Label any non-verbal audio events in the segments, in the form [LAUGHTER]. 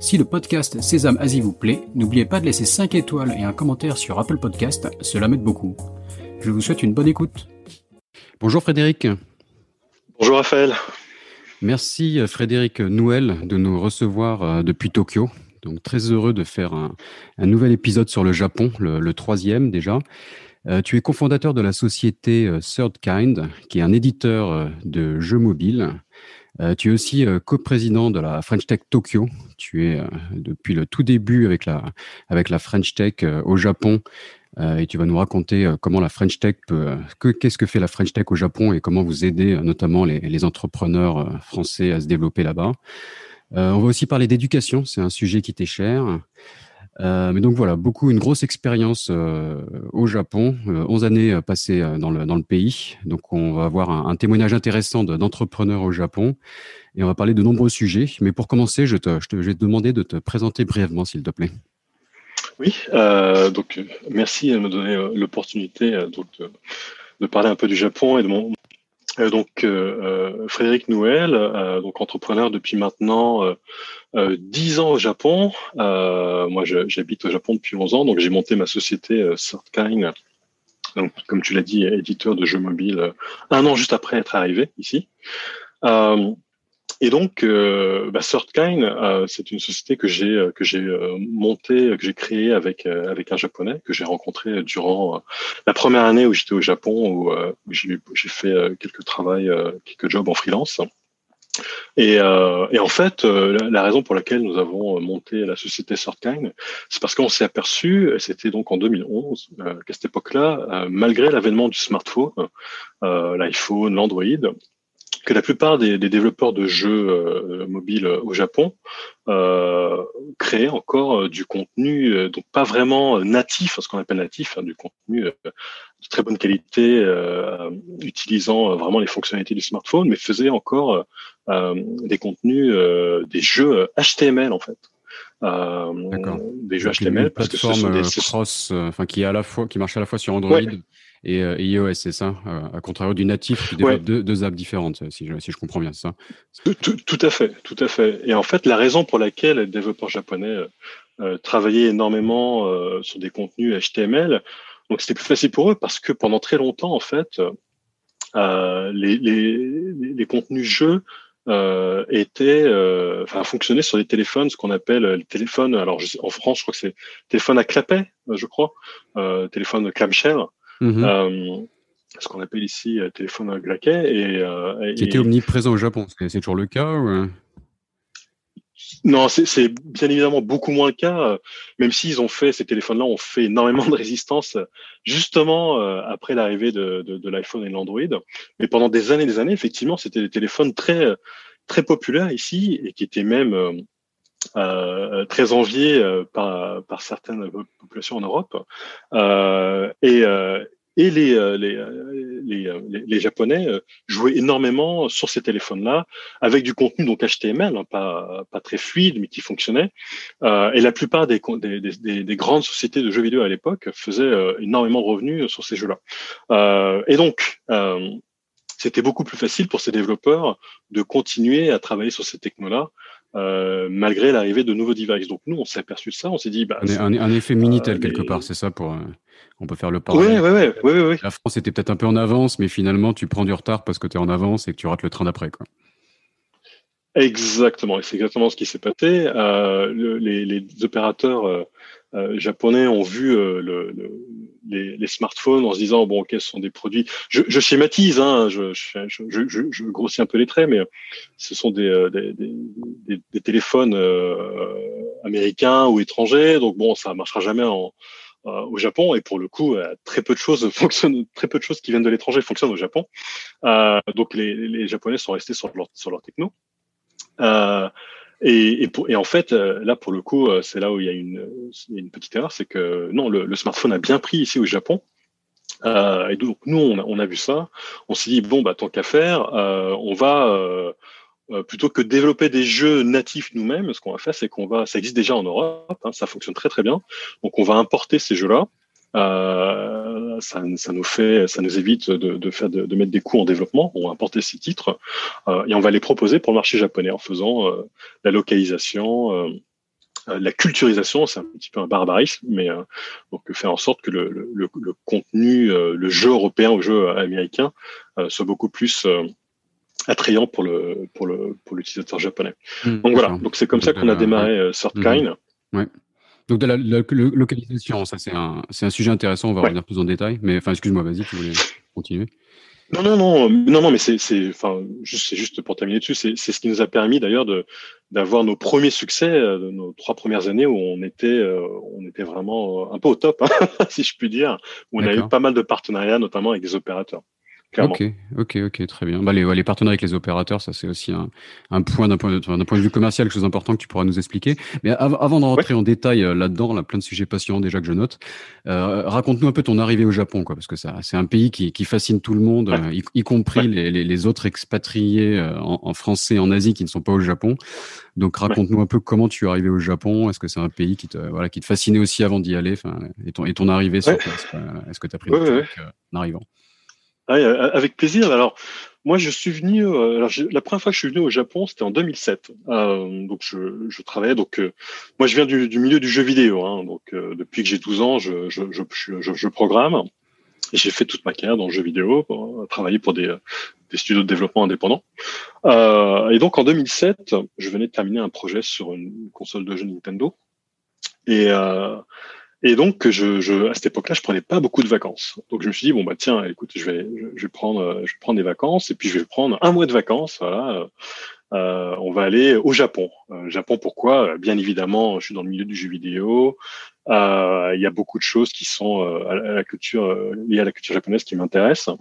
Si le podcast Sésame Asie vous plaît, n'oubliez pas de laisser 5 étoiles et un commentaire sur Apple Podcast, cela m'aide beaucoup. Je vous souhaite une bonne écoute. Bonjour Frédéric. Bonjour Raphaël. Merci euh, Frédéric Nouel de nous recevoir euh, depuis Tokyo. Donc très heureux de faire un, nouvel épisode sur le Japon, le, troisième déjà. Euh, tu es cofondateur de la société Third Kind, qui est un éditeur de jeux mobiles. Euh, tu es aussi euh, coprésident de la French Tech Tokyo. Tu es euh, depuis le tout début avec la, avec la French Tech au Japon et tu vas nous raconter comment la French Tech peut, qu'est-ce que fait la French Tech au Japon et comment vous aider notamment les, les entrepreneurs français à se développer là-bas. on va aussi parler d'éducation, c'est un sujet qui t'est cher. Euh, mais donc voilà, beaucoup, une grosse expérience euh, au Japon, 11 euh, années passées dans le, dans le pays. Donc on va avoir un, témoignage intéressant d'entrepreneurs au Japon et on va parler de nombreux sujets. Mais pour commencer, je, te, je, vais te demander de te présenter brièvement, s'il te plaît. Oui, donc merci de me donner l'opportunité de, de, parler un peu du Japon et de mon, euh, donc euh, euh, Frédéric Nouel, donc entrepreneur depuis maintenant dix ans au Japon. moi, j'habite au Japon depuis 11 ans, donc j'ai monté ma société Sortkind, donc comme tu l'as dit, éditeur de jeux mobiles, un an juste après être arrivé ici. Et donc, euh, bah, euh, c'est une société que j'ai euh, que j'ai euh, montée, que j'ai créée avec avec un japonais que j'ai rencontré durant la première année où j'étais au Japon, où, j'ai fait quelques travails, quelques jobs en freelance. Et, et en fait, la, raison pour laquelle nous avons monté la société Sortkind, c'est parce qu'on s'est aperçu, c'était donc en 2011, qu'à cette époque-là, malgré l'avènement du smartphone, l'iPhone, l'Android, que la plupart des, développeurs de jeux euh, mobiles au Japon euh, créaient encore euh, du contenu, donc pas vraiment natif, ce qu'on appelle natif, hein, du contenu de très bonne qualité, utilisant vraiment les fonctionnalités du smartphone, mais faisaient encore des contenus, des jeux HTML en fait. des jeux HTML parce que ce sont des cross, enfin qui est à la fois qui marche à la fois sur Android et, euh, iOS, c'est ça euh, À contrario du natif deux, apps différentes, si je, si je comprends bien, ça? Tout, à fait, tout à fait. Et en fait, la raison pour laquelle les développeurs japonais euh, travaillaient énormément sur des contenus HTML, donc c'était plus facile pour eux parce que pendant très longtemps, en fait, les, les, contenus jeux euh, enfin, sur les téléphones, ce qu'on appelle les téléphones. Alors, en France, je crois que c'est téléphone à clapet, je crois, euh, téléphone clamshell. Mhm. Euh, ce qu'on appelle ici euh, téléphone à glaquet. Et, euh, qui était omniprésent au Japon, c'est toujours le cas Non, c'est bien évidemment beaucoup moins le cas, même s'ils ont fait, ces téléphones-là ont fait énormément de résistance, justement après l'arrivée de, de, l'iPhone et de l'Android. Mais pendant des années et des années, effectivement, c'était des téléphones très, très populaires ici et qui étaient même euh, très enviés par, par certaines populations en Europe. Euh, et, et les, euh, les, euh, les, euh, les, Japonais jouaient énormément sur ces téléphones-là, avec du contenu donc HTML, hein, pas, pas très fluide, mais qui fonctionnait. Euh, et la plupart des, des, des, des, grandes sociétés de jeux vidéo à l'époque faisaient énormément de revenus sur ces jeux-là. Euh, et donc, c'était beaucoup plus facile pour ces développeurs de continuer à travailler sur ces technos-là euh, malgré l'arrivée de nouveaux devices. Donc nous, on s'est aperçu de ça, on s'est dit... Bah, un, un, effet Minitel euh, quelque part, c'est ça pour... Euh, on peut faire le parallèle. Oui, oui, oui. Ouais, La France était peut-être un peu en avance, mais finalement, tu prends du retard parce que tu es en avance et que tu rates le train d'après. quoi. Exactement, c'est exactement ce qui s'est passé. Les, les, opérateurs euh, euh, japonais ont vu le, le, les, les, smartphones en se disant bon, ok, ce sont des produits. Je, je schématise, hein, je, je, je, grossis un peu les traits, mais ce sont des, des, des, des téléphones américains ou étrangers. Donc bon, ça marchera jamais en, au Japon et pour le coup très peu de choses [LAUGHS] fonctionnent très peu de choses qui viennent de l'étranger fonctionnent au Japon euh, donc les, les, japonais sont restés sur leur sur leur techno euh, Et, en fait, là, pour le coup, c'est là où il y a une, petite erreur, c'est que non, le, smartphone a bien pris ici au Japon. Euh, et donc, nous, on a, vu ça. On s'est dit, bon, bah, tant qu'à faire, euh, on va, euh, plutôt que développer des jeux natifs nous-mêmes, ce qu'on va faire, c'est qu'on va, ça existe déjà en Europe, hein, ça fonctionne très très bien. Donc on va importer ces jeux-là. Euh, ça, ça, nous fait, ça nous évite de, de faire de, de, mettre des coûts en développement. On va importer ces titres euh, et on va les proposer pour le marché japonais en faisant euh, la localisation, la culturisation. C'est un petit peu un barbarisme, mais donc faire en sorte que le, le, le contenu, le jeu européen au jeu américain soit beaucoup plus attrayant pour le pour le pour l'utilisateur japonais. Mmh, donc voilà, donc c'est comme ça qu'on a démarré ouais. Mmh. Ouais. Donc de la, la, localisation, ça c'est un c'est un sujet intéressant. On va ouais. revenir plus en détail. Mais enfin, excuse-moi, vas-y, tu voulais continuer. Non, non, non, non, non, mais c'est, c'est, enfin, c'est juste pour terminer dessus, c'est, c'est ce qui nous a permis d'ailleurs de d'avoir nos premiers succès, euh, de nos trois premières années où on était, euh, on était vraiment un peu au top, hein, [LAUGHS] si je puis dire, où on a eu pas mal de partenariats, notamment avec des opérateurs. Clairement. Ok, ok, ok, très bien. Bah, les, ouais, les partenariats avec les opérateurs, ça c'est aussi un, un point d'un point, point de vue commercial, quelque chose d'important que tu pourras nous expliquer. Mais av avant de rentrer ouais. en détail euh, là-dedans, là, plein de sujets passionnants déjà que je note. Euh, raconte-nous un peu ton arrivée au Japon, quoi, parce que ça, c'est un pays qui, qui fascine tout le monde, ouais. euh, y, y, compris les, les, les, autres expatriés euh, en, en, français en Asie qui ne sont pas au Japon. Donc raconte-nous un peu comment tu es arrivé au Japon. Est-ce que c'est un pays qui te, voilà, qui te fascinait aussi avant d'y aller, enfin, et ton, et ton arrivée sur place. Est-ce que tu as pris ouais, en arrivant? Ah oui, avec plaisir. Alors, moi, je suis venu. Euh, alors, la première fois que je suis venu au Japon, c'était en 2007. Euh, donc, je, je, travaillais. Donc, euh, moi, je viens du, du, milieu du jeu vidéo. Hein, donc, euh, depuis que j'ai 12 ans, je, je, programme. J'ai fait toute ma carrière dans le jeu vidéo, pour, travailler pour des, des, studios de développement indépendants. Euh, et donc, en 2007, je venais de terminer un projet sur une console de jeu Nintendo. Et et donc, je, je, à cette époque-là, je prenais pas beaucoup de vacances. Donc, je me suis dit bon bah tiens, écoute, je vais, je vais prendre, je vais prendre des vacances et puis je vais prendre un mois de vacances. Voilà, euh, on va aller au Japon. Euh, Japon, pourquoi? Bien évidemment, je suis dans le milieu du jeu vidéo. Euh, il y a beaucoup de choses qui sont euh, à la culture euh, liées à la culture japonaise qui m'intéressent.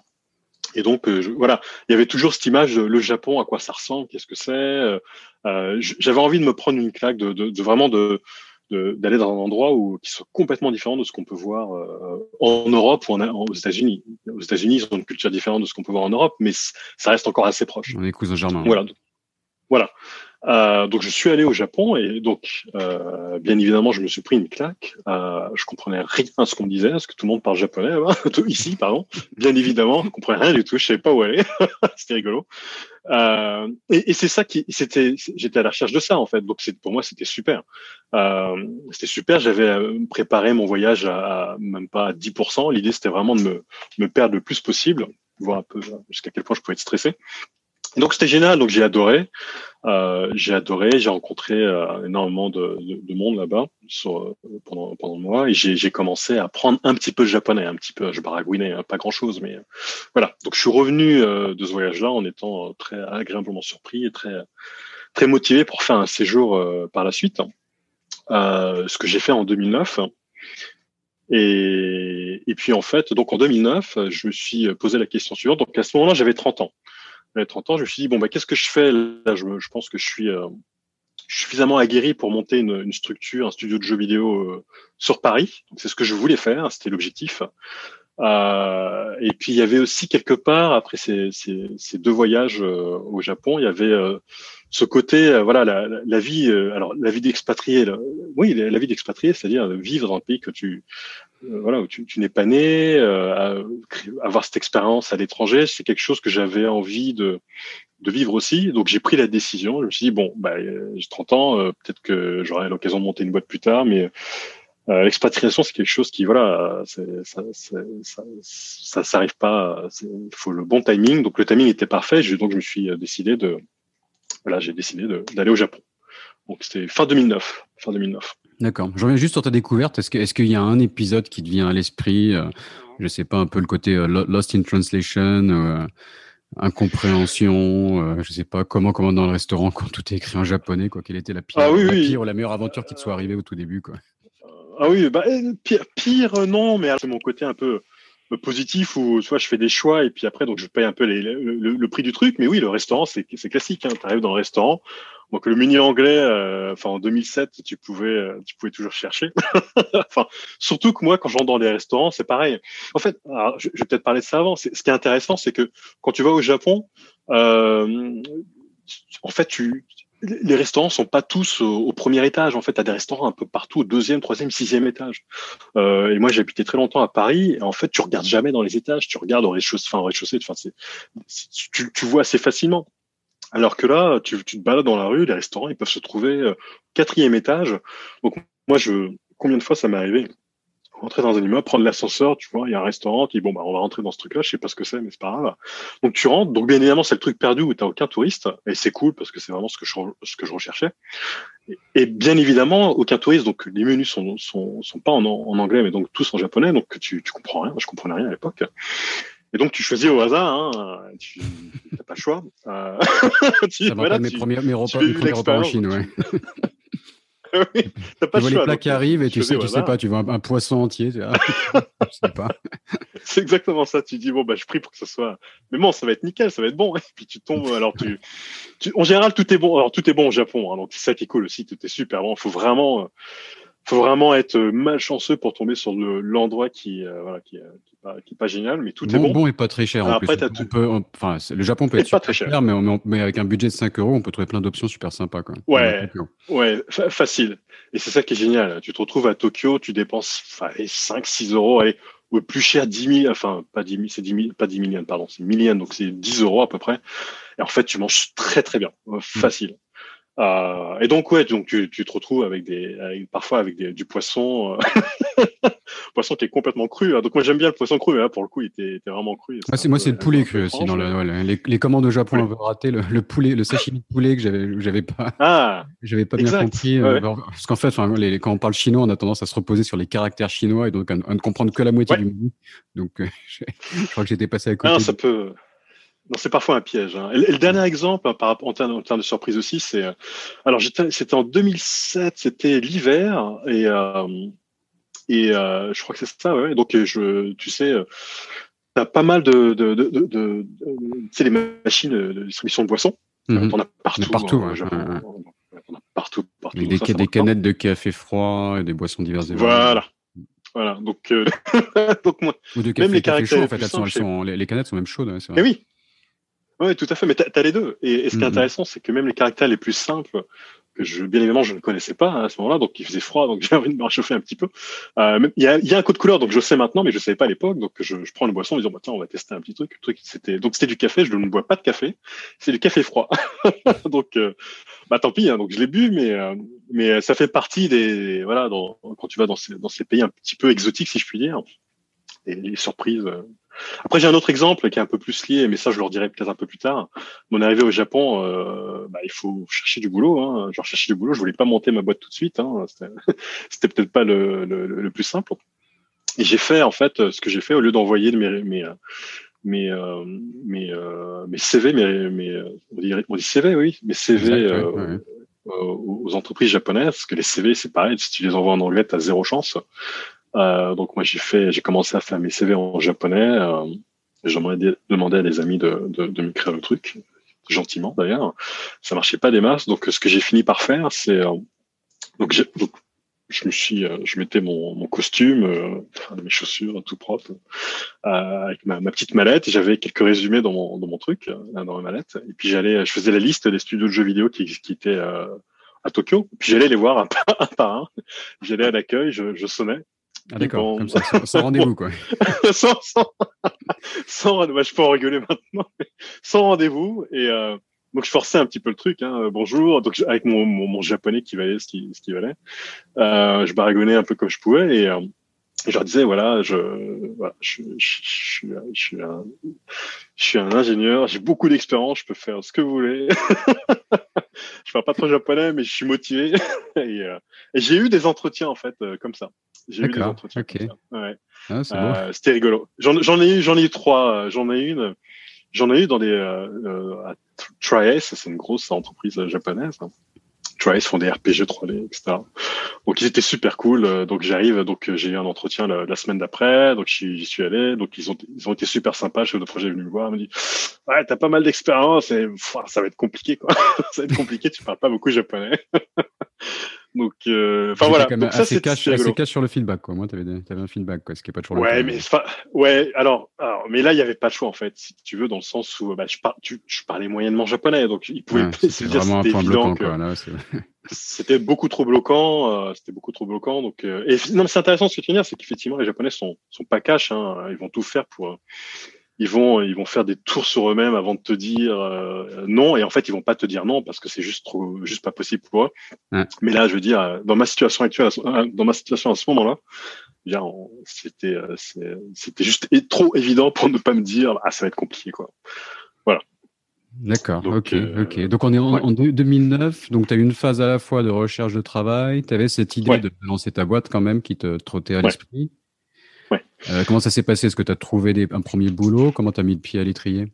Et donc je, voilà, il y avait toujours cette image le Japon, à quoi ça ressemble, qu'est-ce que c'est? J'avais envie de me prendre une claque, de, de, de vraiment de d'aller dans un endroit où qui soit complètement différent de ce qu'on peut voir euh, en Europe ou en, en, aux États-Unis. Aux États-Unis, ils ont une culture différente de ce qu'on peut voir en Europe, mais ça reste encore assez proche. On est cousins germains. Voilà. Voilà. Euh, donc je suis allé au Japon et donc euh, bien évidemment je me suis pris une claque. Euh, je comprenais rien à ce qu'on disait parce que tout le monde parle japonais [LAUGHS] ici pardon. Bien évidemment je comprenais rien du tout. Je savais pas où aller. [LAUGHS] c'était rigolo. Euh, et, et c'est ça qui c'était j'étais à la recherche de ça en fait. Donc c'est pour moi c'était super. Euh, c'était super. J'avais préparé mon voyage à, à même pas à 10%. L'idée c'était vraiment de me me perdre le plus possible voir un peu jusqu'à quel point je pouvais être stressé. Donc c'était génial, donc j'ai adoré, euh, j'ai adoré, j'ai rencontré euh, énormément de, de, de monde là-bas euh, pendant pendant le mois et j'ai commencé à apprendre un petit peu le japonais, un petit peu, je baragouinais hein, pas grand-chose, mais euh, voilà. Donc je suis revenu euh, de ce voyage-là en étant très agréablement surpris et très très motivé pour faire un séjour par la suite. ce que j'ai fait en 2009. Et, et puis en fait, donc en 2009, je me suis posé la question suivante. Donc à ce moment-là, j'avais 30 ans. 30 ans, je me suis dit, bon, bah, qu'est-ce que je fais là? Je, pense que je suis euh, suffisamment aguerri pour monter une, structure, un studio de jeux vidéo euh, sur Paris. C'est ce que je voulais faire, c'était l'objectif. Euh, et puis il y avait aussi quelque part, après ces, deux voyages euh, au Japon, il y avait euh, ce côté, voilà, la, vie, alors la vie d'expatrié, oui, la, vie d'expatrié, c'est-à-dire vivre dans un pays que tu, voilà, où tu, n'es pas né, avoir cette expérience à l'étranger, c'est quelque chose que j'avais envie de, de vivre aussi. Donc j'ai pris la décision. Je me suis dit bon, bah, j'ai 30 ans, peut-être que j'aurai l'occasion de monter une boîte plus tard, mais euh, l'expatriation, c'est quelque chose qui, voilà, ça, ça, ça, s'arrive pas. Il faut le bon timing. Donc le timing était parfait. Donc je me suis décidé de, voilà, j'ai décidé d'aller au Japon. Donc c'était fin 2009, fin 2009. D'accord. Je reviens juste sur ta découverte. Est-ce que, est-ce qu'il y a un épisode qui te vient à l'esprit euh, Je sais pas, un peu le côté euh, Lost in Translation. Euh, incompréhension, euh, je sais pas comment comment dans le restaurant quand tout est écrit en japonais quoi. Quelle était la pire, ah oui, la oui. pire ou la meilleure aventure qui te soit arrivée au tout début quoi? Ah oui, bah, pire, pire non, mais c'est mon côté un peu positif où vois, je fais des choix et puis après, donc je paye un peu le, prix du truc. Mais oui, le restaurant, c'est classique. Hein. Tu arrives dans le restaurant. Donc le menu anglais, euh, enfin en 2007, tu pouvais, euh, tu pouvais toujours chercher. [LAUGHS] enfin, surtout que moi, quand je rentre dans les restaurants, c'est pareil. En fait, je, je, vais peut-être parler de ça avant. Ce qui est intéressant, c'est que quand tu vas au Japon, euh, en fait, tu, les restaurants sont pas tous au, premier étage. En fait, tu as des restaurants un peu partout, au deuxième, troisième, sixième étage. Euh, et moi, habité très longtemps à Paris. Et en fait, tu regardes jamais dans les étages. Tu regardes au rez-de-chaussée. Enfin, au rez-de-chaussée. Enfin, tu, tu vois assez facilement. Alors que là, tu, tu, te balades dans la rue, les restaurants, ils peuvent se trouver euh, quatrième étage. Donc moi, je, combien de fois ça m'est arrivé rentrer dans un immeuble, prendre l'ascenseur, tu vois, il y a un restaurant, tu dis bon bah on va rentrer dans ce truc-là, je sais pas ce que c'est, mais c'est pas grave. Donc tu rentres, donc bien évidemment c'est le truc perdu où t'as aucun touriste, et c'est cool parce que c'est vraiment ce que je ce que je recherchais. Et, bien évidemment aucun touriste, donc les menus sont sont, sont pas en, en anglais, mais donc tous en japonais, donc tu tu comprends rien, je comprenais rien à l'époque. Et donc, tu choisis au hasard, hein, tu n'as pas le choix. Euh, [LAUGHS] tu, Ça voilà, mes, premiers, mes repas, mes premiers repas en Chine, ouais. [LAUGHS] [LAUGHS] oui, t'as pas tu vois les plats qui arrivent et tu sais, tu sais pas, tu vois un, poisson entier. Tu [LAUGHS] sais pas. C'est exactement ça. Tu dis bon bah je prie pour que ce soit. Mais bon, ça va être nickel, ça va être bon. Et puis tu tombes. Alors tu, tu... en général tout est bon. Alors tout est bon au Japon. Hein, donc c'est ça qui est cool aussi. Tout est super bon. Faut vraiment, euh, faut vraiment être malchanceux pour tomber sur l'endroit qui, euh, voilà, qui, qui qui est pas génial, mais tout est bon. Bon et pas très cher. en plus. enfin, le Japon peut être super cher, mais, mais, avec un budget de 5 euros, on peut trouver plein d'options super sympas. Quoi, ouais, ouais facile. Et c'est ça qui est génial. Tu te retrouves à Tokyo, tu dépenses 5-6 euros, allez, ou plus cher 10 000, enfin pas 10 000, c'est 10 000, pas 10 millions, pardon, c'est millions, donc c'est 10 euros à peu près. Et en fait, tu manges très très bien, euh, facile. Euh, et donc ouais, donc tu, tu te retrouves avec des, parfois avec des, du poisson, euh, [LAUGHS] poisson qui est complètement cru. Hein. Donc moi j'aime bien le poisson cru, mais là pour le coup il était, était vraiment cru. Ah, c'est moi c'est le poulet cru aussi. Dans le, les, les, commandes au Japon un peu raté, le, le, poulet, le sashimi de poulet que j'avais, j'avais pas, ah, j'avais pas bien compris. Euh, parce qu'en fait, les, quand on parle chinois, on a tendance à se reposer sur les caractères chinois et donc à, ne comprendre que la moitié du menu. Donc [LAUGHS] je, je, crois que j'étais passé à côté. Ah, ça peut. Non, c'est parfois un piège. Hein. Et, le dernier exemple, par, en, termes, en termes de surprise aussi, c'est. Euh, alors, c'était en 2007, c'était l'hiver, et, euh, et euh, je crois que c'est ça, ouais. Donc, je, tu sais, tu as pas mal de. de, de, de, de tu sais, les machines de distribution de boissons. Mm On a partout. partout, hein, On a partout, partout. des, des canettes de café froid et des boissons diverses et Voilà. Voilà, donc, [LAUGHS] donc moi, Ou de café, même les café chaud, en fait, elles sont, elles sont, les, canettes sont même chaudes. Ouais, vrai. Et oui, oui, tout à fait. Mais tu as, les deux. Et, ce qui est mm-hmm. intéressant, c'est que même les caractères les plus simples, que je, bien évidemment, je ne connaissais pas à ce moment-là, donc il faisait froid, donc [LAUGHS] j'ai envie de me réchauffer un petit peu. Euh, il y, a, y, a, un code de couleur, donc je sais maintenant, mais je ne savais pas à l'époque. Donc je, je, prends une boisson en disant, bah, tiens, on va tester un petit truc. truc c'était, donc c'était du café. Je ne bois pas de café. C'est du café froid. [LAUGHS] donc, euh, bah tant pis. Hein, donc je l'ai bu, mais euh, mais ça fait partie des voilà, dans, quand tu vas dans ces, dans ces pays un petit peu exotiques, si je puis dire, et les surprises euh, après, j'ai un autre exemple qui est un peu plus lié, mais ça, je leur dirai peut-être un peu plus tard. Mon arrivée au Japon, euh, bah, il faut chercher du boulot. Hein. Genre, chercher du boulot, je voulais pas monter ma boîte tout de suite. Hein. C'était [LAUGHS] peut-être pas le, le, le, plus simple. Et j'ai fait, en fait, ce que j'ai fait, au lieu d'envoyer mes, mes, mes, euh, mes, euh, mes CV, mes, mes, on, dit, on dit CV, oui, mes CV euh, aux entreprises japonaises, parce que les CV, c'est pareil, si tu les envoies en anglais, tu as zéro chance. Euh, donc moi j'ai fait, j'ai commencé à faire mes CV en japonais. Euh, J'aimerais demander à des amis de, de, de m'écrire le truc, gentiment d'ailleurs. Ça marchait pas des masses. Donc ce que j'ai fini par faire, c'est euh, donc, donc, je me suis, je mettais mon, mon costume, mes chaussures tout propre, euh, avec ma, petite mallette. J'avais quelques résumés dans mon, dans mon truc, dans ma mallette. Et puis j'allais, je faisais la liste des studios de jeux vidéo qui, qui étaient à Tokyo. Puis j'allais les voir [LAUGHS] un. par un. J'allais à l'accueil, je, je sonnais. Ah d'accord, comme ça, sans, rendez-vous quoi. [LAUGHS] sans, sans, sans bah, je peux en rigoler maintenant, sans rendez-vous. Et euh, donc je forçais un petit peu le truc. Hein, euh, bonjour, donc avec mon, mon, mon, japonais qui valait ce qui, ce qui valait, euh, je baragonnais un peu comme je pouvais et je leur disais voilà, je, voilà, je, je, je, je, suis un, je suis un ingénieur, j'ai beaucoup d'expérience, je peux faire ce que vous voulez. [LAUGHS] je parle pas trop japonais, mais je suis motivé. [LAUGHS] et, euh, et j'ai eu des entretiens en fait euh, comme ça. J'ai eu des entretiens. Okay. Ouais. Ah, euh, C'était rigolo. J'en ai eu, j'en ai eu trois. J'en ai une. J'en ai eu dans des euh, à c'est une grosse entreprise japonaise. Hein. Triace font des RPG 3D, etc. donc ils étaient super cool. Donc j'arrive, donc j'ai eu un entretien la, semaine d'après, donc j'y suis allé. Donc ils ont, ils ont été super sympas. Le chef de projet est venu me voir, me dit ouais t'as pas mal d'expérience et ça va être compliqué quoi. [LAUGHS] ça va être compliqué, tu parles pas beaucoup japonais. Donc, euh, enfin voilà. Donc, ça, c'est cash, sur le feedback, quoi. Moi, tu avais, un feedback, quoi, ce qui est pas toujours ouais, mais ouais, alors, alors, mais là, il n'y avait pas de choix, en fait, si tu veux, dans le sens où bah, je, par... tu, je parlais moyennement japonais, donc il pouvait c'est vraiment un point bloquant, quoi. c'était beaucoup trop bloquant, euh, c'était beaucoup trop bloquant. Donc, euh, et non, c'est intéressant ce que tu viens, c'est qu'effectivement, les Japonais sont, sont pas cash, hein, ils vont tout faire pour ils vont ils vont faire des tours sur eux-mêmes avant de te dire euh, non et en fait ils vont pas te dire non parce que c'est juste trop juste pas possible pour eux. Mais là je veux dire dans ma situation actuelle dans ma situation à ce moment-là, c'était euh, c'était juste trop évident pour ne pas me dire ah ça va être compliqué quoi. Voilà. D'accord, ok, euh, ok. Donc on est en, 2009, donc tu as eu une phase à la fois de recherche de travail, tu avais cette idée de lancer ta boîte quand même qui te trottait à l'esprit. Euh, comment ça s'est passé? Est-ce que tu as trouvé des, un premier boulot? Comment tu as mis le pied à l'étrier?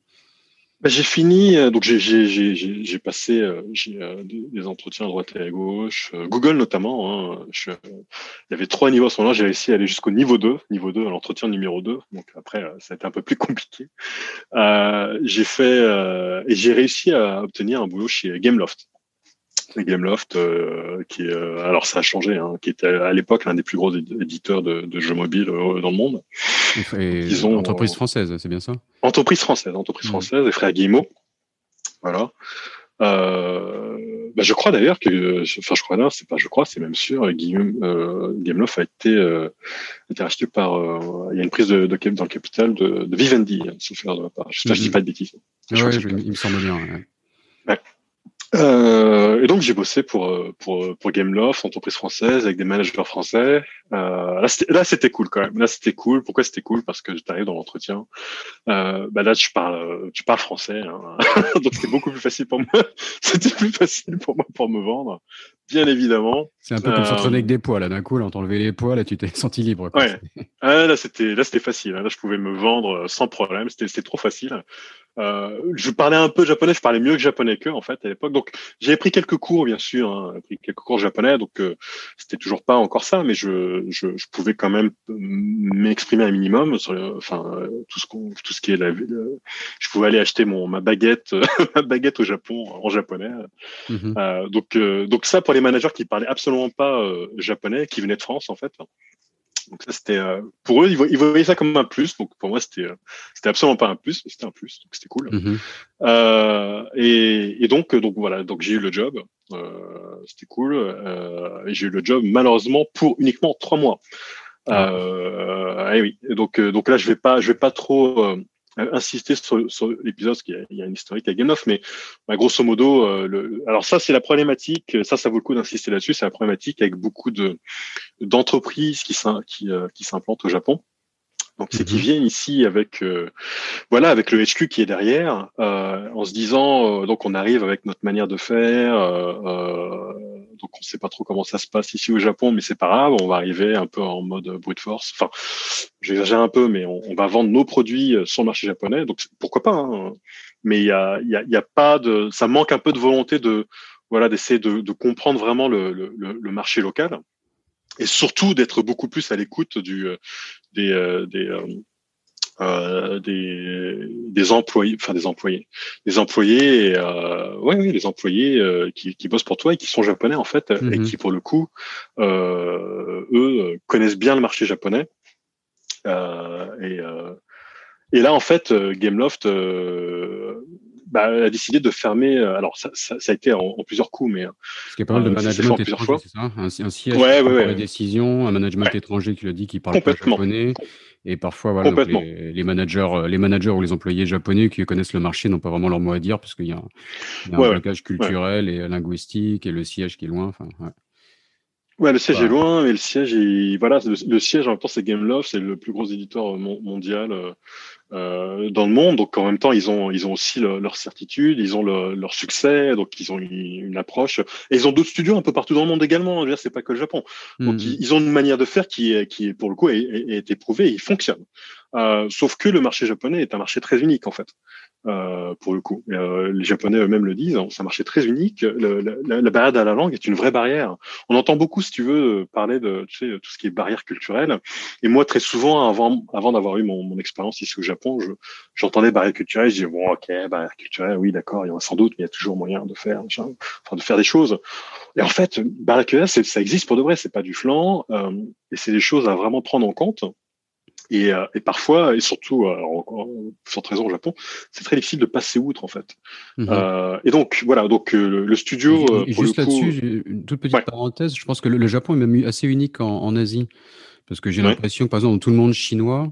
Bah, j'ai fini, euh, donc j'ai passé euh, des, entretiens à droite et à gauche, Google notamment. Hein, je, il y avait trois niveaux à ce moment-là, j'ai réussi à aller jusqu'au niveau 2, niveau 2, l'entretien numéro 2. Donc après, ça a été un peu plus [LAUGHS] compliqué. j'ai fait et j'ai réussi à obtenir un boulot chez Gameloft. Gameloft, euh, qui euh, alors ça a changé, hein, qui était à l'époque l'un des plus gros éditeurs de, jeux mobiles euh, dans le monde. Ils ont, entreprise française, c'est bien ça? Entreprise française, entreprise mmh. française, les frères Guillemot. Voilà. Bah, je crois d'ailleurs que, enfin je crois d'ailleurs, c'est pas je crois, c'est même sûr, Guillaume, Gameloft a été, été racheté par, il y a une prise de, de dans le capital de, de Vivendi, hein, si je ne dis mmh. pas de bêtises. Oui, il me semble bien. Ouais. Euh, et donc j'ai bossé pour euh, pour pour Gameloft, entreprise française avec des managers français. Euh, là c'était cool quand même. Là c'était cool. Pourquoi c'était cool? Parce que j'arrive dans l'entretien. Euh, bah là tu parles tu parles français, hein. [LAUGHS] donc c'était beaucoup plus facile pour moi. [LAUGHS] c'était plus facile pour moi pour me vendre, bien évidemment. C'est un peu comme s'entraîner avec des poids là. D'un coup, là, on les poids, là tu t'es [LAUGHS] senti libre. Quoi. Ouais. Ah, là c'était là c'était facile. Là je pouvais me vendre sans problème. C'était c'était trop facile. Euh, je parlais un peu japonais, je parlais mieux que japonais qu'eux en fait à l'époque. Donc j'avais pris quelques cours bien sûr, hein, pris quelques cours japonais, donc euh, c'était toujours pas encore ça, mais je, je, je pouvais quand même m'exprimer un minimum sur, enfin euh, tout ce qu'on, tout ce qui est la, je pouvais aller acheter mon ma baguette, [LAUGHS] ma baguette au Japon en japonais. Mm-hmm. euh, donc donc ça pour les managers qui parlaient absolument pas japonais, qui venaient de France en fait. Donc ça c'était euh, pour eux ils voyaient, ça comme un plus. Donc pour moi c'était euh, c'était absolument pas un plus, mais c'était un plus. Donc c'était cool. Mm-hmm. euh, et, et, donc donc voilà donc j'ai eu le job. Euh, c'était cool. j'ai eu le job malheureusement pour uniquement trois mois. Ah. et oui. Donc donc là je vais pas je vais pas trop insister sur, sur l'épisode parce qu'il y, a une historique à Game of, mais bah, grosso modo, euh, le, alors ça c'est la problématique, ça ça vaut le coup d'insister là-dessus, c'est la problématique avec beaucoup de d'entreprises qui qui, euh, qui s'implantent au Japon. Donc c'est qu'ils mhm. viennent ici avec euh, voilà avec le HQ qui est derrière, en se disant donc on arrive avec notre manière de faire, donc on sait pas trop comment ça se passe ici au Japon, mais c'est pas grave, on va arriver un peu en mode brute force. Enfin, j'exagère un peu, mais on, va vendre nos produits euh, sur le marché japonais, donc pourquoi pas. Hein. Mais il y a, y, y a pas de, ça manque un peu de volonté de voilà d'essayer de, de, comprendre vraiment le, le, le, marché local et surtout d'être beaucoup plus à l'écoute du euh, des euh, des euh, des, des employés, enfin des employés, des employés, euh, ouais, oui, des employés euh, qui, qui bossent pour toi et qui sont japonais en fait, et mhm. qui pour le coup, euh, eux connaissent bien le marché japonais. et, et là en fait, Gameloft bah, a décidé de fermer. Alors ça, ça, ça a été en, plusieurs coups, mais parce qu'il y a pas mal de management étranger, c'est ça? Un, un siège ouais, ouais, ouais. les décisions, un management étranger qui le dit qui parle pas japonais. Et parfois, voilà, les, managers, euh, les managers ou les employés japonais qui connaissent le marché n'ont pas vraiment leur mot à dire parce qu'il y a, un blocage culturel et linguistique et le siège qui est loin. Enfin, ouais. Le siège est loin, mais le siège, est... voilà, le, siège en même temps c'est Gameloft, c'est le plus gros éditeur mondial euh, euh, dans le monde. Donc en même temps, ils ont ils ont aussi leur certitude, ils ont leur succès, donc ils ont une, approche. Et ils ont d'autres studios un peu partout dans le monde également. C'est pas que le Japon. Donc mmh. ils, ont une manière de faire qui est qui est pour le coup est, est, éprouvée, et il fonctionne. Euh, sauf que le marché japonais est un marché très unique en fait, euh, pour le coup. Euh, les Japonais eux-mêmes le disent, hein, c'est un marché très unique. Le, la, la, barrière à la langue est une vraie barrière. On entend beaucoup, si tu veux, parler de tu sais, tout ce qui est barrière culturelle. Et moi, très souvent, avant, avant d'avoir eu mon, mon expérience ici au Japon, j'entendais barrière culturelle. Je disais bon, ok, barrière culturelle, oui, d'accord, il y en a sans doute, mais il y a toujours moyen de faire, enfin, de faire des choses. Et en fait, barrière culturelle, ça existe pour de vrai. C'est pas du flanc, euh, et c'est des choses à vraiment prendre en compte. Et, euh, et, parfois, et surtout, euh, sans raison au Japon, c'est très difficile de passer outre en fait. Mm -hmm. euh, et donc voilà, donc le studio. Et, juste là-dessus, une toute petite ouais. parenthèse, je pense que le, le, Japon est même assez unique en, en Asie, parce que j'ai ouais. l'impression que par exemple dans tout le monde chinois,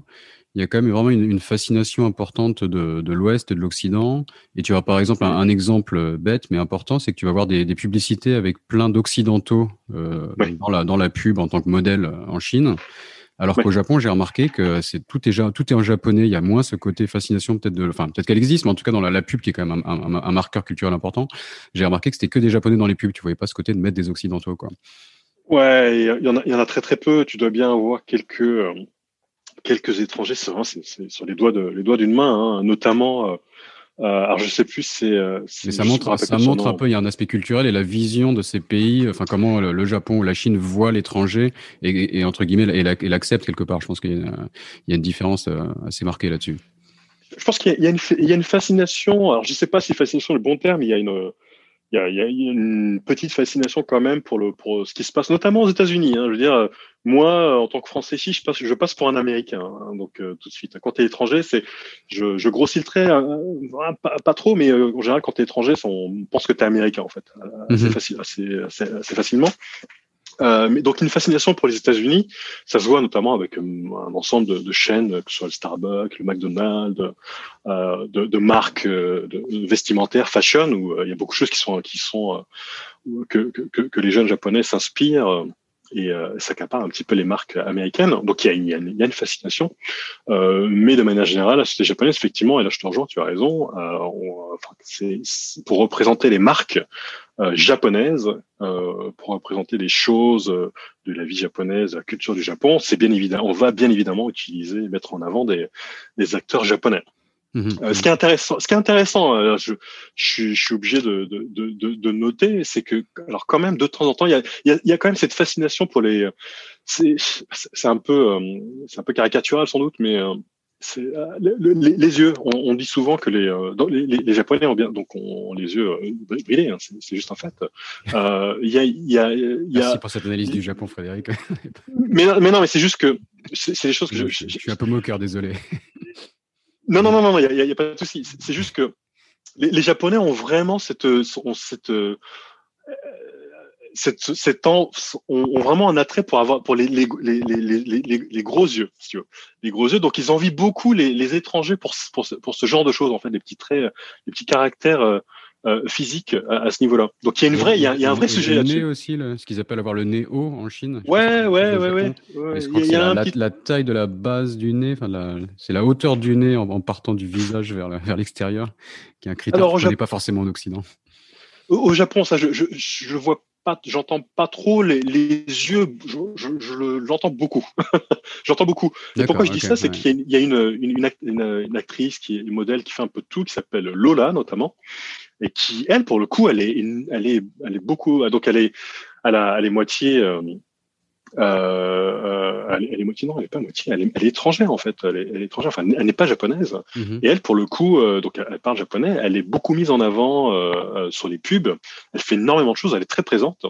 il y a quand même vraiment une, une fascination importante de, de l'Ouest et de l'Occident. Et tu vois par exemple un, un, exemple bête mais important, c'est que tu vas voir des, des publicités avec plein d'occidentaux euh, ouais. dans, la, dans la pub en tant que modèle en Chine. Alors ouais. qu'au Japon, j'ai remarqué que c'est tout est tout est en japonais. Il y a moins ce côté fascination peut-être de, enfin peut-être qu'elle existe, mais en tout cas dans la, la pub qui est quand même un, un, un marqueur culturel important, j'ai remarqué que c'était que des japonais dans les pubs. Tu voyais pas ce côté de mettre des occidentaux, quoi. Ouais, il y en a, il y en a très très peu. Tu dois bien avoir quelques euh, quelques étrangers. C'est vraiment sur les doigts de les doigts d'une main, hein, notamment. Euh, alors je sais plus, c'est. Mais ça montre, ça montre un peu, il y a un aspect culturel et la vision de ces pays, enfin comment le, le Japon ou la Chine voit l'étranger et, et, et, entre guillemets et l'accepte quelque part. Je pense qu'il y, y, a une différence euh, assez marquée là-dessus. Je pense qu'il y, y, y, a une fascination. Alors je sais pas si fascination est le bon terme. Il y a une il y, y, a, une petite fascination quand même pour le pour ce qui se passe, notamment aux États-Unis. Hein. Je veux dire, moi, en tant que Français ici, je passe, je passe pour un Américain. Hein, donc euh, tout de suite, quand tu es étranger, c'est, je, je grossis le trait, euh, pas, pas, trop, mais euh, en général, quand tu es étranger, on pense que tu es américain en fait, assez, mm -hmm. facile, assez, assez, assez facilement. Euh, mais donc une fascination pour les États-Unis, ça se voit notamment avec un ensemble de, de, chaînes, que ce soit le Starbucks, le McDonald's, euh, de, de, marques de vestimentaires, fashion, où il y a beaucoup de choses qui sont qui sont que, que, que les jeunes japonais s'inspirent et euh, s'accapare un petit peu les marques américaines. Donc il y y a, une, fascination, euh, mais de manière générale, la société japonaise, effectivement, et là je te rejoins, tu as raison, euh, on, enfin, c'est pour représenter les marques euh, japonaises, euh, pour représenter les choses de la vie japonaise, la culture du Japon, c'est bien évident, on va bien évidemment utiliser, mettre en avant des, des acteurs japonais. Mmh. Euh, ce qui est intéressant, ce qui est intéressant, euh, je, je, suis, je suis obligé de, de, de, de noter, c'est que, alors quand même, de temps en temps, il y a, il y y a quand même cette fascination pour les. C'est, c'est un peu, euh, c'est un peu caricatural sans doute, mais c'est le, le, les, les, yeux. On, on, dit souvent que les, les, les, Japonais ont bien, donc on, les yeux brillés. Hein, c'est juste un fait. Il y a, y a, y a. Merci pour cette analyse du Japon, Frédéric. mais, mais non, mais c'est juste que c'est des choses que je, je, je, suis un peu moqueur, désolé. Non, non, non, non, il n'y a, a, pas de souci. C'est juste que les, les, Japonais ont vraiment cette, ont cette, euh, cette, cette ont, ont, vraiment un attrait pour avoir pour les, les, les, les, les gros yeux, si tu veux. les gros yeux. Donc ils envient beaucoup les, les étrangers pour, pour, pour ce genre de choses, en fait, des petits traits, des petits caractères euh, physique à, à ce niveau-là. Donc il y a une vraie, il y a, il y a un vrai sujet là-dessus. Le nez aussi, le, ce qu'ils appellent avoir le nez haut en Chine. Ouais, ouais, ouais, ouais, ouais. Je crois il y a, que la, petit... la, taille de la base du nez, c'est la hauteur du nez en, en partant du visage vers, vers l'extérieur, qui est un critère qu'on n'est pas forcément en Occident. Au, au Japon, ça, je, je, je vois pas, j'entends pas trop les, les yeux, je, je, je l'entends beaucoup. [LAUGHS] j'entends beaucoup. Et pourquoi je dis okay, ça, c'est ouais. qu'il y a, une, une, une, une, actrice qui est une modèle qui fait un peu tout, qui s'appelle Lola notamment, et qui, elle, pour le coup, elle est, elle est, elle est beaucoup, donc elle est, elle, a, elle est moitié, euh, euh, elle, elle, est moitié, non, elle est pas moitié, elle est, elle est étrangère en fait, elle est, elle est étrangère, enfin, elle n'est pas japonaise. Mm -hmm. Et elle, pour le coup, euh, donc elle parle japonais, elle est beaucoup mise en avant sur les pubs, elle fait énormément de choses, elle est très présente.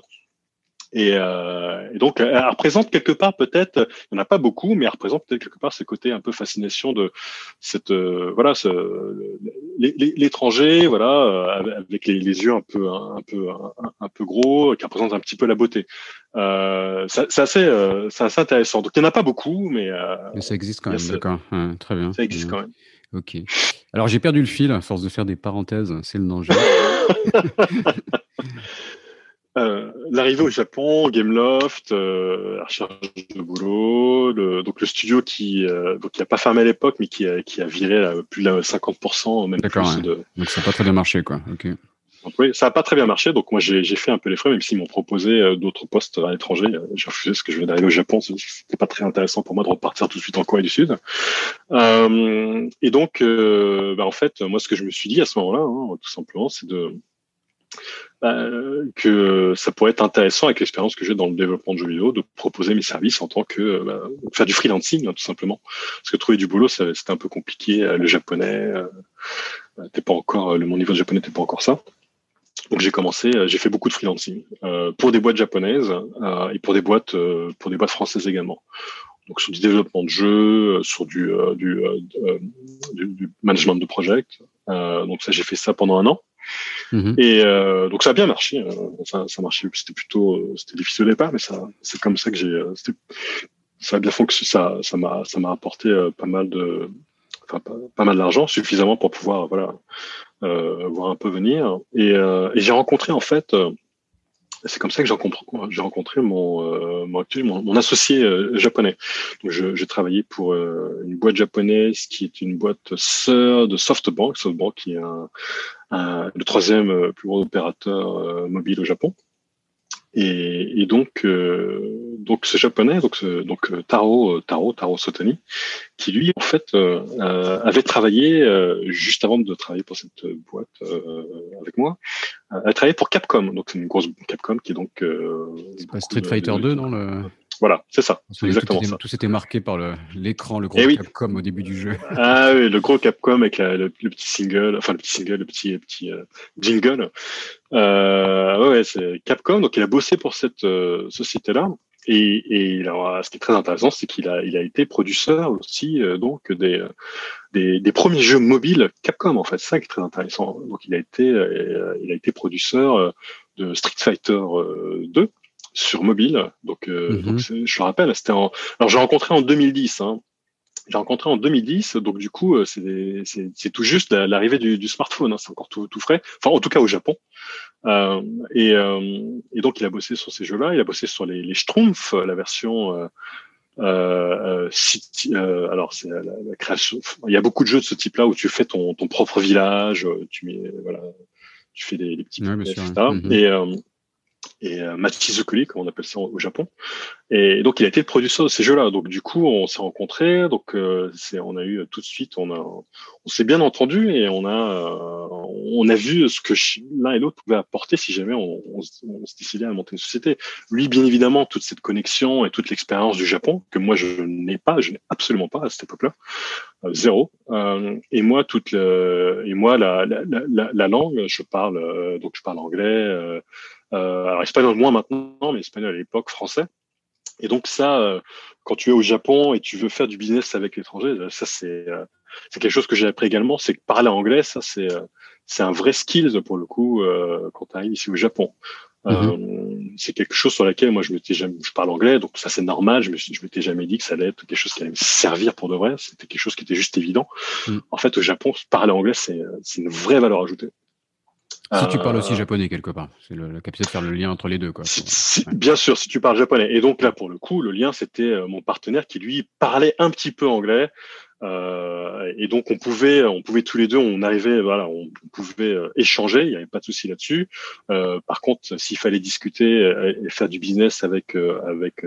Et, euh, et, donc, elle représente quelque part peut-être, il n'y en a pas beaucoup, mais elle représente peut-être quelque part ce côté un peu fascination de cette, euh, voilà, ce, l'étranger, voilà, euh, avec les, les, yeux un peu, un, peu, un, un, peu gros, qui représente un petit peu la beauté. Euh, c'est assez, assez intéressant. Donc, il n'y en a pas beaucoup, mais. Mais ça existe quand même, d'accord. Ouais, très bien. Ça existe quand même. Ok. Alors, j'ai perdu le fil à force de faire des parenthèses, c'est le danger. [LAUGHS] [LAUGHS] Euh, l'arrivée au Japon, Gameloft, euh, la recherche de boulot, le, donc le studio qui euh, donc qui a pas fermé à l'époque, mais qui a, qui a viré là, plus de 50%, même plus ouais. de. Donc ça n'a pas très bien marché, quoi. Ok. Ça n'a pas très bien marché, donc moi j'ai fait un peu les frais, même s'ils m'ont proposé d'autres postes à l'étranger. J'ai refusé parce que je venais d'arriver au Japon, c'était pas très intéressant pour moi de repartir tout de suite en Corée du Sud. et donc, bah, en fait, moi ce que je me suis dit à ce moment-là, hein, tout simplement, c'est de bah, que ça pourrait être intéressant avec l'expérience que j'ai dans le développement de jeux vidéo de proposer mes services en tant que bah, faire du freelancing hein, tout simplement parce que trouver du boulot c'était un peu compliqué euh, le japonais euh, t'es pas encore le mon niveau de japonais n'était pas encore ça donc j'ai commencé euh, j'ai fait beaucoup de freelancing euh, pour des boîtes japonaises euh, et pour des boîtes pour des boîtes françaises également donc sur du développement de jeux, sur du, du, du, du management de projet. donc ça, j'ai fait ça pendant un an. Mhm. Et euh, donc ça a bien marché. Euh, ça, ça marchait. C'était plutôt, euh, c'était difficile au départ, mais ça, c'est comme ça que j'ai. ça a bien fonctionné. Ça, m'a, ça m'a apporté pas mal de, enfin pas, mal d'argent, suffisamment pour pouvoir, voilà, voir un peu venir. Et, j'ai rencontré en fait c'est comme ça que j'ai rencontré mon, mon, associé japonais. J'ai travaillé pour une boîte japonaise qui est une boîte sœur de SoftBank, SoftBank qui est un, le troisième plus gros opérateur mobile au Japon. Et, et donc, euh, donc ce japonais, donc, ce, donc euh, Taro, euh, Taro, Taro Sotani, qui lui en fait euh, avait travaillé juste avant de travailler pour cette boîte avec moi, a travaillé pour Capcom. Donc c'est une grosse Capcom qui est donc. c'est pas Street Fighter 2, non le... Voilà, c'est ça. C'est exactement tout ça. Tout s'était marqué par l'écran, le, gros eh Capcom au début du jeu. [LAUGHS] Ah oui, le gros Capcom avec le, petit single, enfin le petit single, le petit, petit euh, jingle. Euh, ouais, c'est Capcom. Donc il a bossé pour cette euh, société-là. Et, et alors, ce qui est très intéressant, c'est qu'il a, il a été producteur aussi euh, donc des, des, des, premiers jeux mobiles Capcom. En fait, ça qui est très intéressant. Donc il a été, il a été producteur de Street Fighter 2 sur mobile. Donc, euh, mhm. je le rappelle, c'était en. Alors, j'ai rencontré en 2010. Hein. J'ai rencontré en 2010, donc du coup, euh, c'est tout juste l'arrivée du, du, smartphone. Hein. C'est encore tout, tout, frais. Enfin, en tout cas au Japon. Euh, et, euh, et, donc, il a bossé sur ces jeux-là. Il a bossé sur les, les Schtroumpfs, la version. Euh, euh, alors c'est la, création. Il y a beaucoup de jeux de ce type-là où tu fais ton, ton propre village, tu mets voilà, tu fais des, des petits, ouais, etc. Et et euh, Matsuzukuri, comme on appelle ça au Japon. Et donc, il a été le producteur de ces jeux-là. Donc, du coup, on s'est rencontrés. Donc, euh, on a eu tout de suite, on a, on s'est bien entendu et on a, euh, on a vu ce que l'un et l'autre pouvaient apporter si jamais on, on, on, se décidait à monter une société. Lui, bien évidemment, toute cette connexion et toute l'expérience du Japon que moi je n'ai pas, je n'ai absolument pas à cette époque-là, euh, zéro. et moi, toute le, et moi, la, la, la, la langue, je parle, donc je parle anglais. Euh, alors espagnol moins maintenant, mais espagnol à l'époque, français. Et donc ça, euh, quand tu es au Japon et tu veux faire du business avec l'étranger, euh, ça c'est c'est quelque chose que j'ai appris également, c'est que parler anglais, ça c'est c'est un vrai skill pour le coup quand tu arrives ici au Japon. Mm-hmm. c'est quelque chose sur laquelle moi je m'étais jamais, je parle anglais, donc ça c'est normal. Je me je m'étais jamais dit que ça allait être quelque chose qui allait me servir pour de vrai. C'était quelque chose qui était juste évident. Mm. En fait, au Japon, parler anglais c'est c'est une vraie valeur ajoutée. Si tu parles aussi euh, japonais quelque part, c'est le, capacité de faire le lien entre les deux. Quoi. Bien sûr, si tu parles japonais. Et donc là, pour le coup, le lien, c'était euh, mon partenaire qui lui parlait un petit peu anglais. Euh, et donc on pouvait, on pouvait tous les deux, on arrivait, voilà, on pouvait euh, échanger, il n'y avait pas de souci là-dessus. Euh, par contre, s'il fallait discuter et faire du business avec, avec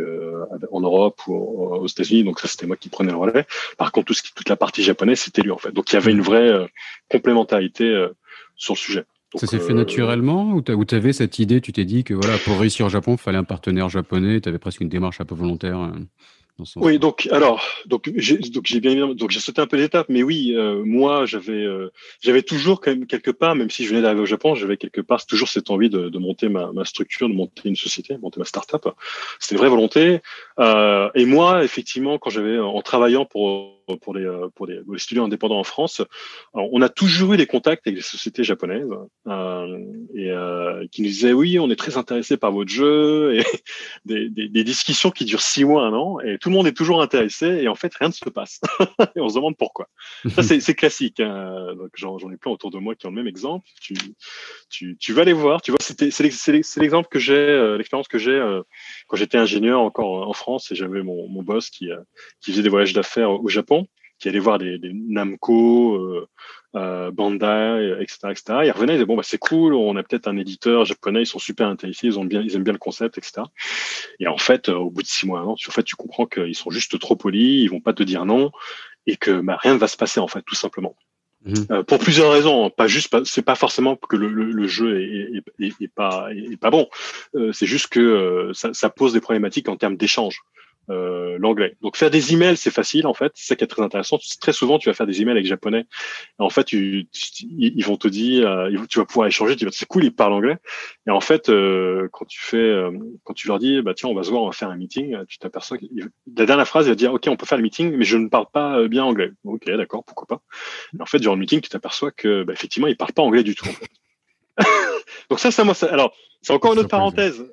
en Europe ou aux États-Unis, donc ça c'était moi qui prenais le relais. Par contre, tout ce qui, toute la partie japonaise, c'était lui en fait. Donc il y avait une vraie complémentarité sur le sujet ça s'est fait euh, naturellement ou tu avais cette idée, tu t'es dit que voilà, pour réussir au Japon, il fallait un partenaire japonais, tu avais presque une démarche un peu volontaire euh, oui, donc alors, donc j'ai donc j'ai bien donc j'ai sauté un peu d'étape, mais oui, euh, moi j'avais j'avais toujours quand même quelque part, même si je venais d'arriver au Japon, j'avais quelque part toujours cette envie de, de monter ma, ma, structure, de monter une société, de monter ma start-up. C'était une vraie volonté. et moi, effectivement, quand j'avais en travaillant pour pour les, euh, pour les, studios indépendants en France. on a toujours eu des contacts avec des sociétés japonaises euh, et euh, qui nous disaient oui, on est très intéressé par votre jeu et [LAUGHS] des, des, des, discussions qui durent six mois, un an et tout le monde est toujours intéressé et en fait rien ne se passe [LAUGHS] et on se demande pourquoi. Ça c'est classique. Hein. J'en ai plein autour de moi qui ont le même exemple. Tu, tu, tu vas les voir. Tu vois, c'est l'exemple que j'ai, euh, l'expérience que j'ai euh, quand j'étais ingénieur encore en France et j'avais mon, mon boss qui, qui faisait des voyages d'affaires au Japon qui allaient voir des, des Namco, euh, euh, Bandai, etc., etc. Ils revenaient, ils disaient bon bah c'est cool, on a peut-être un éditeur japonais, ils sont super intéressés, ils ont bien, ils aiment bien le concept, etc. Et en fait, au bout de six mois, en fait, tu comprends qu'ils sont juste trop polis, ils vont pas te dire non, et que bah, rien ne va se passer en fait, tout simplement. Mhm. Euh, pour plusieurs raisons, hein. pas juste, c'est pas forcément que le, le, le jeu est, est, est, pas est pas bon. Euh, c'est juste que euh, ça, ça, pose des problématiques en termes d'échange. Euh, l'anglais. Donc faire des emails, c'est facile en fait. C'est ça qui est très intéressant. Très souvent, tu vas faire des emails avec japonais. Et en fait, tu, ils vont te dire, euh, tu vas pouvoir échanger. Tu vas, c'est cool, ils parlent anglais. Et en fait, euh, quand tu fais, euh, quand tu leur dis, bah tiens, on va se voir, on va faire un meeting, tu t'aperçois que la dernière phrase, il va dire, ok, on peut faire le meeting, mais je ne parle pas bien anglais. Ok, d'accord, pourquoi pas. Et en fait, durant le meeting, tu t'aperçois que, bah, effectivement, ils parlent pas anglais du tout. En fait. [LAUGHS] Donc ça, ça moi, ça, alors c'est encore une autre parenthèse.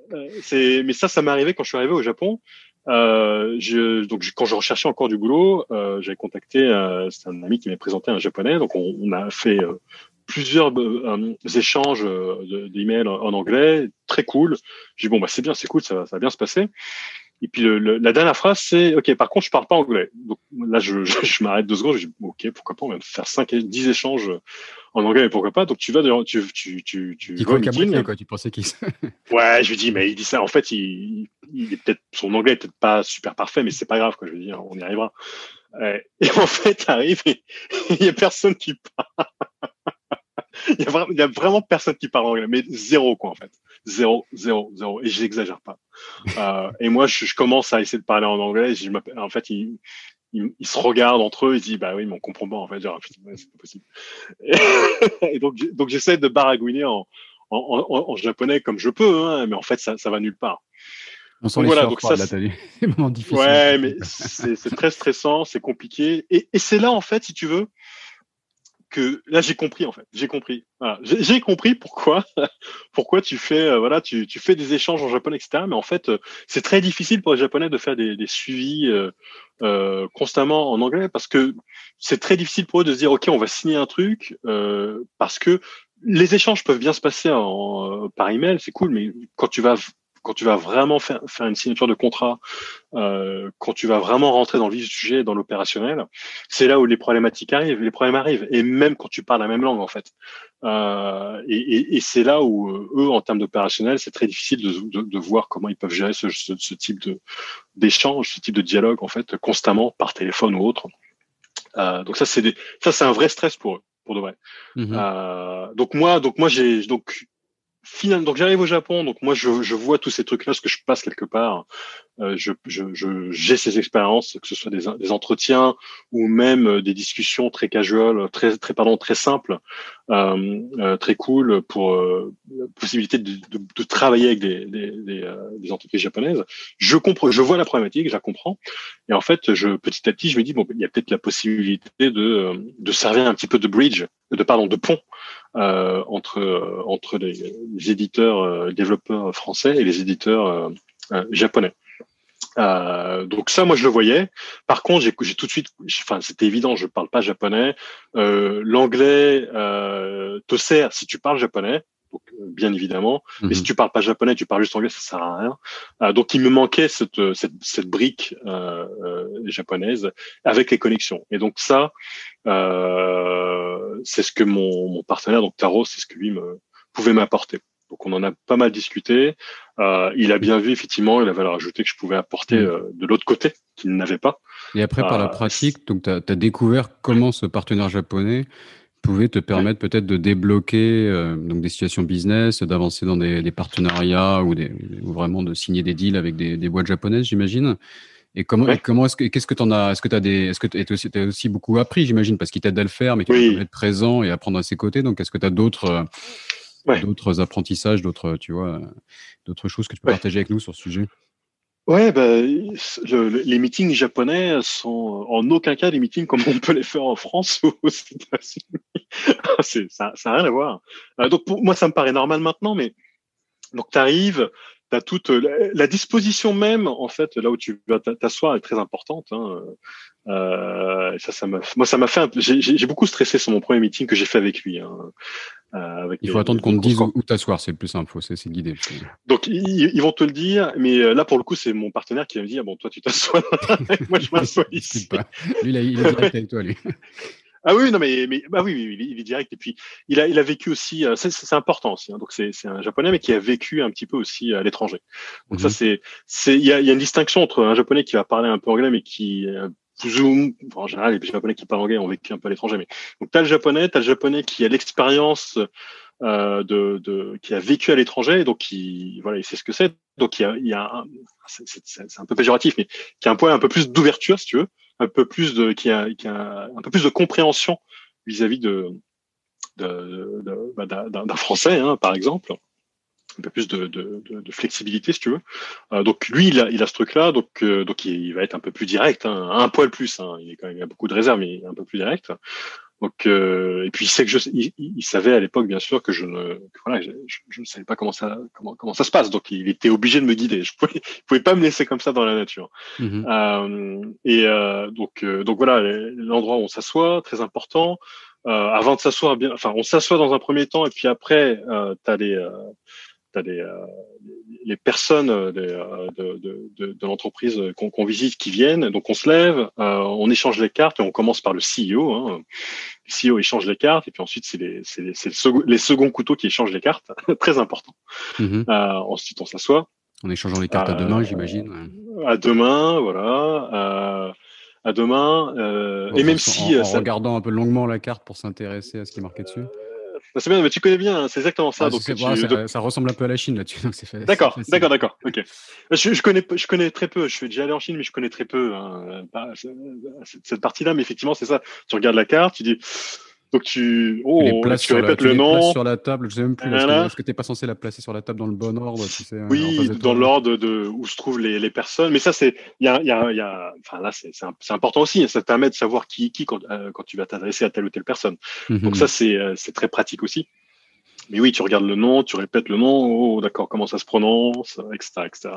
c'est, mais ça, ça m'est arrivé quand je suis arrivé au Japon. Euh, je, donc quand je recherchais encore du boulot, euh, j'avais contacté, euh, c'est un ami qui m'a présenté un japonais, donc on, on a fait euh, plusieurs euh, échanges d'emails en anglais, très cool. J'ai dit bon bah c'est bien, c'est cool, ça, ça va bien se passer. Et puis le, le, la dernière phrase, c'est OK, par contre, je parle pas anglais. Donc là, je, je, [LAUGHS] je m'arrête deux secondes, je dis OK, pourquoi pas, on va faire cinq, dix échanges en anglais, mais pourquoi pas. Donc tu vas, tu, tu, tu, tu, tu qu'il quoi, tu pensais qu'il. [LAUGHS] ouais, je lui dis, mais il dit ça. En fait, il, il est peut-être son anglais est peut-être pas super parfait, mais c'est pas grave, quoi. Je veux dire, on y arrivera. Et en fait, arrive et [LAUGHS] il y a personne qui parle. il, y a vraiment, il y a vraiment personne qui parle anglais, mais zéro quoi en fait, zéro, zéro, zéro. Et j'exagère pas. Euh, et moi, je, je, commence à essayer de parler en anglais. je en fait, ils, ils, ils, se regardent entre eux. Ils disent bah oui, mais on comprend pas en fait. Genre, c'est pas possible. Et, [LAUGHS] et donc, donc j'essaie de baragouiner en, en, en, en, japonais comme je peux, hein, mais en fait, ça, ça va nulle part. On sent donc, les voilà, donc ça, [LAUGHS] c'est. Ouais, mais c'est très stressant, c'est compliqué. Et, et c'est là, en fait, si tu veux, que là j'ai compris en fait, j'ai compris. Voilà. J'ai compris pourquoi [LAUGHS] pourquoi tu fais euh, voilà tu, tu fais des échanges en japonais etc. Mais en fait euh, c'est très difficile pour les japonais de faire des, des suivis euh, euh constamment en anglais parce que c'est très difficile pour eux de se dire ok on va signer un truc parce que les échanges peuvent bien se passer en, par email c'est cool mais quand tu vas quand tu vas vraiment faire, faire une signature de contrat, euh, quand tu vas vraiment rentrer dans le vif du sujet, dans l'opérationnel, c'est là où les problématiques arrivent, les problèmes arrivent, et même quand tu parles la même langue en fait. Euh, et, et, et c'est là où euh, eux, en termes d'opérationnel, c'est très difficile de, de, de, voir comment ils peuvent gérer ce, ce, ce type de d'échange, ce type de dialogue en fait, constamment par téléphone ou autre. Euh, donc ça, c'est ça, c'est un vrai stress pour eux, pour de vrai. Mmh. Euh, donc moi, donc moi, j'ai donc finalement, donc j'arrive au Japon, donc moi je, je vois tous ces trucs-là, parce que je passe quelque part, euh, je, je, je, j'ai ces expériences, que ce soit des, des entretiens ou même euh, des discussions très casual, très très pardon, très simples, euh, euh, très cool pour euh, la possibilité de, de, de, travailler avec des, des, des, euh, des, entreprises japonaises. Je comprends, je vois la problématique, je la comprends, et en fait, je petit à petit, je me dis bon, il y a peut-être la possibilité de de servir un petit peu de bridge, de pardon, de pont entre entre les, les éditeurs euh, développeurs français et les éditeurs euh, japonais. Euh, donc ça, moi, je le voyais. Par contre, j'ai tout de suite, enfin, c'était évident, je parle pas japonais. Euh, L'anglais euh, te sert si tu parles japonais, donc, bien évidemment. Mm -hmm. Mais si tu parles pas japonais, tu parles juste anglais, ça sert à rien. Euh, donc, il me manquait cette cette, cette brique japonaise avec les connexions. Et donc ça, c'est ce que mon, mon partenaire, donc Taro, c'est ce que lui me pouvait m'apporter. Donc on en a pas mal discuté. Euh, il a bien vu effectivement la valeur ajoutée que je pouvais apporter mm. euh, de l'autre côté, qu'il n'avait pas. Et après, par la euh, pratique, donc tu as, as, découvert comment ce partenaire japonais pouvait te permettre peut-être de débloquer euh, donc des situations business, d'avancer dans des, des, partenariats ou, des, ou vraiment de signer des deals avec des, des boîtes japonaises, j'imagine. Et comment, ouais. comment est-ce que, qu'est-ce que tu en as, est-ce que tu as des, est-ce que tu as aussi, aussi beaucoup appris, j'imagine, parce qu'il t'aide à le faire, mais tu oui. être présent et apprendre à ses côtés. Donc, est-ce que tu as d'autres, ouais. d'autres apprentissages, d'autres, tu vois, d'autres choses que tu peux partager avec nous sur ce sujet? Ouais, bah, le, les meetings japonais sont en aucun cas des meetings comme on peut les faire en France [LAUGHS] ou aux États-Unis. ça, ça n'a rien à voir. Euh, donc pour moi, ça me paraît normal maintenant, mais donc tu arrives, tu as toute la, la, disposition même, en fait, là où tu vas t'asseoir est très importante. Hein. Euh, ça, ça moi, ça m'a fait. J'ai beaucoup stressé sur mon premier meeting que j'ai fait avec lui. Hein. avec il faut attendre qu'on te dise où, t'asseoir, c'est le plus simple, c'est guidé. Donc ils, vont te le dire, mais là pour le coup c'est mon partenaire qui va me dire bon toi tu t'assois, [LAUGHS] moi je [LAUGHS] m'assois ici. Lui il, est direct avec toi lui. [LAUGHS] Ah oui, non, mais, mais bah oui, oui, il est direct. Et puis, il a, il a vécu aussi, euh, c'est important aussi. Hein, donc, c'est un japonais, mais qui a vécu un petit peu aussi à l'étranger. Donc, ça, mhm. c'est, c'est, il y a, y a, une distinction entre un japonais qui va parler un peu anglais, mais qui, euh, en général, les japonais qui parlent anglais ont vécu un peu à l'étranger. Mais donc, t'as le japonais, t'as le japonais qui a l'expérience euh, de, de, qui a vécu à l'étranger, donc qui, voilà, il sait ce que c'est. Donc, il y a, il y a c'est un peu péjoratif, mais qui a un point un peu plus d'ouverture, si tu veux un peu plus de, qui a, un peu plus de compréhension vis-à-vis de, bah, d'un Français, hein, par exemple un peu plus de, flexibilité si tu veux. Euh, donc lui, il a, il a ce truc-là, donc euh, il, va être un peu plus direct, hein, un poil plus. Hein, il est quand même a beaucoup de réserves, mais un peu plus direct. Donc, euh, et puis il sait que je, il, savait à l'époque bien sûr que je ne, voilà, je, je, ne savais pas comment ça, comment, comment ça se passe. Donc il était obligé de me guider. Je pouvais, [LAUGHS] pouvais pas me laisser comme ça dans la nature. Mm-hmm. euh, et euh, donc, euh, donc voilà, l'endroit où on s'assoit, très important. Euh, avant de s'asseoir, bien, enfin, on s'assoit dans un premier temps, et puis après, tu as les, t'as les, les personnes de, de, de, de l'entreprise qu'on visite qui viennent. Donc on se lève, on échange les cartes et on commence par le CEO. Hein. Le CEO échange les cartes et puis ensuite c'est les, les, les, seconds couteaux qui échangent les cartes, [LAUGHS] très important. Mm-hmm. Euh, ensuite on s'assoit. En échangeant les cartes à demain, j'imagine. À demain, voilà. Euh, à demain. Euh, et même si en, regardant un peu longuement la carte pour s'intéresser à ce qui est marqué dessus. C'est bien, mais tu connais bien, hein, c'est exactement ça. donc, ça, ressemble un peu à la Chine là-dessus. [LAUGHS] D'accord, d'accord, d'accord. Ok. Je, je, connais, je connais très peu. Je suis déjà allé en Chine, mais je connais très peu hein, cette partie-là. Mais effectivement, c'est ça. Tu regardes la carte, tu dis donc tu, oh, tu répètes le nom. sur la table, je sais même plus. Est-ce que tu n'es pas censé la placer sur la table dans le bon ordre tu sais, Oui, dans l'ordre de où se trouvent les, les personnes. Mais ça, c'est, il y a, y a, y a, enfin là, c'est, c'est important aussi. Ça te permet de savoir qui, qui quand, euh, quand tu vas t'adresser à telle ou telle personne. Mhm. Donc ça, euh, c'est très pratique aussi. Mais oui, tu regardes le nom, tu répètes le nom, oh d'accord, comment ça se prononce, etc., etc.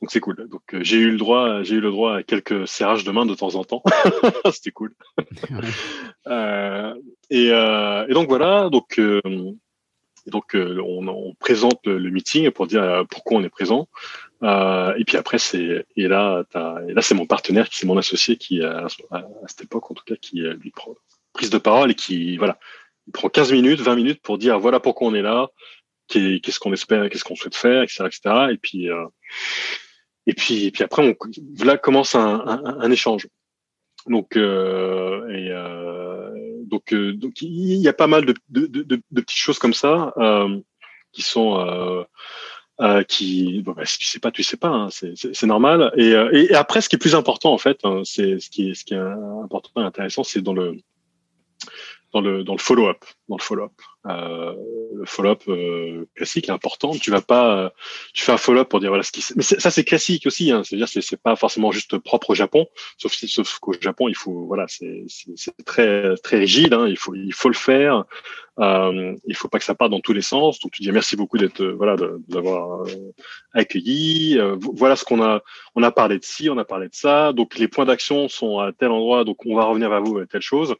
Donc c'est cool. Donc euh, j'ai eu le droit, j'ai eu le droit à quelques serrages de main de temps en temps. [LAUGHS] C'était cool. euh, et, euh, et, donc voilà, donc euh, donc euh, on, on, présente le, meeting pour dire pourquoi on est présent. et puis après c'est et là as, et là c'est mon partenaire c'est mon associé qui à, à, cette époque en tout cas qui lui prend prise de parole et qui voilà il prend 15 minutes, 20 minutes pour dire voilà pourquoi on est là, qu'est-ce qu'on espère, qu'est-ce qu'on souhaite faire, etc., etc. Et puis, euh, et puis, et puis après, on, là commence un, un, un échange. Donc, euh, et, euh, donc, euh, donc, il y a pas mal de, de, de, de petites choses comme ça euh, qui sont euh, qui, bah, si tu sais pas, tu sais pas, hein, c'est normal. Et, et, après, ce qui est plus important en fait, hein, c'est ce qui est ce qui est important et intéressant, c'est dans le dans le dans le follow-up, dans le follow-up. Euh, le follow-up euh, classique est important. Tu vas pas, euh, tu fais un follow-up pour dire voilà ce qui. Mais ça c'est classique aussi. Hein. C'est-à-dire c'est c'est pas forcément juste propre au Japon, sauf si sauf qu'au Japon il faut voilà c'est c'est très très rigide. Hein. Il faut il faut le faire. Euh, il faut pas que ça parte dans tous les sens. Donc tu dis merci beaucoup d'être voilà d'avoir euh, accueilli. voilà ce qu'on a on a parlé de ci, on a parlé de ça. Donc les points d'action sont à tel endroit. Donc on va revenir vers vous à telle chose.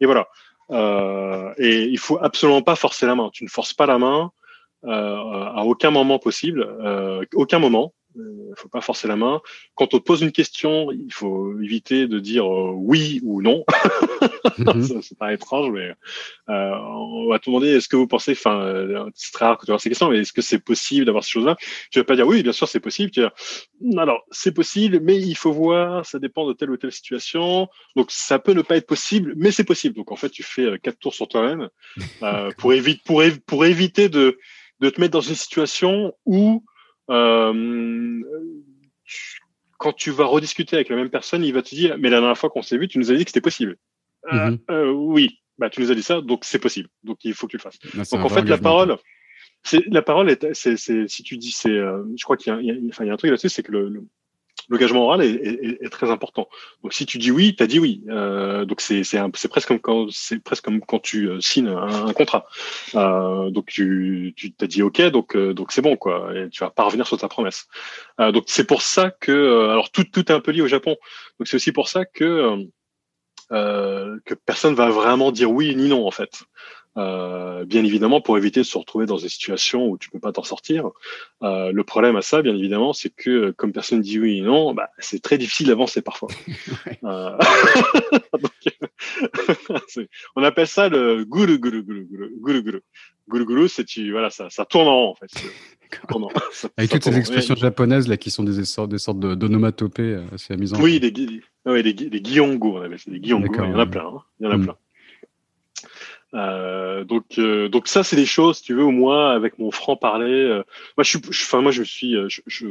Et voilà. Euh, et il faut absolument pas forcer la main. Tu ne forces pas la main euh, à aucun moment possible, euh, aucun moment. Il ne faut pas forcer la main. Quand on te pose une question, il faut éviter de dire oui ou non. [LAUGHS] Mhm. c'est pas étrange, mais euh, on va te demander est-ce que vous pensez, enfin, euh, c'est très rare que tu aies ces questions, mais est-ce que c'est possible d'avoir ces choses-là? Tu vas pas dire oui, bien sûr, c'est possible. Tu vas dire, alors, c'est possible, mais il faut voir, ça dépend de telle ou telle situation. Donc, ça peut ne pas être possible, mais c'est possible. Donc, en fait, tu fais euh, quatre tours sur toi-même euh, [LAUGHS] pour, éviter, pour, pour éviter de, de te mettre dans une situation où euh, quand tu vas rediscuter avec la même personne, il va te dire, mais la dernière fois qu'on s'est vu, tu nous as dit que c'était possible. Euh, mhm. euh, oui, bah, tu nous as dit ça, donc c'est possible. Donc il faut que tu le fasses. Bah, donc en fait, la parole, c'est la parole est, c'est, si tu dis, c'est, euh, je crois qu'il y a, il y a, enfin, il y a un truc là-dessus, c'est que le, l'engagement oral est, est, est, très important. Donc si tu dis oui, tu as dit oui. Euh, donc c'est presque comme quand c'est presque comme quand tu euh, signes un, un contrat. Euh, donc tu tu t'as dit ok, donc donc c'est bon quoi. Et tu vas pas revenir sur ta promesse. donc c'est pour ça que alors tout tout est un peu lié au Japon. Donc c'est aussi pour ça que euh, que personne va vraiment dire oui ni non en fait. Euh, bien évidemment pour éviter de se retrouver dans des situations où tu peux pas t'en sortir. Euh, le problème à ça, bien évidemment, c'est que comme personne dit oui et non, bah, c'est très difficile d'avancer parfois. [LAUGHS] euh, [LAUGHS] [LAUGHS] on appelle ça le goulou goulou goulou goulou goulou goulou goulou, c'est tu voilà ça ça tourne en rond en fait. Avec toutes ces expressions japonaises là qui sont des sortes, des sortes d'onomatopées assez amusantes. Oui, des, des, ouais, des, des guillongo, on appelle ça des guillongo. Il y en a plein. Hein. Il y en a mm. plein. Euh, donc, euh, donc ça, c'est des choses, tu veux, au moins avec mon franc parler. Euh, moi, je suis, enfin, moi, je me suis, euh, je, je,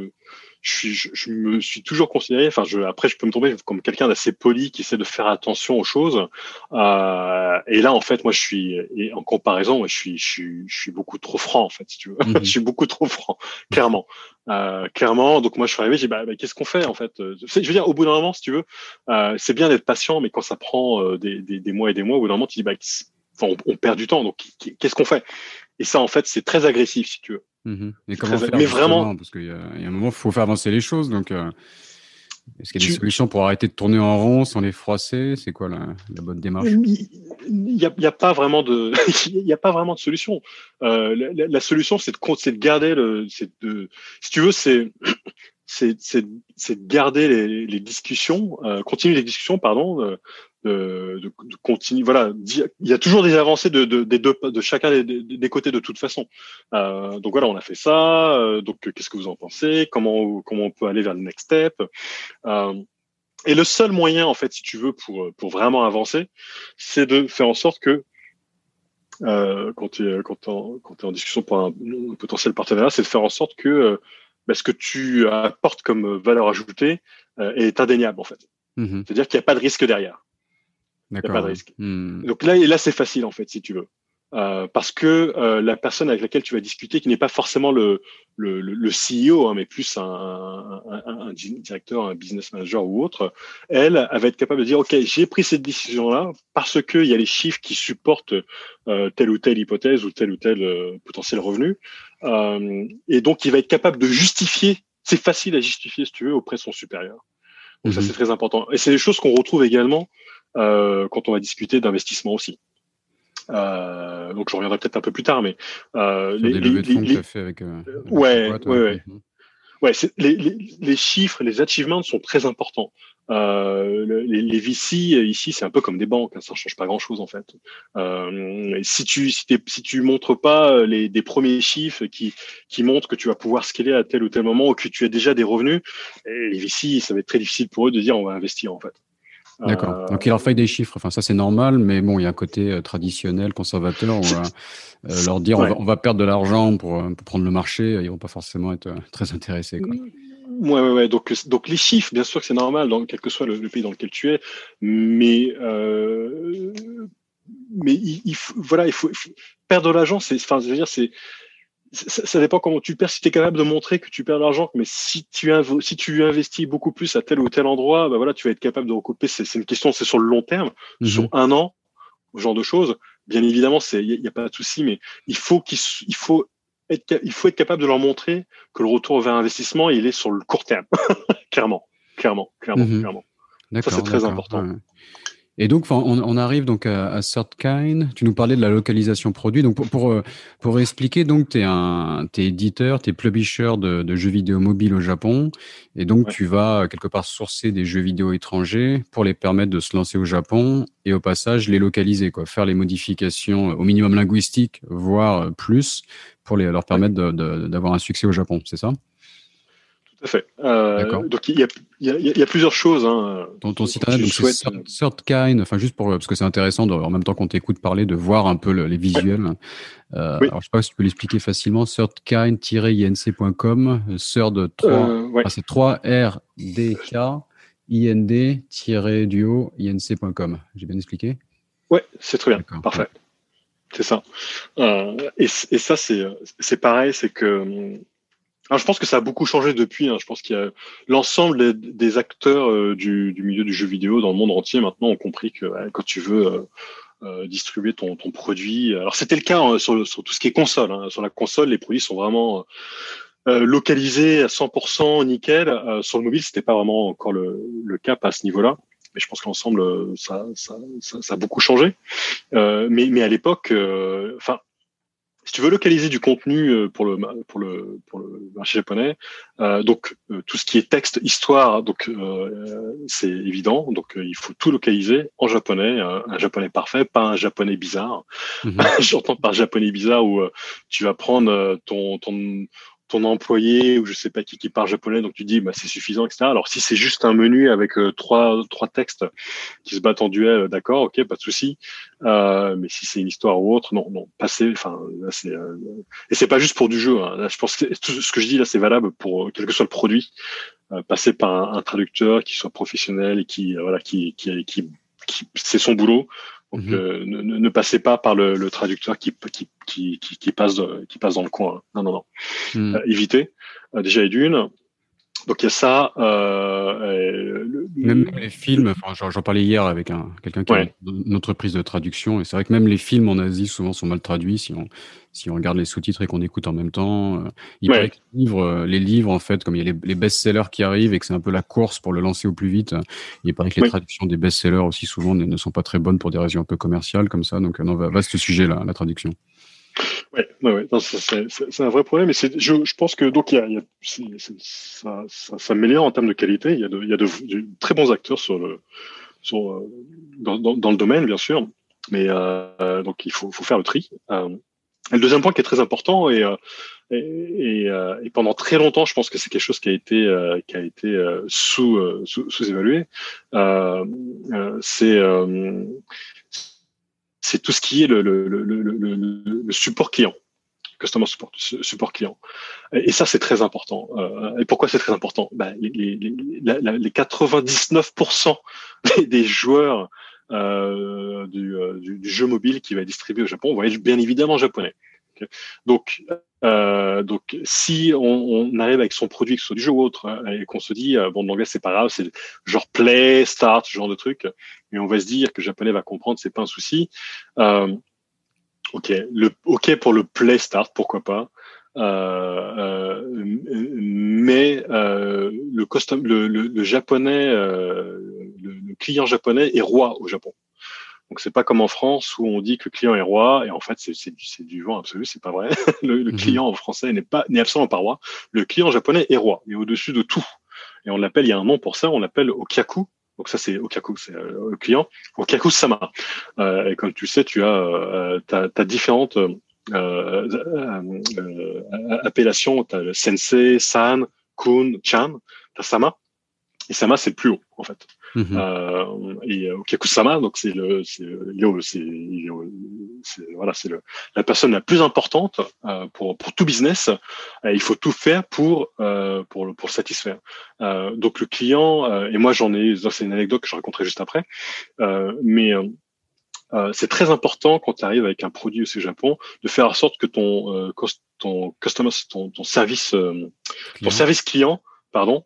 je, suis, je, me suis toujours considéré. Enfin, je, après, je peux me tomber comme quelqu'un d'assez poli qui essaie de faire attention aux choses. et là, en fait, moi, je suis, et en comparaison, je suis, je suis, je suis beaucoup trop franc, en fait, si tu veux. Mhm. [LAUGHS] je suis beaucoup trop franc, clairement. clairement. Donc, moi, je suis arrivé, j'ai dit, bah, bah qu'est-ce qu'on fait, en fait Je veux dire, au bout d'un moment, si tu veux, c'est bien d'être patient, mais quand ça prend des, des, des, mois et des mois, au bout d'un moment, tu dis, bah, on, perd du temps. Donc, qu'est-ce qu'on fait? Et ça, en fait, c'est très agressif, si tu veux. Mmh comment faire, Mais vraiment, parce qu'il y, a un moment, il faut faire avancer les choses. Donc, euh, est-ce qu'il y a des solutions pour arrêter de tourner en rond sans les froisser? C'est quoi la, bonne démarche? Il n'y a, pas vraiment de, [LAUGHS] il y a pas vraiment de solution. Euh, la, solution, c'est de, de garder le, de, si tu veux, [CLEARS THROAT] c'est c'est de garder les, les discussions, euh, continuer les discussions, pardon, de, de, de, continuer. Voilà, il y a toujours des avancées de, de, des deux, de chacun des, des, côtés de toute façon. Euh, donc voilà, on a fait ça. Euh, donc qu'est-ce que vous en pensez? Comment comment on peut aller vers le next step? Euh, Et le seul moyen, en fait, si tu veux, pour pour vraiment avancer, c'est de faire en sorte que euh, quand tu es, quand, en, quand es en discussion pour un, un potentiel partenariat, c'est de faire en sorte que bah, ce que tu apportes comme valeur ajoutée euh, est indéniable en fait. Mm-hmm. C'est-à-dire qu'il n'y a pas de risque derrière. Il n'y a pas de risque. Mm. Donc là, là c'est facile en fait, si tu veux. Euh, parce que euh, la personne avec laquelle tu vas discuter, qui n'est pas forcément le, le, le CEO, hein, mais plus un, un, un, directeur, un business manager ou autre, elle, elle va être capable de dire, OK, j'ai pris cette décision-là parce qu'il y a les chiffres qui supportent euh, telle ou telle hypothèse ou tel ou tel euh, potentiel revenu. Euh, et donc, il va être capable de justifier, c'est facile à justifier, si tu veux, auprès de son supérieur. Donc ça, mhm. c'est très important. Et c'est des choses qu'on retrouve également quand on va discuter d'investissement aussi. Euh, donc je reviendrai peut-être un peu plus tard, mais euh, les, les, les, les fait avec, euh, ouais, ouais, ouais, ouais, les, les, chiffres, les achievements sont très importants. Euh, les, les VC ici, c'est un peu comme des banques, hein, ça change pas grand-chose en fait. Euh, si tu si, si tu montres pas les des premiers chiffres qui qui montrent que tu vas pouvoir scaler à tel ou tel moment ou que tu as déjà des revenus, les VC, ça va être très difficile pour eux de dire on va investir en fait. D'accord. Euh, Donc il leur faille des chiffres. Enfin ça c'est normal, mais bon il y a un côté euh, traditionnel, conservateur. On va euh, [LAUGHS] leur dire on, va, perdre de l'argent pour, pour, prendre le marché. Ils vont pas forcément être très intéressés. Quoi. Ouais, ouais, ouais. Donc, donc les chiffres, bien sûr que c'est normal, dans quel que soit le, pays dans lequel tu es, mais euh, mais il, faut, voilà, il faut, perdre de l'argent. C'est, enfin, je veux dire, c'est ça, ça, dépend comment tu perds. Si tu es capable de montrer que tu perds de l'argent, mais si tu, si tu investis beaucoup plus à tel ou tel endroit, bah voilà, tu vas être capable de recouper. C'est une question, c'est sur le long terme, mhm. sur un an, ce genre de choses. Bien évidemment, il n'y a, pas de souci, mais il faut qu'il il faut être, il faut être capable de leur montrer que le retour vers investissement, il est sur le court terme, [LAUGHS] clairement, clairement, clairement, mhm. clairement. Ça c'est très important. Et donc, on, on, arrive donc à, à Kind. Tu nous parlais de la localisation produit. Donc, pour, pour, euh, pour expliquer, donc, tu es, es éditeur, tu es publisher de, de, jeux vidéo mobiles au Japon. Et donc, tu vas quelque part sourcer des jeux vidéo étrangers pour les permettre de se lancer au Japon et au passage les localiser, quoi, faire les modifications au minimum linguistique, voire plus, pour les, leur permettre d'avoir un succès au Japon. C'est ça? Tout à fait. Euh, donc il y a, y, a, y a, plusieurs choses. Hein, ton, ton site internet, c'est Third Kind, enfin juste pour parce que c'est intéressant de, en même temps qu'on t'écoute parler de voir un peu le, les visuels. Euh, oui. Alors je sais pas si tu peux l'expliquer facilement. Thirdkind-inc.com, Third 3, euh, ouais. c'est 3 R D K ind-duo inc.com. J'ai bien expliqué? Ouais, c'est très bien, parfait. C'est ça. Euh, et, et, ça, c'est pareil, c'est que alors, je pense que ça a beaucoup changé depuis. Hein. Je pense qu'il y a l'ensemble des, acteurs euh, du, milieu du jeu vidéo dans le monde entier maintenant ont compris que quand tu veux euh, euh, distribuer ton, produit, alors c'était le cas hein, sur, tout ce qui est console. Hein. Sur la console, les produits sont vraiment localisés à 100% nickel. sur le mobile, c'était pas vraiment encore le, cas à ce niveau-là. mais je pense qu'ensemble, ça, ça, a beaucoup changé. mais, mais à l'époque, enfin, si tu veux localiser du contenu euh, pour le pour le pour le marché japonais, euh, donc euh, tout ce qui est texte, histoire, donc euh, c'est évident. Donc il faut tout localiser en japonais, un japonais parfait, pas un japonais bizarre. Mhm. [LAUGHS] J'entends par japonais bizarre où tu vas prendre ton ton ton employé ou je sais pas qui qui parle japonais, donc tu dis bah c'est suffisant, etc. Alors si c'est juste un menu avec euh, trois trois textes qui se battent en duel, d'accord, ok, pas de souci. Euh, mais si c'est une histoire ou autre, non, non, passer. Enfin, c'est euh, et c'est pas juste pour du jeu. Hein. Je pense que tout ce que je dis là, c'est valable pour quel que soit le produit. passer par un, traducteur qui soit professionnel et qui voilà qui qui, qui, qui c'est son boulot donc, mhm. euh, ne, ne, passez pas par le, le traducteur qui, qui, qui, qui, passe, qui passe dans le coin. Non, non, non. Mhm. Euh, évitez. Euh, déjà, et d'une. Donc il y a ça. Euh, même les films, enfin, j'en parlais hier avec un, quelqu'un qui a une entreprise de traduction, et c'est vrai que même les films en Asie souvent sont mal traduits si on, si on regarde les sous-titres et qu'on écoute en même temps. Euh, il paraît que les livres, euh, les livres, en fait, comme il y a les, best-sellers qui arrivent et que c'est un peu la course pour le lancer au plus vite, il paraît que les traductions des best-sellers aussi souvent ne, sont pas très bonnes pour des raisons un peu commerciales comme ça. Donc, non, vaste sujet là, la traduction. Oui, ouais, ouais. c'est un vrai problème. Et je, je pense que donc y a, y a ça, ça s'améliore en termes de qualité. Il y a de, y a de, très bons acteurs sur le, sur, euh, dans, dans, dans, le domaine, bien sûr. Mais euh, donc il faut, faut faire le tri. Euh, le deuxième point qui est très important et, euh, et, euh, et pendant très longtemps, je pense que c'est quelque chose qui a été qui a été sous, sous, sous évalué. c'est c'est tout ce qui est le, le, support client, customer support, client. Et, ça, c'est très important. Euh, et pourquoi c'est très important? Ben, les, les, les, les 99% des, joueurs euh, du, euh, du, du, jeu mobile qui va être distribué au Japon vont être bien évidemment japonais. Donc, euh, donc, si on, arrive avec son produit, que ce soit du jeu ou autre, hein, et qu'on se dit, euh, bon, l'anglais c'est pas grave, c'est genre play, start, ce genre de truc, et on va se dire que le japonais va comprendre, c'est pas un souci. Euh, ok, ok pour le play, start, pourquoi pas. Euh, euh mais euh, le, japonais, le client japonais est roi au Japon. Donc c'est pas comme en France où on dit que le client est roi et en fait c'est c'est du vent absolu, c'est pas vrai. [LAUGHS] le, le mhm. client en français n'est pas n'est absolument pas roi. Le client japonais est roi, il est au-dessus de tout. Et on l'appelle, il y a un nom pour ça, on l'appelle Okyaku. Donc ça c'est Okyaku, c'est euh, le client. Okyaku Sama. Euh, et comme tu sais, tu as euh, as, différentes euh, euh, appellations. Tu as le sensei, san, kun, chan, tu as sama. Et sama c'est le plus haut en fait. Mhm. Euh, et euh, donc c'est le, c'est voilà, c'est la personne la plus importante euh, pour pour tout business. il faut tout faire pour pour pour satisfaire. donc le client et moi j'en ai, c'est une anecdote que je raconterai juste après, mais c'est très important quand tu arrives avec un produit au Japon de faire en sorte que ton ton customer ton, ton service ton service client pardon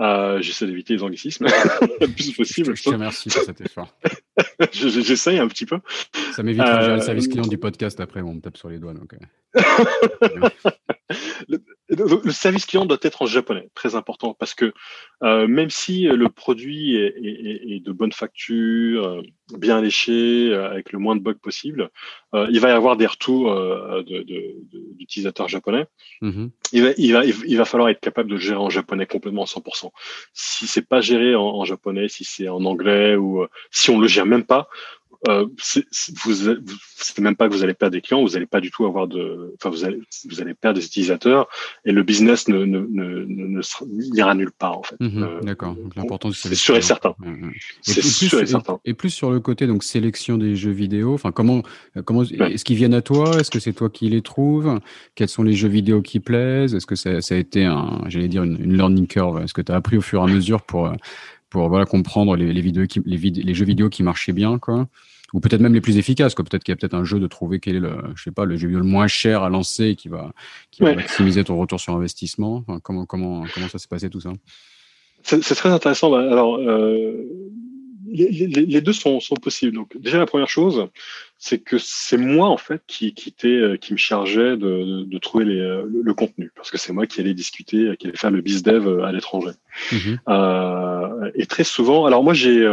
euh, J'essaie d'éviter les anglicismes [LAUGHS] le plus possible. Je te remercie pour cet effort. [LAUGHS] J'essaye un petit peu. Ça m'évite de euh, le service client du podcast après, on me tape sur les doigts. Donc, [LAUGHS] le, service client doit être en japonais, très important, parce que euh, même si le produit est, est, est de bonne facture, euh, bien léché, euh, avec le moins de bugs possible, euh, il va y avoir des retours d'utilisateurs de, de, japonais. Mm-hmm. il, va, il, va, il va falloir être capable de le gérer en japonais complètement à 100%. Si c'est pas géré en, en japonais, si c'est en anglais ou si on le gère même pas, euh, vous, c'est même pas que vous allez perdre des clients, vous allez pas du tout avoir de, enfin vous allez, vous allez perdre des utilisateurs et le business ne ne ne, ne, n'ira nulle part en fait. Mhm, euh, D'accord. Donc l'important c'est sûr et certain. C'est sûr et certain. Et, plus sur le côté donc sélection des jeux vidéo. Enfin comment comment est-ce qu'ils viennent à toi? Est-ce que c'est toi qui les trouves? Quels sont les jeux vidéo qui plaisent? Est-ce que ça, ça, a été un, j'allais dire une, une learning curve? Est-ce que tu as appris au fur et à mesure pour pour voilà comprendre les, les vidéos qui, les, les jeux vidéo qui marchaient bien quoi ou peut-être même les plus efficaces. Quoi. Peut-être qu'il y a peut-être un jeu de trouver quel est le, je sais pas, le jeu vidéo le moins cher à lancer et qui va, qui va maximiser ton retour sur investissement. Enfin, comment, comment, comment ça s'est passé tout ça? C'est très intéressant. Bah, alors, euh, les, les, les, deux sont, sont, possibles. Donc, déjà la première chose, c'est que c'est moi en fait qui qui, était, qui me chargeait de, de, trouver les, le, le, contenu, parce que c'est moi qui allais discuter, qui allais faire le biz dev à l'étranger. Mm-hmm. Euh, et très souvent, alors moi j'ai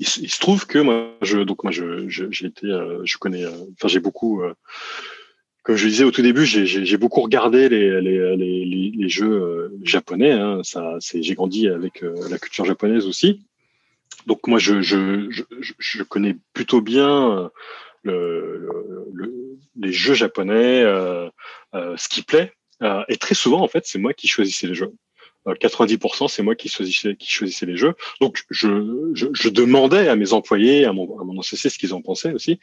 il, se trouve que moi, je, donc moi, je, j'ai été, je connais, enfin, j'ai beaucoup comme je disais au tout début, j'ai beaucoup regardé les, les, les, les jeux euh, japonais. Hein. Ça, j'ai grandi avec euh, la culture japonaise aussi. Donc moi, je, je, je, je connais plutôt bien euh, le, le, les jeux japonais, euh, ce qui plaît. et très souvent, en fait, c'est moi qui choisissais les jeux. 90%, c'est moi qui choisissais, qui choisissais les jeux. Donc, je, je, je demandais à mes employés, à mon, à mon ce qu'ils en pensaient aussi.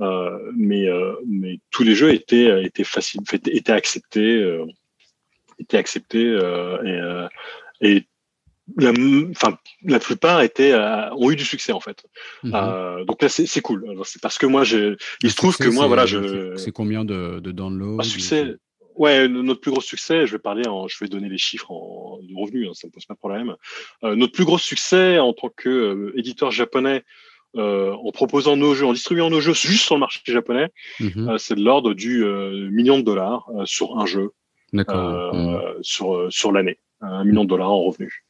Euh, mais, euh, mais tous les jeux étaient, étaient faciles, étaient acceptés, euh, étaient acceptés euh, et, et la, enfin, la plupart étaient, ont eu du succès en fait. Mm-hmm. donc là, c'est cool. C'est parce que moi, il se trouve que moi, voilà, je. C'est combien de, de downloads Un succès. Ouais, notre plus gros succès, je vais parler, en, je vais donner les chiffres en, de revenus, hein, ça ne pose pas de problème. Euh, notre plus gros succès en tant qu'éditeur euh, japonais, euh, en proposant nos jeux, en distribuant nos jeux juste sur le marché japonais, mhm. euh, c'est de l'ordre du euh, million de dollars sur un jeu, mhm. sur sur l'année, un million de dollars en revenus.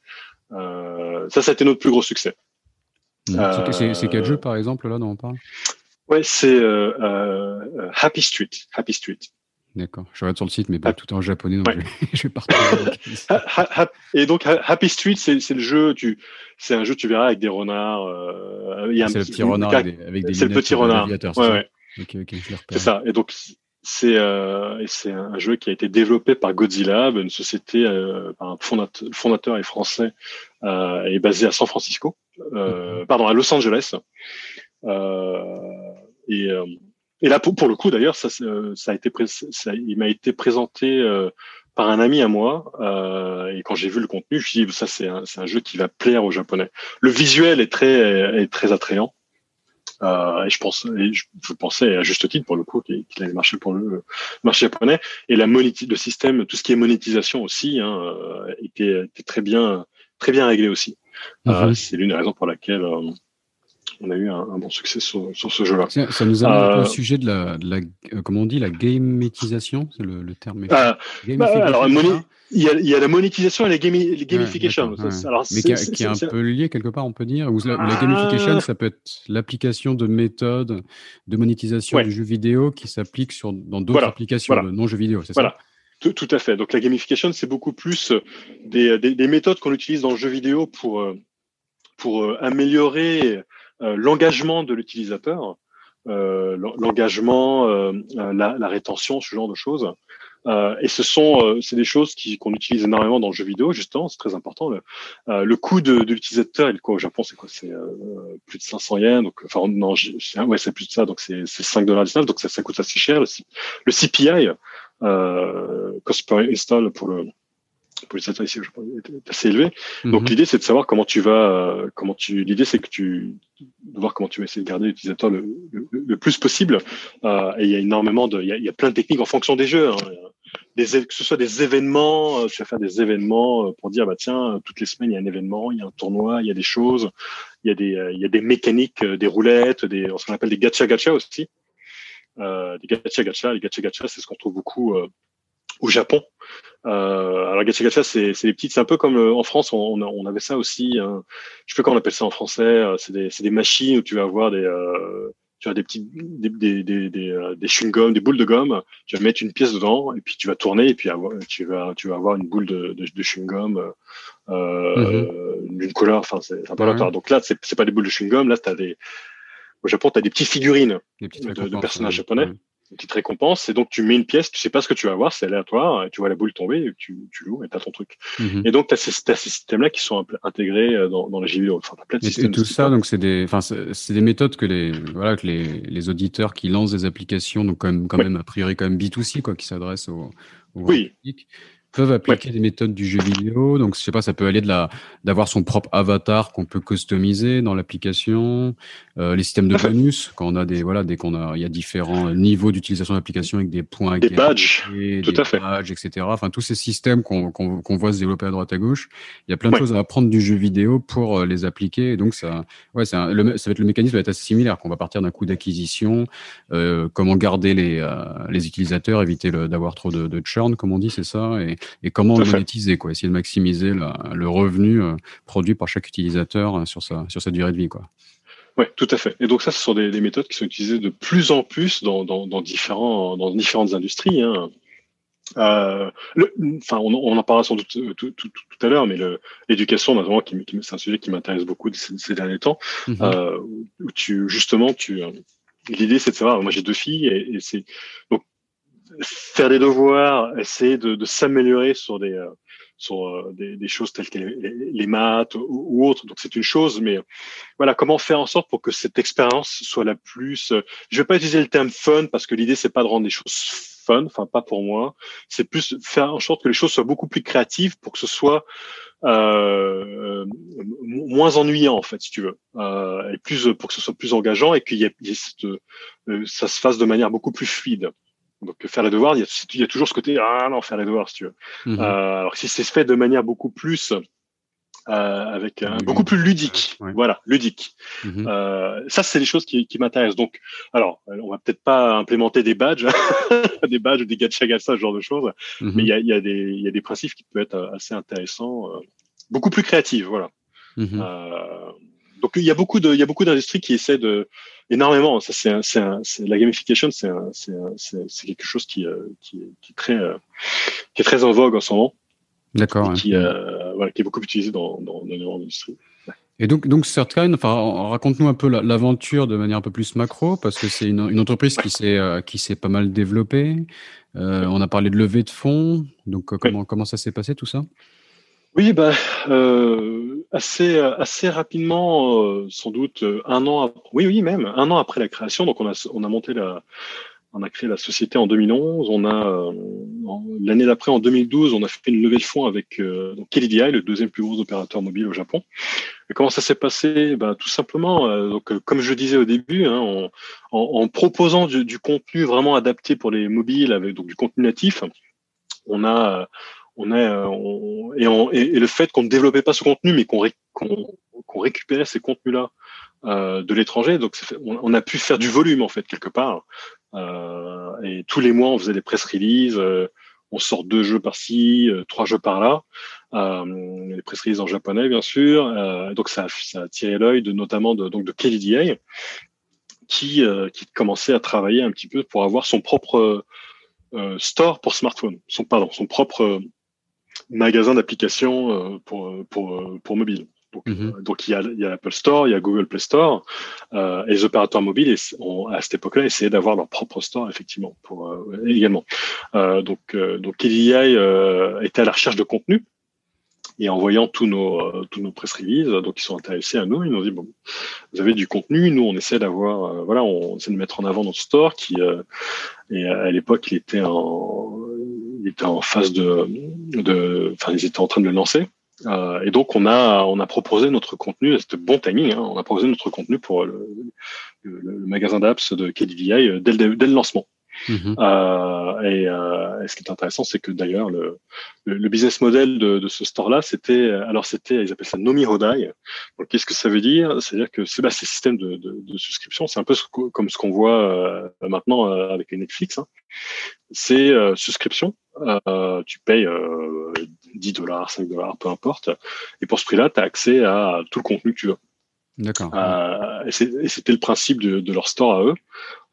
Ça, ça a été notre plus gros succès. Mhm. C'est quel jeu, par exemple, là, dont on parle? Ouais, c'est Happy Street. Happy Street. D'accord. Je regarde sur le site, mais pas tout en japonais, donc je, vais [LAUGHS] partir. [LAUGHS] Et donc, Happy Street, c'est le jeu, tu, c'est un jeu, tu verras, avec des renards. Euh, c'est le petit renard avec des, avec C'est le petit renard. Ouais, ouais. c'est ça. Et donc, c'est euh, un jeu qui a été développé par Godzilla, une société, euh, par un fondateur, fondateur est français euh, et basé à San Francisco, euh, pardon, à Los Angeles. Euh, et euh, et là, pour, pour le coup, d'ailleurs, ça, ça a été, ça, il m'a été présenté euh, par un ami à moi. Euh, et quand j'ai vu le contenu, je me suis dit, ça, c'est un, un, jeu qui va plaire aux Japonais. Le visuel est très, est très attrayant. Euh, et je pense, et je, pensais à juste titre pour le coup qu'il allait marcher pour le marché japonais. Et la le système, tout ce qui est monétisation aussi, hein, euh, était, était, très bien, très bien réglé aussi. Mm c'est l'une des raisons pour laquelle on a eu un, bon succès sur, ce jeu-là. Ça, nous amène au euh, sujet de la, de la euh, comment on dit, la gamétisation, c'est le, terme. Ah, bah, alors, il y, a, il y, a, la monétisation et la, gamification. Mais qui, est, un peu lié quelque part, on peut dire. Ou la, ah. gamification, ça peut être l'application de méthodes de monétisation du jeu vidéo qui s'applique dans d'autres applications de non-jeux vidéo, c'est ça tout, tout, à fait. Donc la gamification, c'est beaucoup plus des, des, des méthodes qu'on utilise dans le jeu vidéo pour, euh, pour améliorer euh, l'engagement de l'utilisateur, euh, l'engagement, euh, la, la, rétention, ce genre de choses. Euh, et ce sont, c'est des choses qui qu'on utilise énormément dans le jeu vidéo, justement, c'est très important. Le, le coût de, de l'utilisateur, il quoi au Japon, c'est quoi? C'est plus de 500 yens, donc enfin non, ouais, c'est plus de ça, donc c'est 5 dollars donc ça, ça coûte assez cher. Le, le CPI, cost per install pour le pour les ici est assez élevé. Donc mhm. l'idée c'est de savoir comment tu vas, euh, comment tu, l'idée c'est que tu, de voir comment tu vas essayer de garder l'utilisateur le, le, plus possible. Euh, et il y a énormément de, il y a, il y a, plein de techniques en fonction des jeux. Hein. Des, que ce soit des événements, euh, tu vas faire des événements euh, pour dire bah tiens toutes les semaines il y a un événement, il y a un tournoi, il y a des choses, il y a des, il y a des mécaniques, des roulettes, des, ce qu'on appelle des gacha gacha aussi. Euh, des gacha gacha, les gacha gacha c'est ce qu'on trouve beaucoup au Japon. Euh, alors gacha gacha, c'est des petites, c'est un peu comme euh, en France, on, on avait ça aussi. Hein. Je sais pas comment on appelle ça en français. Euh, c'est des, des, machines où tu vas avoir des, euh, tu as des petits, des, des, des, des, euh, des chewing-gum, des boules de gomme. Tu vas mettre une pièce dedans et puis tu vas tourner et puis avoir, tu vas, tu vas avoir une boule de, de, de chewing-gum euh, mm-hmm. d'une couleur. Enfin, c'est un peu ouais. Donc là, c'est pas des boules de chewing-gum. Là, t'as des, au Japon, tu as des petites figurines de, de, personnages japonais une petite récompense. Et donc, tu mets une pièce, tu sais pas ce que tu vas voir, c'est aléatoire, et tu vois la boule tomber, et tu, tu l'ouvres et tu as ton truc. Mhm. Et donc, tu as ces, ces systèmes-là qui sont intégrés euh, dans, dans les jeux vidéo. Enfin, plein de et, tout ça, donc, c'est des, enfin, c'est des méthodes que les, voilà, que les, les auditeurs qui lancent des applications, donc, quand même, quand même, a priori, quand même B2C, quoi, qui s'adressent au, au oui peuvent appliquer des méthodes du jeu vidéo. Donc, je sais pas, ça peut aller de la d'avoir son propre avatar qu'on peut customiser dans l'application, euh, les systèmes de bonus quand on a des voilà, dès qu'on a il y a différents niveaux d'utilisation d'application avec des points, des badges, tout à fait, badges, etc. Enfin, tous ces systèmes qu'on qu'on voit se développer à droite à gauche, il y a plein de choses à apprendre du jeu vidéo pour euh, les appliquer. Et donc, ça, ouais, c'est le, ça va être le mécanisme va être assez similaire. Qu'on va partir d'un coût d'acquisition, euh, comment garder les euh, les utilisateurs, éviter d'avoir trop de, de churn, comme on dit, c'est ça. Et, et comment le monétiser, quoi, essayer de maximiser le revenu euh, produit par chaque utilisateur euh, sur sa, sur sa durée de vie. Quoi. Ouais, tout à fait. Et donc ça, ce sont des, des, méthodes qui sont utilisées de plus en plus dans, dans, dans différents, dans différentes industries. Hein. Euh, le, enfin, on, on, en parlera sans doute tout, tout, tout, tout à l'heure, mais l'éducation, notamment, qui, qui c'est un sujet qui m'intéresse beaucoup ces, ces, derniers temps. Euh, où tu, justement, tu, l'idée, c'est de savoir. Moi, j'ai deux filles, et, et c'est donc faire des devoirs, essayer de, de s'améliorer sur des euh, sur euh, des, des, choses telles que les, les maths ou, ou, autres. Donc c'est une chose, mais voilà, comment faire en sorte pour que cette expérience soit la plus. Euh, je vais pas utiliser le terme fun parce que l'idée c'est pas de rendre des choses fun, enfin pas pour moi. C'est plus faire en sorte que les choses soient beaucoup plus créatives pour que ce soit euh, moins ennuyant en fait, si tu veux, euh, et plus pour que ce soit plus engageant et qu'il y ait, ça se fasse de manière beaucoup plus fluide. Donc faire les devoirs, il y, a, il y a, toujours ce côté ah non faire les devoirs si tu veux. Mmh. Euh, alors si c'est fait de manière beaucoup plus euh, avec beaucoup plus ludique, ouais. voilà ludique. Mmh. Euh, ça c'est les choses qui, qui m'intéressent. Donc alors on va peut-être pas implémenter des badges, [LAUGHS] des badges, des gacha ça, ce genre de choses, mmh. mais il y a, y a des il y a des principes qui peuvent être assez intéressants, euh, beaucoup plus créatifs, voilà. Donc il y a beaucoup de il y a beaucoup d'industries qui essaient de énormément. Ça, c'est, c'est, la gamification, c'est, c'est, c'est, quelque chose qui, euh, qui, qui, est très, euh, qui est très en vogue en ce moment. D'accord. Qui, euh, voilà, qui est beaucoup utilisé dans, dans, dans l'industrie. Ouais. Et donc, donc Certkind, enfin, raconte-nous un peu l'aventure de manière un peu plus macro, parce que c'est une, une, entreprise qui s'est euh, qui s'est pas mal développée. Euh, on a parlé de levée de fonds. Donc, comment comment ça s'est passé tout ça? Oui, bah, euh, assez, assez rapidement, euh, sans doute un an, oui, oui, même un an après la création. Donc, on a, on a monté la, on a créé la société en 2011. On a euh, l'année d'après, en 2012, on a fait une levée de fonds avec euh, KDDI, le deuxième plus gros opérateur mobile au Japon. Et comment ça s'est passé? Ben, Tout simplement, euh, donc comme je disais au début, hein, en, en, proposant du, du, contenu vraiment adapté pour les mobiles, avec donc du contenu natif, on a on est on, et, on, et, et, le fait qu'on ne développait pas ce contenu, mais qu'on ré, qu récupérait ces contenus-là euh, de l'étranger, donc on, on, a pu faire du volume en fait quelque part. Euh, et tous les mois, on faisait des press releases. Euh, on sort deux jeux par-ci, euh, trois jeux par-là. les press releases en japonais, bien sûr. donc ça, ça a tiré l'œil de notamment de donc de KDDI, qui qui commençait à travailler un petit peu pour avoir son propre store pour smartphone, son pardon, son propre magasin d'applications pour pour pour mobile. Donc, mm-hmm. donc il, y a, il y a l'Apple Store, il y a Google Play Store, euh, et les opérateurs mobiles ont, à cette époque-là essayé d'avoir leur propre store effectivement pour euh, également. Euh, donc donc KDI était à la recherche de contenu et en voyant tous nos tous nos press releases, donc ils sont intéressés à nous, ils nous ont dit bon, vous avez du contenu, nous on essaie d'avoir voilà, on essaie de mettre en avant notre store qui et à l'époque il était en il était en phase de de enfin ils étaient en train de le lancer euh, et donc on a on a proposé notre contenu, c'était bon timing, hein, on a proposé notre contenu pour le, le, magasin d'apps de KDVI euh, dès le, dès le lancement. Mmh. Euh, et, euh, ce qui est intéressant, c'est que d'ailleurs le, le, business model de, de ce store-là, c'était alors c'était ils appellent ça Nomi Hodai. Donc qu'est-ce que ça veut dire? C'est-à-dire que c'est bah, ces systèmes de, de, de, souscription, c'est un peu comme ce qu'on voit euh, maintenant euh, avec les Netflix. Hein. C'est souscription, tu payes 10 dollars, 5 dollars, peu importe. Et pour ce prix-là, tu as accès à tout le contenu que tu veux. D'accord. Euh, c'était le principe de, de, leur store à eux,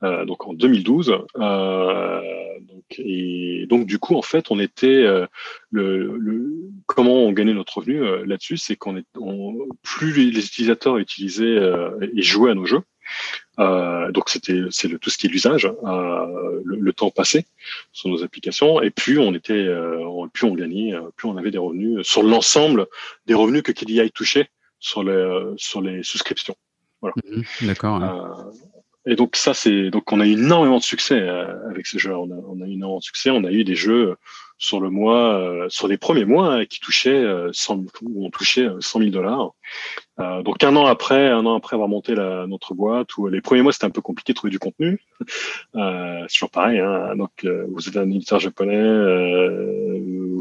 euh, donc en 2012. Euh, donc, et donc du coup, en fait, on était euh, le, le, comment on gagnait notre revenu euh, là-dessus, c'est qu'on est on, plus les, utilisateurs utilisaient euh, et jouaient à nos jeux. donc c'était c'est tout ce qui est l'usage, le, le, temps passé sur nos applications, et plus on était, plus on gagnait, plus on avait des revenus sur l'ensemble des revenus que KDI touchait sur les, sur les souscriptions. Voilà. Mmh, D'accord. Euh, et donc ça, c'est donc on a eu énormément de succès euh, avec ces jeux. On a, on a eu énormément de succès. On a eu des jeux sur le mois, euh, sur les premiers mois, hein, qui touchaient 100, où on touchait 100 000 dollars. Euh, donc un an après, un an après avoir monté la, notre boîte, où les premiers mois c'était un peu compliqué de trouver du contenu. [LAUGHS] Euh, c'est toujours pareil. Hein. Donc vous êtes un éditeur japonais,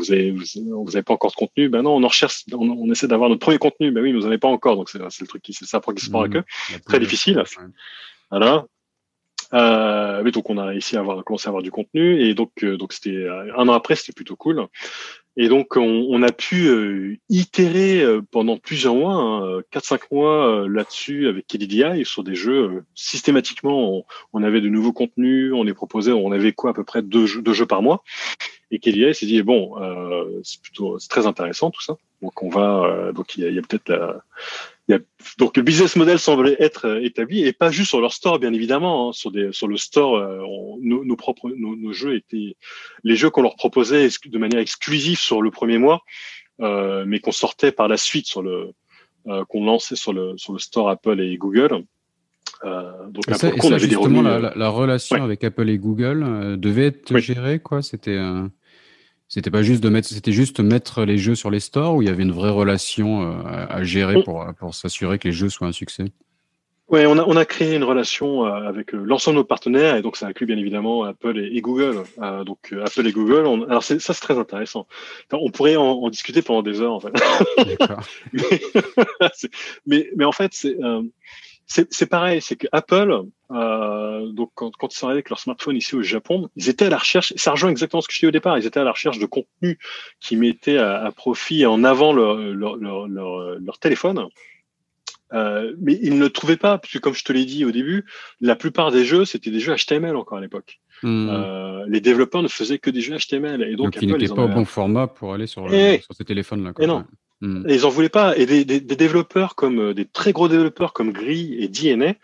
vous avez vous, vous avez pas encore de contenu. Ben non, on en recherche, on, on essaie d'avoir notre premier contenu. Ben oui, vous en avez pas encore. Donc c'est le truc qui c'est ça pour qui se prend à queue. Très difficile. Voilà. Euh, mais donc on a réussi à avoir commencé à avoir du contenu et donc donc c'était un an après c'était plutôt cool. Et donc, on, on a pu euh, itérer euh, pendant plusieurs mois, hein, 4-5 mois euh, là-dessus avec KDDI sur des jeux. systématiquement, on, avait de nouveaux contenus, on les proposait, on avait quoi à peu près deux jeux, deux jeux par mois. Et KDDI s'est dit, bon, c'est plutôt c'est très intéressant tout ça. Donc, on va, donc il y a, a peut-être la, donc le business model semblait être euh, établi et pas juste sur leur store bien évidemment hein, sur des sur le store euh, nos, propres nos, jeux étaient les jeux qu'on leur proposait de manière exclusive sur le premier mois euh, mais qu'on sortait par la suite sur le qu'on lançait sur le sur le store Apple et Google. Donc et ça, justement la, relation avec Apple et Google devait être gérée quoi? C'était c'était pas juste de mettre, c'était juste mettre les jeux sur les stores ou il y avait une vraie relation euh, à, gérer pour, pour s'assurer que les jeux soient un succès? Oui, on a, on a créé une relation euh, avec euh, l'ensemble de nos partenaires et donc ça inclut bien évidemment Apple et, Google. donc Apple et Google, alors ça c'est très intéressant. on pourrait en, discuter pendant des heures en fait. [LAUGHS] [LAUGHS] mais, mais, en fait c'est c'est pareil, c'est que Apple, euh, donc quand, quand, ils sont arrivés avec leur smartphone ici au Japon, ils étaient à la recherche, ça rejoint exactement ce que je disais au départ, ils étaient à la recherche de contenu qui mettait à, profit et en avant leur, leur, leur, leur téléphone. Euh, mais ils ne le trouvaient pas, puisque comme je te l'ai dit au début, la plupart des jeux, c'était des jeux HTML encore à l'époque. Hmm. Euh, les développeurs ne faisaient que des jeux HTML. Et donc, donc ils n'étaient pas au bon format pour aller sur, sur ces téléphones-là. Et non. Hmm. Et ils en voulaient pas. Et des, des, des, développeurs comme euh, des très gros développeurs comme Gris et DNA,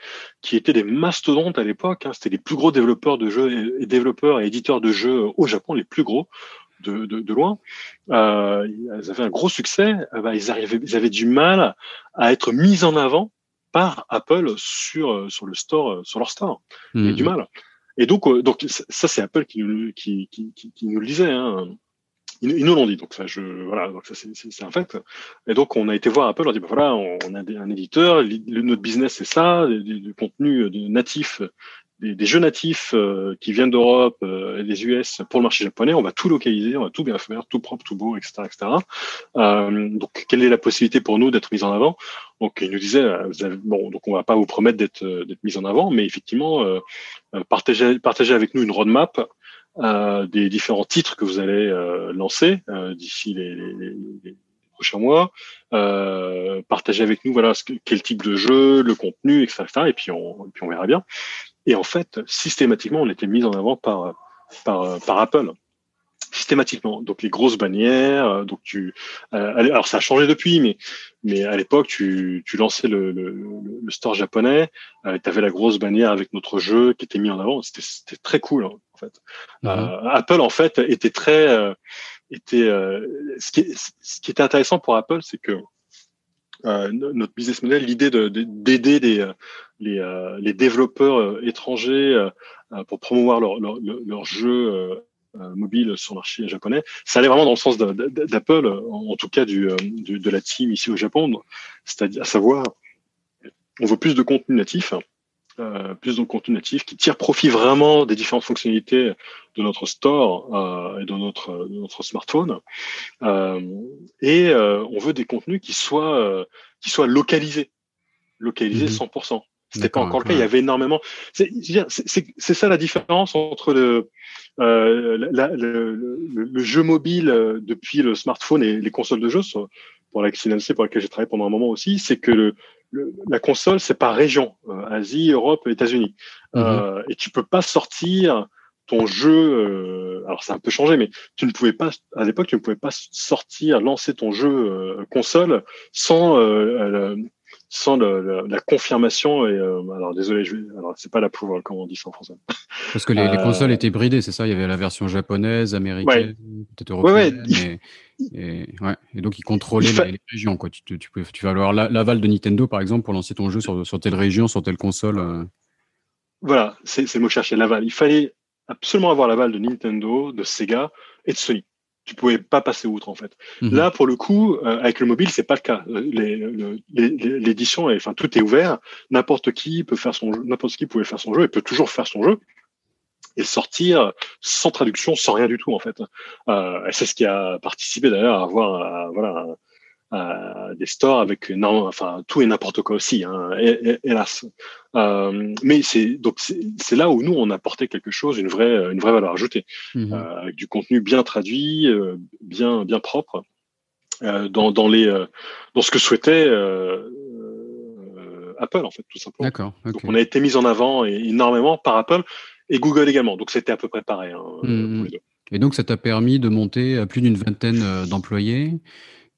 qui étaient des mastodontes à l'époque, hein, c'était les plus gros développeurs de jeux et, développeurs et éditeurs de jeux au Japon, les plus gros de, de, de loin. Euh, ils avaient un gros succès. Euh, bah, ils, arrivaient, ils avaient du mal à être mis en avant par Apple sur euh, sur le store, sur leur store. Ils avaient du hmm. mal. Et donc, donc ça, c'est Apple qui, qui, qui, qui, nous le disait. Hein ils, nous l'ont dit, donc ça, je, voilà, donc ça c'est un fait. Et donc on a été voir Apple, on a dit, bah, voilà, on, a un éditeur, notre business c'est ça, du, contenu natif, des, jeux natifs euh, qui viennent d'Europe euh, et des US pour le marché japonais, on va tout localiser, on va tout bien faire, tout propre, tout beau, etc., etc. Euh, donc quelle est la possibilité pour nous d'être mis en avant? Donc il nous disait, bon, donc on va pas vous promettre d'être mis en avant, mais effectivement, partagez, partagez avec nous une roadmap euh, des différents titres que vous allez euh, lancer euh, d'ici les, les, les, prochains mois. partagez avec nous voilà ce quel type de jeu, le contenu, etc. Et puis on, puis on verra bien. Et en fait, systématiquement, on était mis en avant par par, par Apple systématiquement. Donc les grosses bannières. Donc tu, alors ça a changé depuis, mais mais à l'époque tu, tu lançais le, le, le store japonais, euh, tu avais la grosse bannière avec notre jeu qui était mis en avant. C'était très cool. Hein en fait. Mhm. Euh, Apple en fait était très euh, était euh, ce qui, ce qui était intéressant pour Apple, c'est que notre business model, l'idée d'aider de, les, les, les, développeurs étrangers pour promouvoir leur, leur, leur jeu mobile sur le marché japonais, ça allait vraiment dans le sens d'Apple, en, tout cas du, de la team ici au Japon, c'est-à-dire à savoir, on veut plus de contenu natif, euh, plus de contenu natif qui tire profit vraiment des différentes fonctionnalités de notre store euh, et de notre, de notre smartphone. Euh, et euh, on veut des contenus qui soient, euh, qui soient localisés, localisés 100%. Mhm. C'était pas encore le cas. Il y avait énormément. C'est ça la différence entre le, euh, la, le, le, jeu mobile depuis le smartphone et les consoles de jeux, pour la pour laquelle j'ai travaillé pendant un moment aussi, c'est que le, la console, c'est par région, euh, Asie, Europe, États-Unis. Mhm. Euh, et tu peux pas sortir ton jeu. Euh, alors, ça a un peu changé, mais tu ne pouvais pas, à l'époque, tu ne pouvais pas sortir, lancer ton jeu console sans sans la confirmation et alors désolé je vais, alors c'est pas la pouvoir comment on dit ça en français parce que les, consoles étaient bridées c'est ça? Il y avait la version japonaise américaine peut-être européenne et donc, ils contrôlaient les, régions. Quoi. Tu, tu, peux, tu vas avoir l'aval de Nintendo, par exemple, pour lancer ton jeu sur, sur telle région, sur telle console. Euh. Voilà, c'est le mot chercher, l'aval. Il fallait absolument avoir l'aval de Nintendo, de Sega et de Sony. Tu pouvais pas passer outre en fait. Mhm. Là, pour le coup, euh, avec le mobile, c'est pas le cas. L'édition, enfin tout est ouvert. N'importe qui peut faire son, n'importe qui pouvait faire son jeu et peut toujours faire son jeu et sortir sans traduction, sans rien du tout en fait. Euh, c'est ce qui a participé d'ailleurs à avoir voilà des stores avec non, enfin tout et n'importe quoi aussi, hein, hélas. Euh, mais c'est donc c'est là où nous on apportait quelque chose, une vraie une vraie valeur ajoutée, mmh avec du contenu bien traduit, bien bien propre, dans dans les dans ce que souhaitait Apple en fait tout simplement. D'accord. Donc on a été mis en avant énormément par Apple et Google également. Donc c'était à peu près pareil hein, mmh pour les deux. Et donc, ça t'a permis de monter à plus d'une vingtaine euh, d'employés.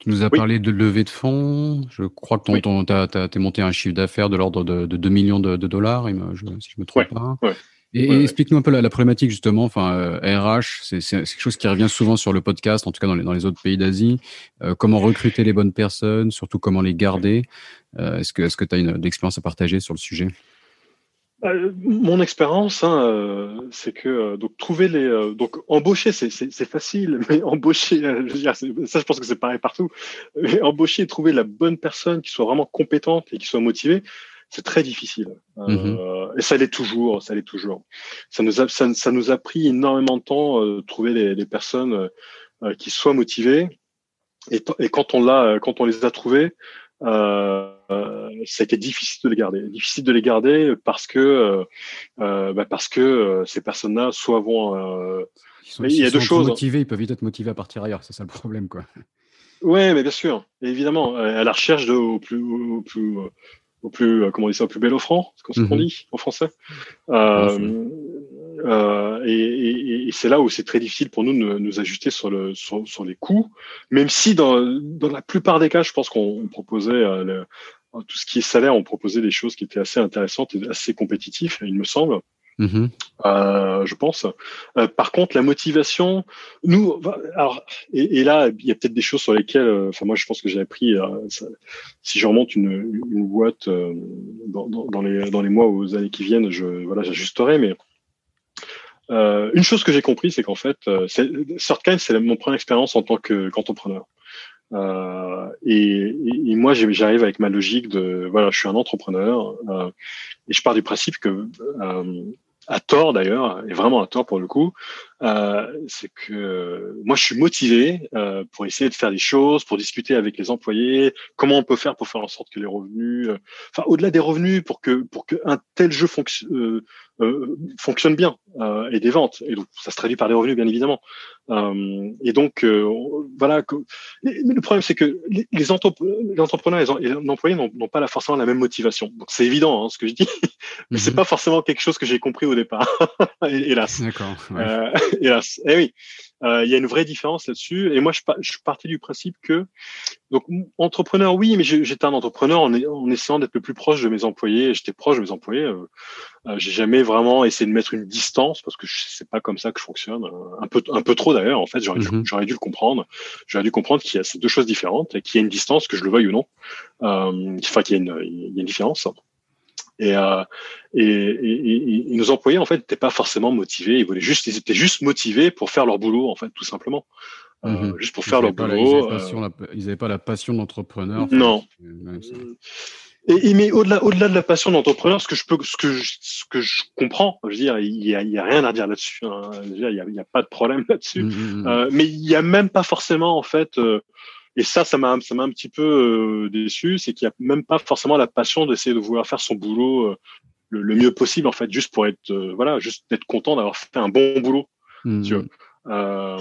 Tu nous as parlé de levée de fonds. Je crois que ton, tu as, monté un chiffre d'affaires de l'ordre de, 2 millions de, dollars, si je ne me trompe pas. Et, explique-nous un peu la, problématique justement. Enfin, RH, euh, c'est quelque chose qui revient souvent sur le podcast, en tout cas dans les, dans les autres pays d'Asie. Euh, comment recruter les bonnes personnes, surtout comment les garder? Est-ce que tu as une expérience à partager sur le sujet? Euh, mon expérience, hein, euh, c'est que euh, donc trouver les donc embaucher c'est facile, [LAUGHS] mais embaucher, je dire, ça je pense que c'est pareil partout. [LAUGHS] Mais embaucher et trouver la bonne personne qui soit vraiment compétente et qui soit motivée, c'est très difficile. Mm-hmm. et ça l'est toujours, ça l'est toujours. Ça nous a ça, ça, nous a pris énormément de temps de trouver les, les personnes qui soient motivées. Et, et quand on l'a, quand on les a trouvées, euh, ça a été difficile de les garder. Difficile de les garder parce que euh, euh bah parce que ces personnes-là soit vont. Euh, il y a deux choses. Motivés, ils peuvent vite être motivés à partir ailleurs. C'est ça le problème, quoi. Ouais, mais bien sûr, évidemment, à la recherche de au plus, au plus, au plus, comment on dit ça, au plus bel offrant, c'est ce qu'on mhm. dit en français. Euh, et, et, c'est là où c'est très difficile pour nous de nous ajuster sur, le, sur, sur, les coûts, même si dans, dans la plupart des cas, je pense qu'on proposait euh, le, tout ce qui est salaire, on proposait des choses qui étaient assez intéressantes et assez compétitives, il me semble. Mm-hmm. Euh, je pense. Euh, par contre, la motivation, nous, alors, et, et là, il y a peut-être des choses sur lesquelles, euh, enfin, moi, je pense que j'ai appris. Ça, si je remonte une, une boîte dans, dans, dans, les dans les mois ou aux années qui viennent, je voilà, j'ajusterai. Mais euh, une chose que j'ai compris, c'est qu'en fait, euh, c'est mon première expérience en tant qu'entrepreneur. Euh, et, et, moi, j'arrive avec ma logique de, voilà, je suis un entrepreneur euh, et je pars du principe que, euh, à tort d'ailleurs, et vraiment à tort pour le coup, euh, c'est que moi je suis motivé euh, pour essayer de faire des choses, pour discuter avec les employés, comment on peut faire pour faire en sorte que les revenus, enfin au-delà des revenus, pour que pour que un tel jeu fonctionne euh, fonctionne bien euh, et des ventes. Et donc, ça se traduit par des revenus, bien évidemment. Euh, et donc, voilà. Mais le problème, c'est que les, les, entrepreneurs et les employés n'ont pas forcément la même motivation. Donc, c'est évident, hein, ce que je dis, [LAUGHS] mais c'est mhm. pas forcément quelque chose que j'ai compris au départ, [LAUGHS] hélas. D'accord. [LAUGHS] hélas. Eh oui. Euh, il y a une vraie différence là-dessus. Et moi, je, je suis parti du principe que, donc, entrepreneur, oui, mais j'étais un entrepreneur en, en essayant d'être le plus proche de mes employés. J'étais proche de mes employés. Euh, euh, j'ai jamais vraiment essayé de mettre une distance parce que c'est pas comme ça que je fonctionne. Un peu, un peu trop d'ailleurs. En fait, j'aurais dû, mhm. j'aurais dû le comprendre. J'aurais dû comprendre qu'il y a ces deux choses différentes et qu'il y a une distance, que je le veuille ou non. enfin, qu'il y y a une différence. Et, euh, et, et, et, nos employés en fait n'étaient pas forcément motivés. Ils voulaient juste, ils étaient juste motivés pour faire leur boulot en fait, tout simplement. Euh, mhm. juste pour faire leur boulot. ils n'avaient pas, la passion d'entrepreneur. Non. Et, mais au-delà, au-delà de la passion d'entrepreneur, ce que je peux, ce que je, ce que je comprends, je veux dire, il y a, il y a rien à dire là-dessus. Hein. il y a, il y a pas de problème là-dessus. Mhm, mhm, euh, mais il y a même pas forcément en fait. Euh, et ça, ça m'a, ça m'a un petit peu euh, déçu, c'est qu'il n'y a même pas forcément la passion d'essayer de vouloir faire son boulot euh, le, mieux possible, en fait, juste pour être, euh, voilà, juste d'être content d'avoir fait un bon boulot. Mmh. Tu vois.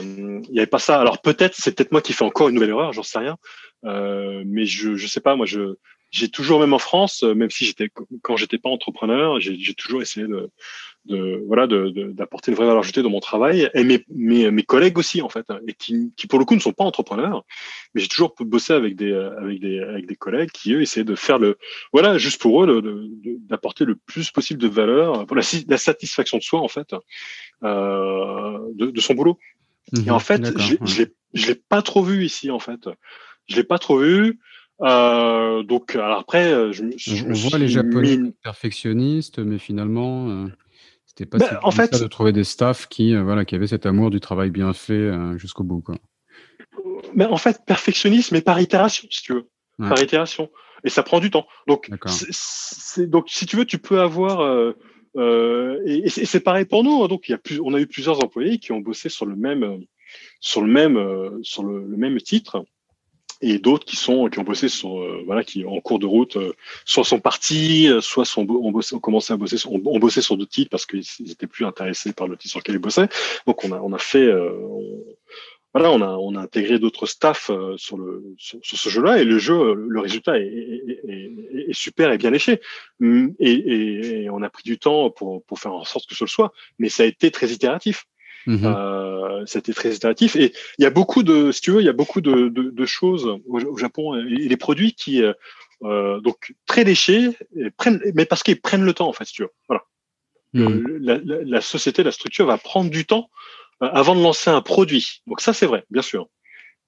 Il n'y avait pas ça. Alors peut-être, c'est peut-être moi qui fais encore une nouvelle erreur, j'en sais rien. mais je, je sais pas, moi, je, j'ai toujours, même en France, même si j'étais, quand j'étais pas entrepreneur, j'ai toujours essayé de, de voilà d'apporter de, une vraie valeur ajoutée dans mon travail et mes, mes, mes collègues aussi en fait et qui, qui pour le coup ne sont pas entrepreneurs mais j'ai toujours bossé avec des avec des avec des collègues qui eux essaient de faire le voilà juste pour eux d'apporter le plus possible de valeur pour la, la satisfaction de soi en fait euh, de, de, son boulot. Et mhm. en fait je, l'ai je l'ai pas trop vu ici en fait. Je l'ai pas trop vu euh, donc alors après je, je on, voit les japonais perfectionnistes mais finalement euh, c'était pas ben, en fait, de trouver des staffs qui, euh, voilà, qui avaient cet amour du travail bien fait euh, jusqu'au bout. Quoi. Mais en fait, perfectionnisme et par itération, si tu veux. Par itération. Et ça prend du temps. Donc, donc si tu veux, tu peux avoir. Euh, euh et, et c'est pareil pour nous. Hein. donc, il y a plus, on a eu plusieurs employés qui ont bossé sur le même, sur le même, sur le, le même titre et d'autres qui sont qui ont bossé sur voilà qui en cours de route soit sont partis soit sont ont, bossé, ont commencé à bosser sur, ont, bossé sur d'autres titres parce qu'ils étaient plus intéressés par le titre sur lequel ils bossaient donc on a on a fait voilà, on a, on a intégré d'autres staffs euh, sur, le, sur, ce jeu-là et le jeu, le résultat est, est, est, super et bien léché. Mm, et, et, on a pris du temps pour, pour faire en sorte que ce soit, mais ça a été très itératif. Mmh euh, été très itératif et il y a beaucoup de, si tu veux, il y a beaucoup de, de, de choses au, Japon et les produits qui, euh, euh, donc très léchés, et prennent, mais parce qu'ils prennent le temps en fait, si tu veux. Voilà. Mmh. La, la, la, société, la structure va prendre du temps euh, avant de lancer un produit. Donc ça, c'est vrai, bien sûr.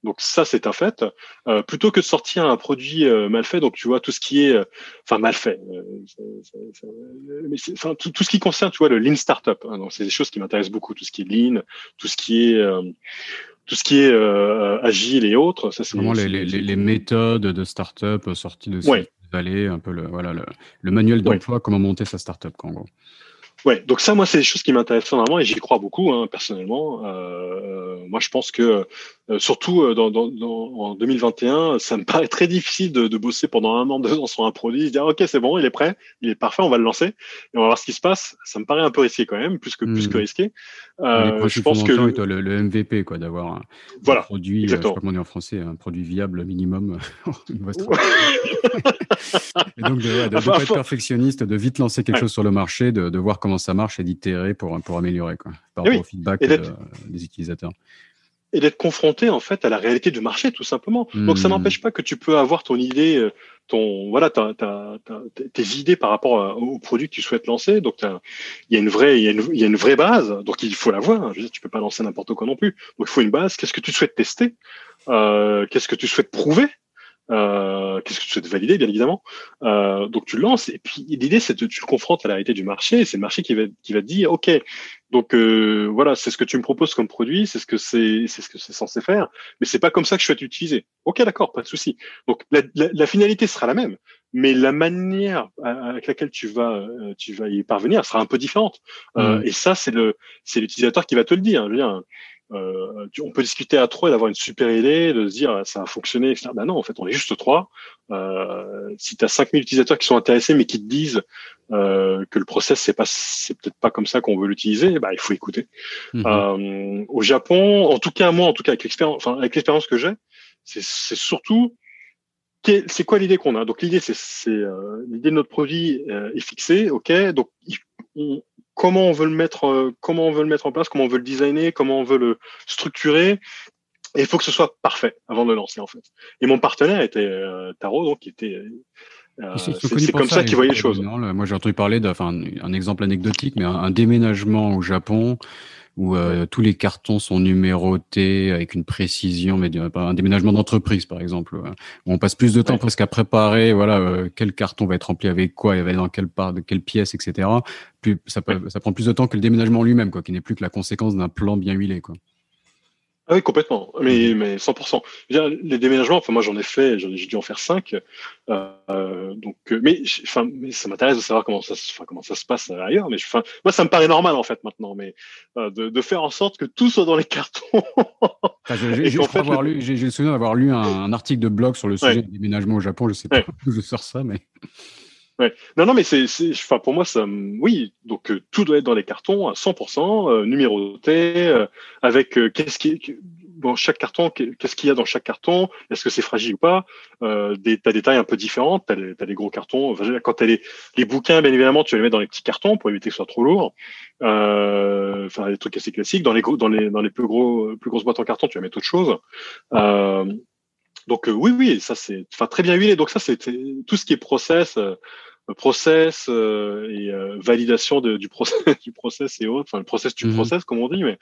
Donc ça, c'est un fait. Euh, plutôt que de sortir un produit euh, mal fait, donc tu vois tout ce qui est, enfin mal fait, mais tout, tout, ce qui concerne, tu vois, le lean startup. Hein, donc c'est des choses qui m'intéressent beaucoup, tout ce qui est lean, tout ce qui est tout ce qui est agile et autres. Ça, c'est vraiment les, les, les, méthodes de startup sorties de ouais. Valley, un peu le voilà le, le manuel d'emploi, comment monter sa startup, quoi, en gros. Ouais, donc ça, moi, c'est des choses qui m'intéressent vraiment et j'y crois beaucoup, hein, personnellement. Euh, moi, je pense que, euh, surtout euh, dans, dans, dans, en 2021, ça me paraît très difficile de, de, bosser pendant un an, deux ans sur un produit, se dire, OK, c'est bon, il est prêt, il est parfait, on va le lancer et on va voir ce qui se passe. Ça me paraît un peu risqué quand même, plus que, plus que hmm. risqué. Euh, je pense que le, le, MVP, quoi, d'avoir un, voilà, produit, je sais pas comment on dit en français, un produit viable minimum. [LAUGHS] [LAUGHS] et donc, de, de, pas être perfectionniste, de vite lancer quelque chose sur le marché, de, de voir comment ça marche et d'itérer pour, pour améliorer, quoi, par rapport au feedback des utilisateurs et d'être confronté en fait à la réalité du marché tout simplement. Donc ça hmm. n'empêche pas que tu peux avoir ton idée, euh, ton voilà, tes idées par rapport au produit que tu souhaites lancer. Donc il y a une vraie, il y a une, il y a une vraie base. Donc il faut l'avoir. Hein. Je veux dire, tu peux pas lancer n'importe quoi non plus. Donc il faut une base. Qu'est-ce que tu souhaites tester? Euh, Qu'est-ce que tu souhaites prouver? Euh, qu'est-ce que tu souhaites valider, bien évidemment. Euh, donc tu le lances et puis l'idée c'est que tu le confrontes à la réalité du marché. C'est le marché qui va qui va te dire ok, donc euh, voilà, c'est ce que tu me proposes comme produit, c'est ce que c'est c'est ce que c'est censé faire, mais c'est pas comme ça que je souhaite l'utiliser. Ok, d'accord, pas de souci. Donc la, la, la, finalité sera la même, mais la manière avec laquelle tu vas euh, tu vas y parvenir sera un peu différente. Euh, mmh. et ça c'est le c'est l'utilisateur qui va te le dire. Je veux dire euh, on peut discuter à trois et d'avoir une super idée, de se dire ça a fonctionné, etc. Ben non, en fait, on est juste trois. Euh, si tu as 5000 utilisateurs qui sont intéressés mais qui te disent euh, que le process c'est pas c'est peut-être pas comme ça qu'on veut l'utiliser, bah, il faut écouter. Mhm. Euh, au Japon, en tout cas moi, en tout cas avec l'expérience, enfin avec l'expérience que j'ai, c'est surtout c'est quoi l'idée qu'on a? Donc l'idée c'est euh, l'idée de notre produit euh, est fixée, ok? Donc on, comment on veut le mettre, euh, comment on veut le mettre en place, comment on veut le designer, comment on veut le structurer. Et il faut que ce soit parfait avant de le lancer en fait. Et mon partenaire était euh, Taro, donc qui était euh, c'est comme ça, qu'ils voyaient les choses. Moi, j'ai entendu parler d'un un exemple anecdotique, mais un, déménagement au Japon où euh, tous les cartons sont numérotés avec une précision, mais un déménagement d'entreprise par exemple, où on passe plus de temps presque à préparer, voilà, euh, quel carton va être rempli avec quoi, il va être dans quelle part, de quelle pièce, etc. Plus, ça, ça prend plus de temps que le déménagement lui-même, quoi, qui n'est plus que la conséquence d'un plan bien huilé, quoi. Ah oui, complètement, mais, mais 100%. les déménagements, enfin moi j'en ai fait, j'en ai dû en faire cinq. Euh, donc, euh, mais, enfin, mais ça m'intéresse de savoir comment ça, enfin, comment ça se passe ailleurs. Mais enfin, moi ça me paraît normal en fait maintenant, mais euh, de, de, faire en sorte que tout soit dans les cartons. j'ai le souvenir d'avoir lu un, article de blog sur le sujet du déménagement au Japon. Je sais pas [LAUGHS] où je sors ça, mais. Ouais. Non, non, mais c'est, enfin, pour moi, ça, oui. Donc, euh, tout doit être dans les cartons à 100%, euh, numéroté, euh, avec qu'est-ce qui, dans chaque carton, qu'est-ce qu'il y a dans chaque carton Est-ce que c'est fragile ou pas des, T'as des tailles un peu différentes. T'as les, as les gros cartons. quand t'as les, les bouquins, bien évidemment, tu les mettre dans les petits cartons pour éviter que ce soit trop lourd. Enfin, des trucs assez classiques. Dans les dans les, dans les plus gros, plus grosses boîtes en carton, tu vas mettre autre chose. donc oui, oui, ça c'est, enfin, très bien huilé. Donc ça, c'est tout ce qui est process process euh, et euh, validation de, du process [LAUGHS] du process et autres, enfin le process du mhm. process comme on dit, mais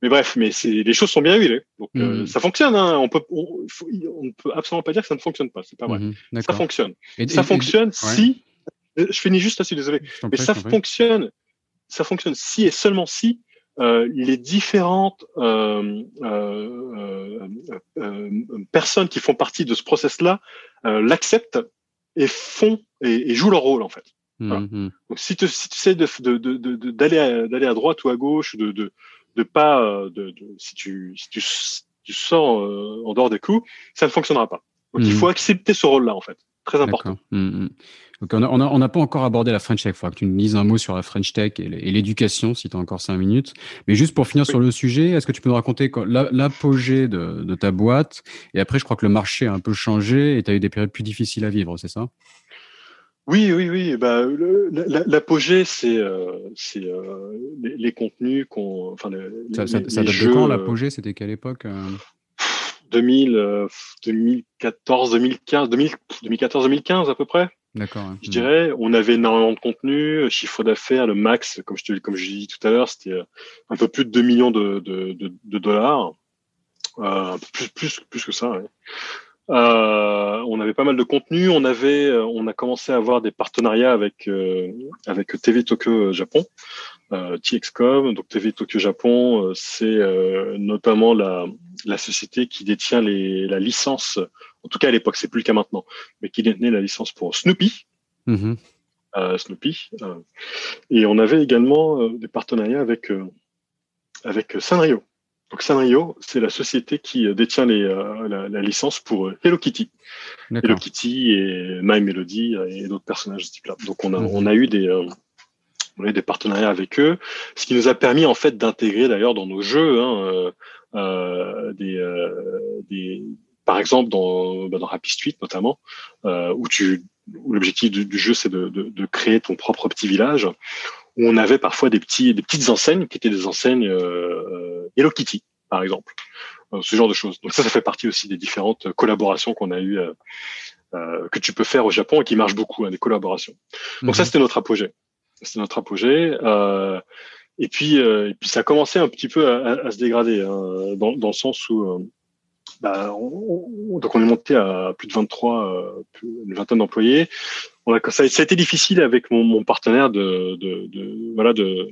mais bref, mais c'est les choses sont bien huilées, donc euh, mhm. ça fonctionne. Hein, on peut on, on, ne peut absolument pas dire que ça ne fonctionne pas, c'est pas vrai. Mhm. ça fonctionne. Et, ça fonctionne si. Je finis juste là, désolé. Mais ça fonctionne. Ça fonctionne si et seulement si euh, les différentes euh, euh, personnes qui font partie de ce process-là l'acceptent et font et, jouent leur rôle en fait. Mmh, Donc si tu, si tu sais d'aller de, de, de, à, d'aller à droite ou à gauche, de de, de pas de, si tu si tu tu sors en dehors des coups, ça ne fonctionnera pas. Donc il mmh. faut accepter ce rôle-là en fait, très important. Mmh, mmh. Donc on n'a pas encore abordé la French Tech. Il faudra que tu nous dises un mot sur la French Tech et l'éducation, si tu as encore cinq minutes. Mais juste pour finir sur le sujet, est-ce que tu peux nous raconter l'apogée de, ta boîte? Et après, je crois que le marché a un peu changé et tu as eu des périodes plus difficiles à vivre, c'est ça? Oui, oui, oui. Bah, l'apogée, c'est euh, euh, les, contenus qu'on. Enfin, ça, ça, date de quand l'apogée? C'était quelle époque 2000, 2014, 2015, 2014, 2015 à peu près. D'accord. Je dirais, on avait énormément de contenu, chiffre d'affaires, le max, comme je te, comme je dit tout à l'heure, c'était euh, un peu plus de 2 millions de, de, de, dollars, euh, plus, plus, plus que ça. Euh, on avait pas mal de contenu, on avait, euh, on a commencé à avoir des partenariats avec avec TV Tokyo Japon, TXCOM. Donc TV Tokyo Japon, c'est notamment la la société qui détient les, la licence en tout cas à l'époque, c'est plus le cas maintenant, mais qui détenait la licence pour Snoopy. Mm-hmm. Euh, Snoopy. Euh, et on avait également euh, des partenariats avec, avec Sanrio. Donc Sanrio, c'est la société qui détient les, la, licence pour Hello Kitty. Hello Kitty et My Melody et d'autres personnages de ce type-là. Donc on a, on a eu des, on a eu des partenariats avec eux, ce qui nous a permis en fait d'intégrer d'ailleurs dans nos jeux hein, des, des par exemple dans, bah, dans Happy Street notamment, euh, où tu où l'objectif du, jeu c'est de, de, de, créer ton propre petit village, on avait parfois des petits des petites enseignes qui étaient des enseignes euh, Hello Kitty par exemple, euh, ce genre de choses. Donc ça, ça fait partie aussi des différentes collaborations qu'on a eues. Euh, euh, que tu peux faire au Japon et qui marchent beaucoup, hein, des collaborations. Donc ça, mhm. c'était notre apogée. C'était notre apogée. Euh, et puis, et puis ça a commencé un petit peu à, à se dégrader, hein, dans, dans le sens où bah, on, donc on est monté à plus de 23, euh, une vingtaine d'employés. On a, ça, a été difficile avec mon, mon partenaire de, de, de, voilà de,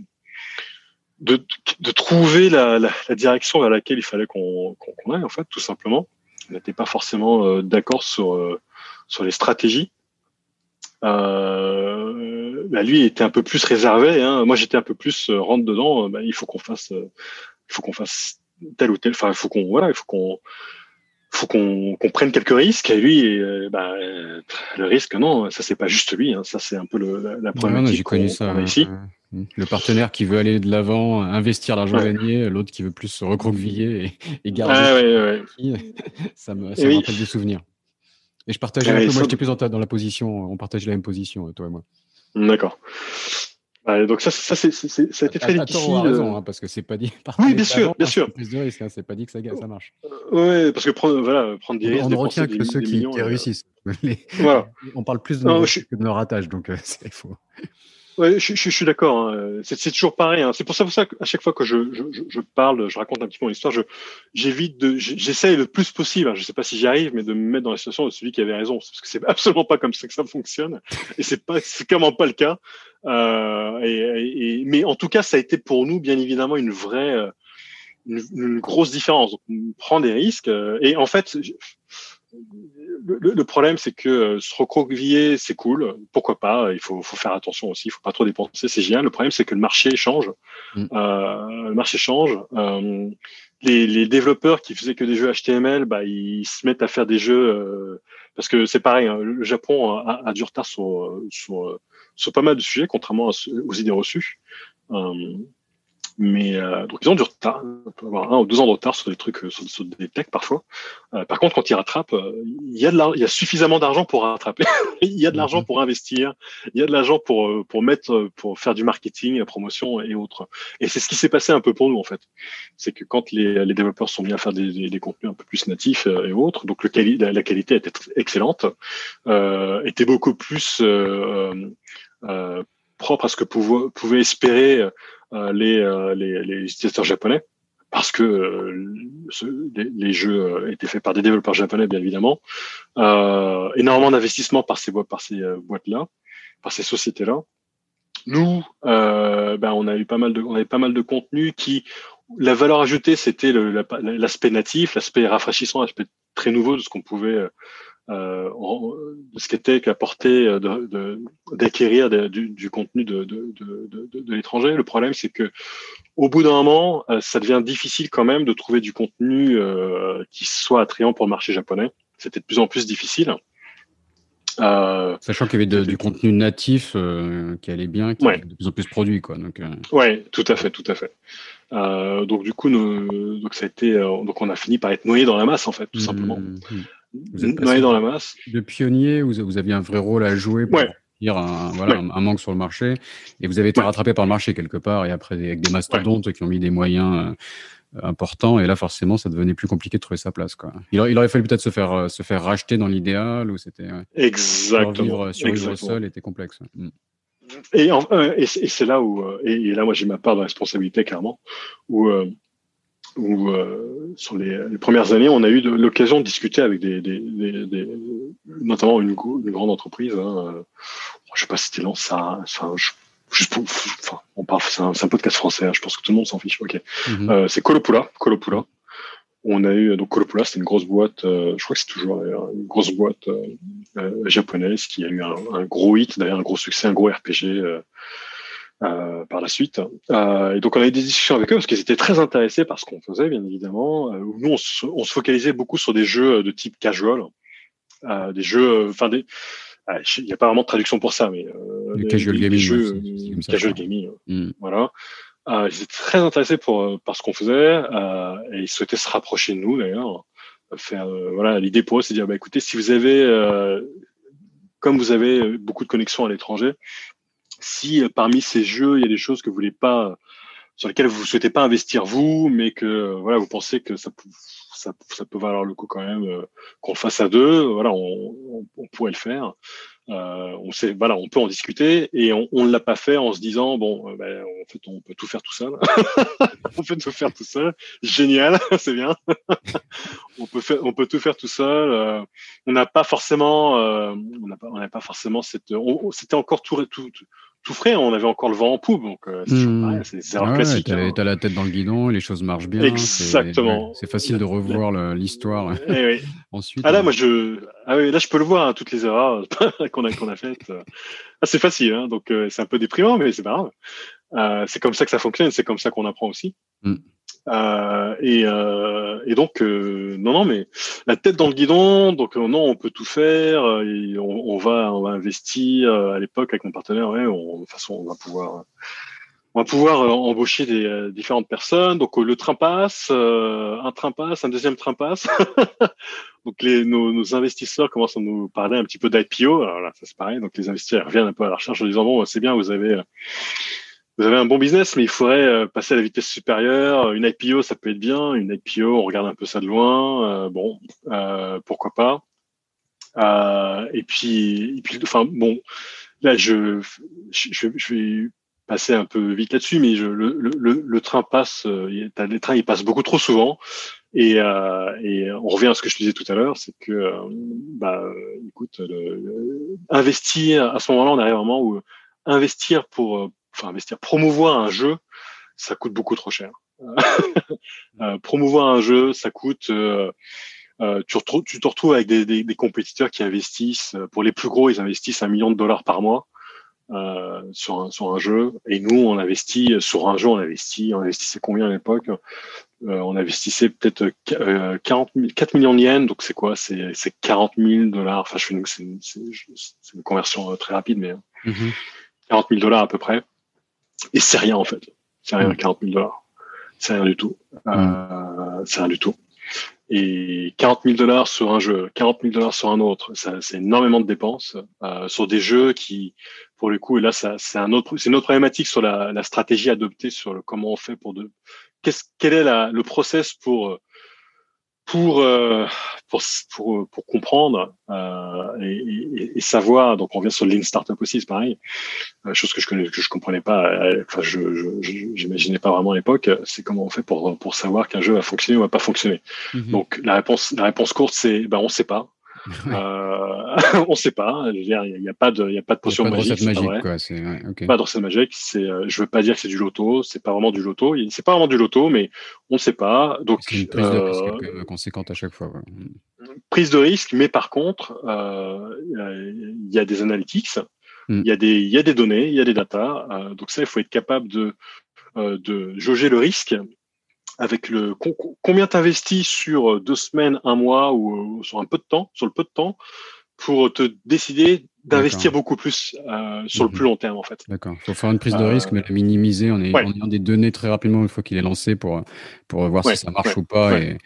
de, de trouver la, la, la, direction vers laquelle il fallait qu'on qu'on aille en fait, tout simplement. On n'était pas forcément euh, d'accord sur euh, sur les stratégies. Euh, bah lui était un peu plus réservé. Hein. Moi, j'étais un peu plus rentre dedans. Bah, il faut qu'on fasse, il faut qu'on fasse tel ou tel. Enfin, il faut qu'on voilà, il faut qu'on faut qu'on prenne quelques risques. Et lui, euh, bah, le risque, non, ça c'est pas juste lui. Hein, ça c'est un peu le, la, première J'ai connu ça. ici. le partenaire qui veut aller de l'avant, investir l'argent gagné, l'autre qui veut plus se recroqueviller et, garder. Ah, ouais, [LAUGHS] ça me, ça me rappelle des souvenirs. Et je partage Moi, j'étais plus dans la position. On partage la même position, toi et moi. D'accord donc ça, ça, c'est, ça a été très difficile. raison, euh. hein, parce que c'est pas dit. Oui, bien sûr, bien sûr. Plus de risques, hein, c'est pas dit que ça, ça marche. Euh, oui, parce que prendre, voilà, prendre des risques. On ne retient que ceux qui, qui, euh, réussissent. [LAUGHS] voilà. On parle plus de, non, je... que de leur ratage, donc [LAUGHS] c'est faux. Ouais, je, je, je suis d'accord. Hein. C'est toujours pareil. Hein. C'est pour ça, pour ça qu'à chaque fois que je, je, parle, je raconte un petit peu mon histoire, j'évite de, j'essaye le plus possible. Hein. Je sais pas si j'y arrive, mais de me mettre dans la situation de celui qui avait raison, parce que c'est [LAUGHS] absolument pas comme ça que ça fonctionne, et c'est pas, c'est clairement pas le cas. Euh, et, et, mais en tout cas, ça a été pour nous, bien évidemment, une vraie, euh, une, une grosse différence. Donc, on prend des risques, euh, et en fait le, le, problème, c'est que euh, se recroqueviller, c'est cool. Pourquoi pas? Il faut, faut, faire attention aussi. Il faut pas trop dépenser. C'est génial. Le problème, c'est que le marché change. Mm. Euh, le marché change. Euh, les, les, développeurs qui faisaient que des jeux HTML, bah, ils se mettent à faire des jeux euh, parce que c'est pareil. Hein, le Japon a, a, du retard sur, sur, sur pas mal de sujets, contrairement aux idées reçues. Euh, mais euh, donc ils ont du retard, on peut avoir un ou deux ans de retard sur des trucs, euh, sur, sur des techs parfois. Euh, par contre, quand ils rattrapent, euh, il y a de il y a suffisamment d'argent pour rattraper. [LAUGHS] il y a de l'argent pour investir, il y a de l'argent pour pour mettre, pour faire du marketing, la promotion et autres. Et c'est ce qui s'est passé un peu pour nous en fait. C'est que quand les, les développeurs sont mis à faire des, des, des contenus un peu plus natifs et autres, donc le quali la, qualité était excellente, était beaucoup plus propre à ce que pouvait espérer euh, les, euh, les, les, utilisateurs japonais parce que euh, les, jeux étaient faits par des développeurs japonais, bien évidemment. Euh, énormément d'investissement par ces, par ces boîtes-là, par ces sociétés-là. Nous, euh, ben, on a eu pas mal de, on avait pas mal de contenu qui, la valeur ajoutée, c'était l'aspect natif, l'aspect rafraîchissant, l'aspect très nouveau de ce qu'on pouvait euh, ce qu'était qu'apporter d'acquérir du, du, contenu de, de, de, de l'étranger. Le problème, c'est que au bout d'un moment, ça devient difficile quand même de trouver du contenu qui soit attrayant pour le marché japonais. C'était de plus en plus difficile. Euh, Sachant qu'il y avait du contenu natif euh, qui allait bien, qui était de plus en plus produit, quoi. Donc, euh... ouais, tout à fait, tout à fait. Euh, donc du coup, nous, donc ça a été, euh, donc on a fini par être noyé dans la masse, en fait, tout mmh, simplement. Mmh. Noyé dans la masse. De pionnier, vous, vous aviez un vrai rôle à jouer pour dire un, voilà, un, manque sur le marché, et vous avez été rattrapé par le marché quelque part, et après avec des mastodontes qui ont mis des moyens important et là forcément ça devenait plus compliqué de trouver sa place quoi. Il, aurait, il aurait fallu peut-être se faire euh, se faire racheter dans l'idéal ou c'était exactement survivre, sol était complexe. Mm. Et, euh, et, c'est là où euh, et, là moi j'ai ma part de responsabilité clairement où où sur les, premières années, on a eu l'occasion de discuter avec des, des, des, notamment une, une, grande entreprise. Hein, je sais pas si c'était Lança, enfin, je juste pour, enfin, on parle, c'est un, un, podcast français, hein, je pense que tout le monde s'en fiche. Ok, mhm. euh, c'est Colopula, Colopula. On a eu donc Colopula, c'est une grosse boîte, euh, je crois que c'est toujours une grosse boîte euh, euh, japonaise qui a eu un, un gros hit, d'ailleurs un gros succès, un gros RPG euh, par la suite. et donc on a eu des discussions avec eux parce qu'ils étaient très intéressés par ce qu'on faisait, bien évidemment. nous, on se, on se, focalisait beaucoup sur des jeux de type casual, des jeux, enfin des il n'y a pas vraiment de traduction pour ça, mais euh, le casual gaming, jeux, casual gaming, mm. voilà. Euh, ils étaient très intéressés pour euh, par ce qu'on faisait euh, et ils souhaitaient se rapprocher de nous d'ailleurs. Faire euh, voilà l'idée pour eux, c'est de dire bah écoutez, si vous avez comme vous avez beaucoup de connexions à l'étranger, si parmi ces jeux il y a des choses que vous voulez pas sur lesquelles vous souhaitez pas investir vous, mais que voilà vous pensez que ça ça, ça, peut valoir le coup quand même euh, qu'on le fasse à deux. Voilà, on, on, pourrait le faire. Euh, on sait, voilà, on peut en discuter et on, ne l'a pas fait en se disant bon, euh, ben, en fait, on peut tout faire tout seul. [LAUGHS] on peut tout faire tout seul. Génial, [LAUGHS] c'est bien. [LAUGHS] on peut faire, on peut tout faire tout seul. Euh, on n'a pas forcément, on n'a pas, on n'a pas forcément cette. C'était encore tout, tout, tout tout frais, on avait encore le vent en poupe, donc euh, c'est mmh. erreur classique. Hein. T'as la tête dans le guidon, les choses marchent bien. Exactement. C'est facile de revoir l'histoire. Eh oui. [LAUGHS] Ensuite. Ah là, moi je, ah oui, là je peux le voir hein, toutes les erreurs [LAUGHS] qu'on a qu'on a faites. Ah, c'est facile, hein, donc euh, c'est un peu déprimant, mais c'est pas grave. Euh, c'est comme ça que ça fonctionne, c'est comme ça qu'on apprend aussi. Mmh. Euh, et, euh, et, donc, euh, non, non, mais la tête dans le guidon, donc euh, non, on peut tout faire. Et on, va, on va investir. À l'époque, avec mon partenaire, ouais, on, de toute façon, on va pouvoir, on va pouvoir embaucher des différentes personnes. Donc le train passe, un train passe, un deuxième train passe. [LAUGHS] donc les, nos, nos, investisseurs commencent à nous parler un petit peu d'IPO. Alors là, ça c'est pareil. Donc les investisseurs reviennent un peu à la recherche en disant bon, c'est bien, vous avez vous avez un bon business, mais il faudrait euh, passer à la vitesse supérieure. Une IPO, ça peut être bien. Une IPO, on regarde un peu ça de loin. Euh, bon, euh, pourquoi pas. Euh, et puis, et puis, enfin, bon, là, je, je, je vais passer un peu vite là-dessus, mais je, le, le, le, train passe. les trains, ils passent beaucoup trop souvent. Et, et on revient à ce que je disais tout à l'heure, c'est que, bah, écoute, investir à ce moment-là, on arrive vraiment où investir pour enfin investir, promouvoir un jeu, ça coûte beaucoup trop cher. [LAUGHS] euh, promouvoir un jeu, ça coûte. Euh, euh, tu, tu, te retrouves avec des, des, des, compétiteurs qui investissent. Euh, pour les plus gros, ils investissent un million de dollars par mois euh, sur, un, sur un jeu. Et nous, on investit sur un jeu, on investit. On investissait combien à l'époque? Euh, On investissait peut-être 40 4 millions de yens. Donc c'est quoi? C'est 40 000 dollars. Enfin, je fais une, c'est une, une, conversion très rapide, mais 40 000 dollars à peu près. Et c'est rien en fait. C'est rien, 40 000 dollars. C'est rien du tout. Euh, mm. c'est rien du tout. Et 40 000 dollars sur un jeu, 40 000 dollars sur un autre, c'est énormément de dépenses euh, sur des jeux qui, pour le coup, et là, c'est un autre, c'est une autre problématique sur la, la, stratégie adoptée sur le comment on fait pour de, qu'est-ce, quel est la, le process pour pour, euh, pour, pour, pour, comprendre euh, et, et, savoir. Donc, on vient sur le Lean Startup aussi, c'est pareil. Euh, chose que je connais, que je comprenais pas. Euh, enfin, je, j'imaginais pas vraiment à l'époque. C'est comment on fait pour pour savoir qu'un jeu va fonctionner ou va pas fonctionner. Mhm. Donc, la réponse, la réponse courte, c'est ben on sait pas. Euh, [LAUGHS] on ne sait pas. Il n'y a, pas de, il a pas de potion magique. magique quoi. Pas de recette magique. C'est, euh, je veux pas dire que c'est du loto. C'est pas vraiment du loto. C'est pas vraiment du loto, mais on ne sait pas. Donc, c'est une prise de risque euh, conséquente à chaque fois. Prise de risque, mais par contre, il y a des analytics. Hmm. Il y a des, il y a des données, il y a des data. donc ça, il faut être capable de, de jauger le risque avec le combien tu investis sur euh, deux semaines, un mois ou euh, sur un peu de temps, sur le peu de temps, pour te décider d'investir beaucoup plus euh, sur le mhm. plus long terme en fait. D'accord. Il faut faire une prise de risque, mais la minimiser en, ayant des données très rapidement une fois qu'il est lancé pour, pour voir si ça marche ou pas et,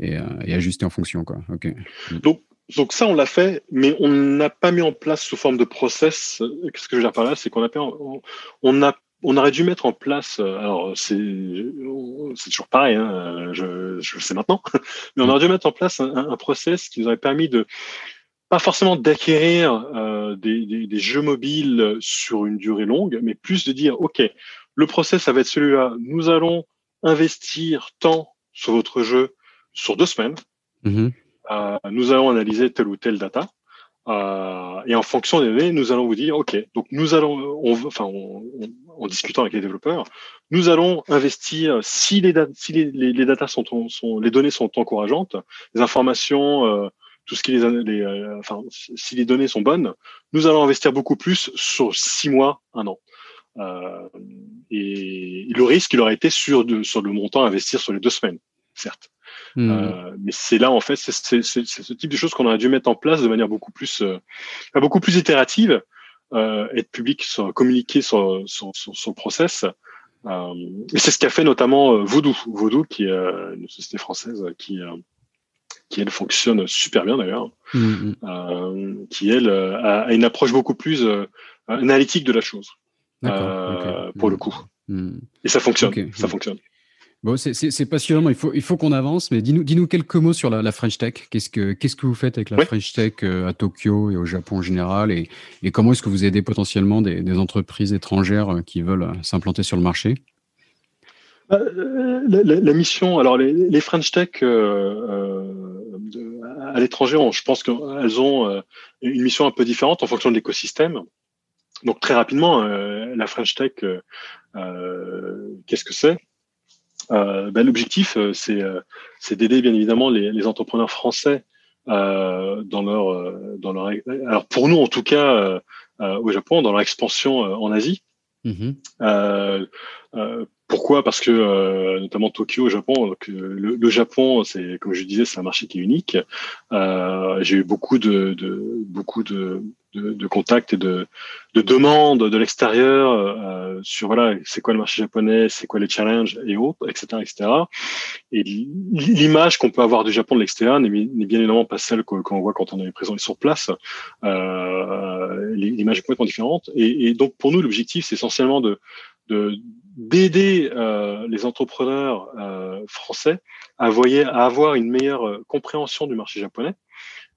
et, ajuster en fonction. Quoi. Ok. Donc, donc ça, on l'a fait, mais on n'a pas mis en place sous forme de process. Qu'est-ce que je veux dire par là? C'est qu'on a, on, on a on aurait dû mettre en place, euh, alors c'est toujours pareil, hein, je, je, le sais maintenant, [LAUGHS] mais on aurait dû mettre en place un, process qui nous aurait permis de pas forcément d'acquérir euh, des, jeux mobiles sur une durée longue, mais plus de dire ok, le process ça va être celui-là. Nous allons investir tant sur votre jeu sur deux semaines. Mm-hmm. Euh, nous allons analyser telle ou telle data. Euh, et en fonction des données, nous allons vous dire, OK, donc nous allons, on, enfin, en discutant avec les développeurs, nous allons investir, si les, si les, les, data sont, sont, les données sont encourageantes, les informations, euh, tout ce qui les, les euh, enfin, si les données sont bonnes, nous allons investir beaucoup plus sur six mois, un an. Euh, et, le risque, il aurait été sur, sur le montant à investir sur les deux semaines, certes. Hmm. Euh, mais c'est là, en fait, c'est ce type de choses qu'on aurait dû mettre en place de manière beaucoup plus, euh, beaucoup plus itérative, euh, être public, sur, communiquer sur, sur, sur, le process. Euh, et c'est ce qu'a fait notamment euh, Voodoo, Voodoo qui est une société française qui, qui elle fonctionne super bien d'ailleurs, hmm, hmm. qui elle a, une approche beaucoup plus analytique de la chose. Pour le coup. Et ça fonctionne, ça fonctionne. Bon, c'est passionnant. Il faut, il faut qu'on avance, mais dis-nous dis quelques mots sur la, French Tech. Qu'est-ce que vous faites avec la French Tech euh, à Tokyo et au Japon en général, et, et comment est-ce que vous aidez potentiellement des, des entreprises étrangères euh, qui veulent euh, s'implanter sur le marché? La, mission, alors les, les French Tech euh, à l'étranger, je pense qu'elles ont une mission un peu différente en fonction de l'écosystème. Donc très rapidement, la French Tech, qu'est-ce que c'est? Euh, ben, L'objectif, euh, c'est euh, c'est d'aider bien évidemment les, les entrepreneurs français euh, dans leur dans leur alors pour nous en tout cas au Japon dans leur expansion en Asie. Mmh pourquoi? Parce que notamment Tokyo, au Japon, donc, le, le, Japon, c'est comme je disais, c'est un marché qui est unique. J'ai eu beaucoup de, de beaucoup de de, contacts et de, de demandes de l'extérieur euh, sur voilà c'est quoi le marché japonais, c'est quoi les challenges et autres, etc., etc. Et l'image qu'on peut avoir du Japon de l'extérieur n'est bien évidemment pas celle qu'on voit quand on est présent sur place. Euh, l'image est complètement différente. Et, et, donc pour nous, l'objectif, c'est essentiellement de d'aider euh, les entrepreneurs euh, français à, voyer, à avoir une meilleure euh, compréhension du marché japonais,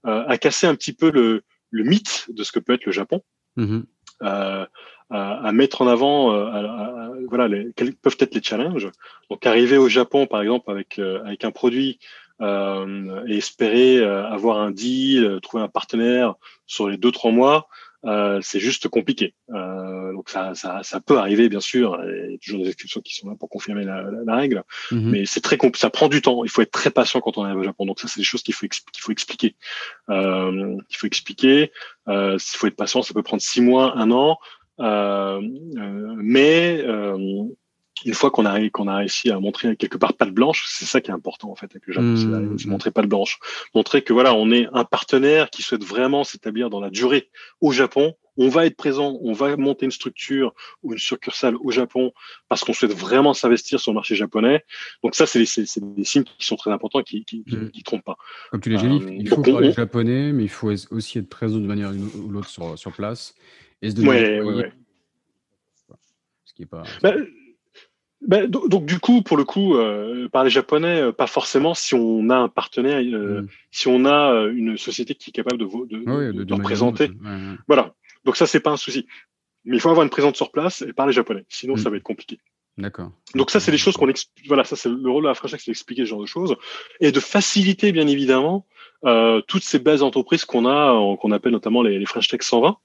euh, à casser un petit peu le, le mythe de ce que peut être le Japon, mm-hmm. euh, à, mettre en avant euh, voilà les, quels peuvent être les challenges. Donc arriver au Japon par exemple avec euh, avec un produit et espérer avoir un deal, trouver un partenaire sur les deux trois mois, euh, c'est juste compliqué. Euh, donc ça, ça, ça, peut arriver bien sûr. Il y a toujours des exceptions qui sont là pour confirmer la, la, règle, mhm. mais c'est très ça prend du temps. Il faut être très patient quand on arrive au Japon. Donc ça, c'est des choses qu'il faut qu'il faut expliquer. Euh, il faut expliquer. Euh, il faut être patient. Ça peut prendre six mois, un an, euh, euh, mais une fois qu'on a, qu'on a réussi à montrer quelque part pas de blanche, c'est ça qui est important en fait avec le Japon, mmh. c'est montrer pas de blanche, montrer que voilà, on est un partenaire qui souhaite vraiment s'établir dans la durée au Japon. On va être présent, on va monter une structure ou une succursale au Japon parce qu'on souhaite vraiment s'investir sur le marché japonais. Donc ça, c'est des signes qui sont très importants, qui qui, mmh. qui, trompent pas. Comme tu l'as dit, il faut euh, parler japonais, mais il faut aussi être présent de manière ou l'autre sur, sur place. Et se ouais, ouais, ouais. Ce qui est pas. Bah, ben, donc, du coup, pour le coup, euh, parler japonais, euh, pas forcément si on a un partenaire, euh, mm. si on a euh, une société qui est capable de, de, de, de, représenter. Voilà. Donc ça, c'est pas un souci. Mais il faut avoir une présence sur place et parler japonais. Sinon, mm. ça va être compliqué. D'accord. Donc ça, c'est des choses qu'on explique. Voilà, ça c'est le rôle de la French Tech, c'est d'expliquer ce genre de choses et de faciliter, bien évidemment, euh, toutes ces belles entreprises qu'on a, qu'on appelle notamment les, les French Tech 120,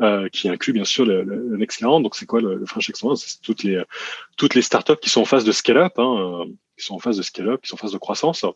euh, qui inclut bien sûr le, le, Next 40. Donc c'est quoi le, le, French Tech 120 C'est toutes les toutes les startups qui sont en phase de scale-up, hein, euh, qui sont en phase de scale-up, qui sont en phase de croissance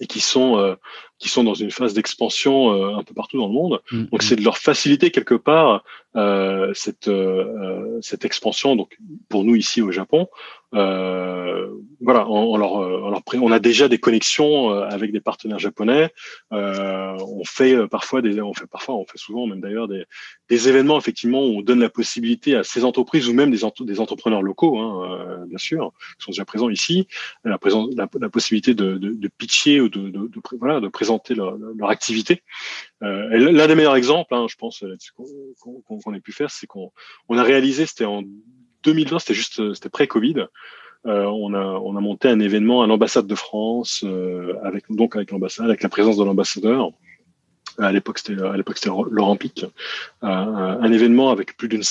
et qui sont euh, qui sont dans une phase d'expansion euh, un peu partout dans le monde. Mm, donc mm. c'est de leur faciliter quelque part euh, cette euh, cette expansion. Donc pour nous ici au Japon, euh, voilà, on, on, leur, on, leur, on a déjà des connexions avec des partenaires japonais. on fait parfois des, on fait parfois, on fait souvent même d'ailleurs des, des événements effectivement où on donne la possibilité à ces entreprises ou même des, des entrepreneurs locaux, hein, bien sûr, qui sont déjà présents ici, la, présence, la, la possibilité de, de, de pitcher ou de, de, de, voilà, de présenter leur, activité. Euh, L'un des meilleurs exemples, hein, je pense, qu'on ait pu faire, c'est qu'on on a réalisé, c'était en 2020, c'était juste, c'était pré-Covid. Euh, on, a, on a monté un événement à l'ambassade de France, euh, avec donc avec l'ambassade, avec la présence de l'ambassadeur. À l'époque, c'était à l'époque c'était Laurent Pic, euh, un événement avec plus d'une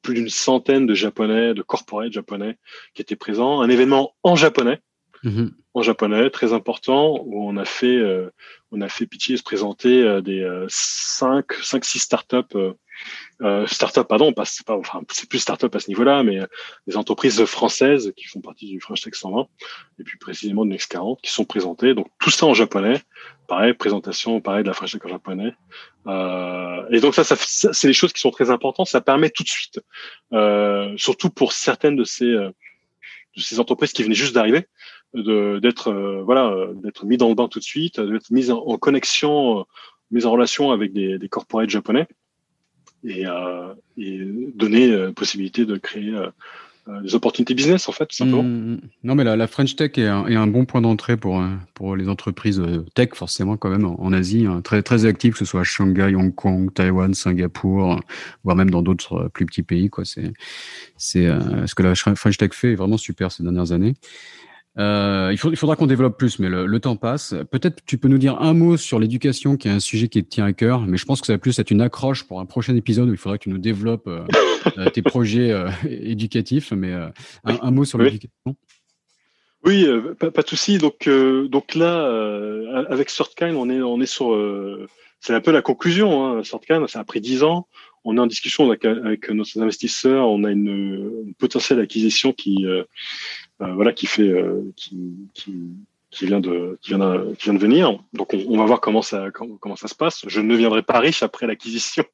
plus d'une centaine de japonais, de corporate japonais qui étaient présents. Un événement en japonais, mm-hmm. en japonais, très important, où on a fait, euh, on a fait pitié se présenter euh, des euh, 5, 5, 6 startups euh, start-up, pardon, c'est pas, enfin, c'est plus start-up à ce niveau-là, mais euh, des entreprises françaises qui font partie du French Tech 120, et puis précisément de Next 40, qui sont présentées. Donc tout ça en japonais, pareil, présentation, pareil de la French Tech en japonais. Euh, et donc ça, ça, c'est des choses qui sont très importantes. Ça permet tout de suite, euh, surtout pour certaines de ces euh, de ces entreprises qui venaient juste d'arriver, d'être euh, voilà, d'être mis dans le bain tout de suite, d'être mis en, en connexion, mis en relation avec des, des corporates japonais et, euh, et donner euh, possibilité de créer euh, euh, des opportunités business en fait tout simplement. Mmh, mmh. non mais la, la, French Tech est un, bon point d'entrée pour pour les entreprises tech forcément quand même en, Asie hein, très très actives que ce soit à Shanghai, Hong Kong, Taïwan, Singapour, voire même dans d'autres plus petits pays quoi. C'est c'est ce que la French Tech fait est vraiment super ces dernières années. Euh, il, faut, il, faudra qu'on développe plus, mais le, le temps passe. Peut-être tu peux nous dire un mot sur l'éducation, qui est un sujet qui te tient à cœur, mais je pense que ça va plus être une accroche pour un prochain épisode où il faudra que tu nous développes euh, [LAUGHS] euh tes projets euh, éducatifs. Mais un, un, mot sur oui. l'éducation. Oui, pas, pas, de souci. Donc, donc là, avec Sortkind, on est, on est sur. c'est un peu la conclusion. Hein. Sortkind, ça a pris dix ans. On est en discussion avec, avec nos investisseurs. On a une, une potentielle acquisition qui voilà, qui fait, euh, qui vient de qui vient de, qui vient de venir. Donc on, on, va voir comment ça comment, comment, ça se passe. Je ne deviendrai pas riche après l'acquisition,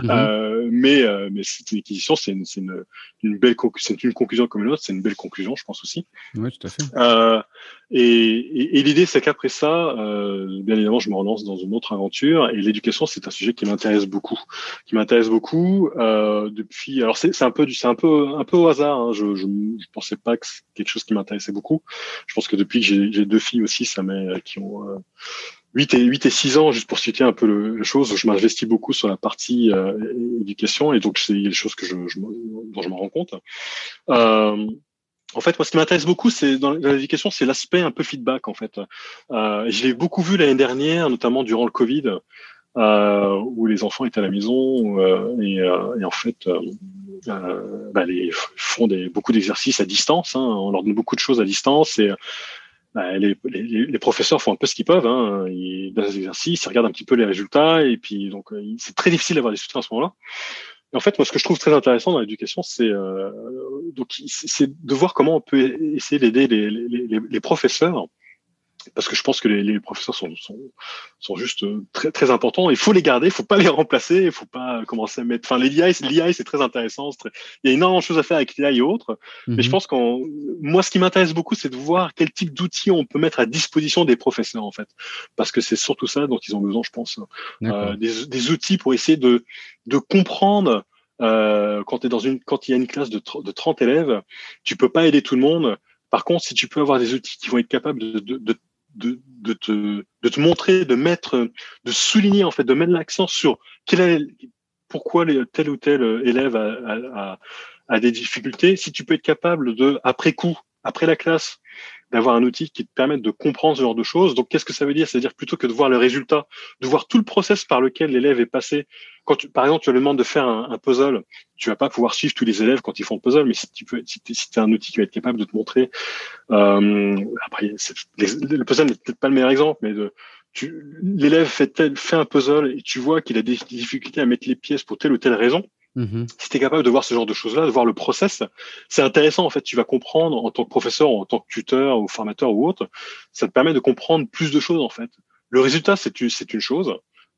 -hmm. euh, mais euh, mais c'est une acquisition, c'est une, une, une belle c'est une conclusion comme une autre, c'est une belle conclusion, je pense aussi. Oui, tout à fait. Euh, et, et, et l'idée c'est qu'après ça, bien évidemment, je me relance dans une autre aventure et l'éducation c'est un sujet qui m'intéresse beaucoup, qui m'intéresse beaucoup depuis. Alors c'est un peu du c'est un peu un peu au hasard. Hein, je, je je pensais pas que c'est quelque chose qui m'intéressait beaucoup. Je pense que depuis que j'ai deux filles aussi, ça met qui ont euh, 8 et 8 et 6 ans, juste pour citer un peu le, le chose, je m'investis beaucoup sur la partie euh, éducation et donc c'est des choses que je, dont je me rends compte. Euh, en fait, moi, ce qui m'intéresse beaucoup, c'est dans l'éducation, c'est l'aspect un peu feedback. En fait, euh, je l'ai beaucoup vu l'année dernière, notamment durant le Covid, euh, où les enfants étaient à la maison euh, et, euh, en fait, bah, les, font beaucoup d'exercices à distance. Hein, on leur donne beaucoup de choses à distance et bah, les, les, les, professeurs font un peu ce qu'ils peuvent. Hein. Ils donnent des exercices, ils regardent un petit peu les résultats, et puis donc euh, c'est très difficile d'avoir des soutiens à ce moment-là. En fait, moi, ce que je trouve très intéressant dans l'éducation, c'est euh, donc c'est de voir comment on peut essayer d'aider les, les, les, professeurs parce que je pense que les, les professeurs sont, sont, sont, juste euh, très, très importants. Il faut les garder, il faut pas les remplacer, il faut pas commencer à mettre. Enfin, l'IA, l'IA, c'est très intéressant. Très... Il y a énormément de choses à faire avec l'IA et autres. Mm -hmm. Mais je mhm. pense qu'en moi, ce qui m'intéresse beaucoup, c'est de voir quel type d'outils on peut mettre à disposition des professeurs, en fait, parce que c'est surtout ça dont ils ont besoin, je pense. Euh, des, des, outils pour essayer de, de comprendre. Euh, quand, es dans une, quand il y a une classe de, de 30 élèves, tu peux pas aider tout le monde. Par contre, si tu peux avoir des outils qui vont être capables de, de, de de, te, montrer, de mettre, de souligner en fait, de mettre l'accent sur quel est, pourquoi tel ou tel élève a, a, a, des difficultés. Si tu peux être capable de, après coup, après la classe, d'avoir un outil qui te permette de comprendre ce genre de choses. Donc, qu'est-ce que ça veut dire? C'est-à-dire plutôt que de voir le résultat, de voir tout le process par lequel l'élève est passé. Quand tu, par exemple, tu lui demandes de faire un, puzzle, tu vas pas pouvoir suivre tous les élèves quand ils font le puzzle, mais si tu peux, si tu as un outil qui va être capable de te montrer, euh, après, le puzzle n'est peut-être pas le meilleur exemple, mais de, l'élève fait, fait un puzzle et tu vois qu'il a des difficultés à mettre les pièces pour telle ou telle raison. Mm-hmm. Si tu es capable de voir ce genre de choses-là, de voir le process, c'est intéressant en fait. Tu vas comprendre en tant que professeur, en tant que tuteur ou formateur ou autre, ça te permet de comprendre plus de choses en fait. Le résultat, c'est une chose.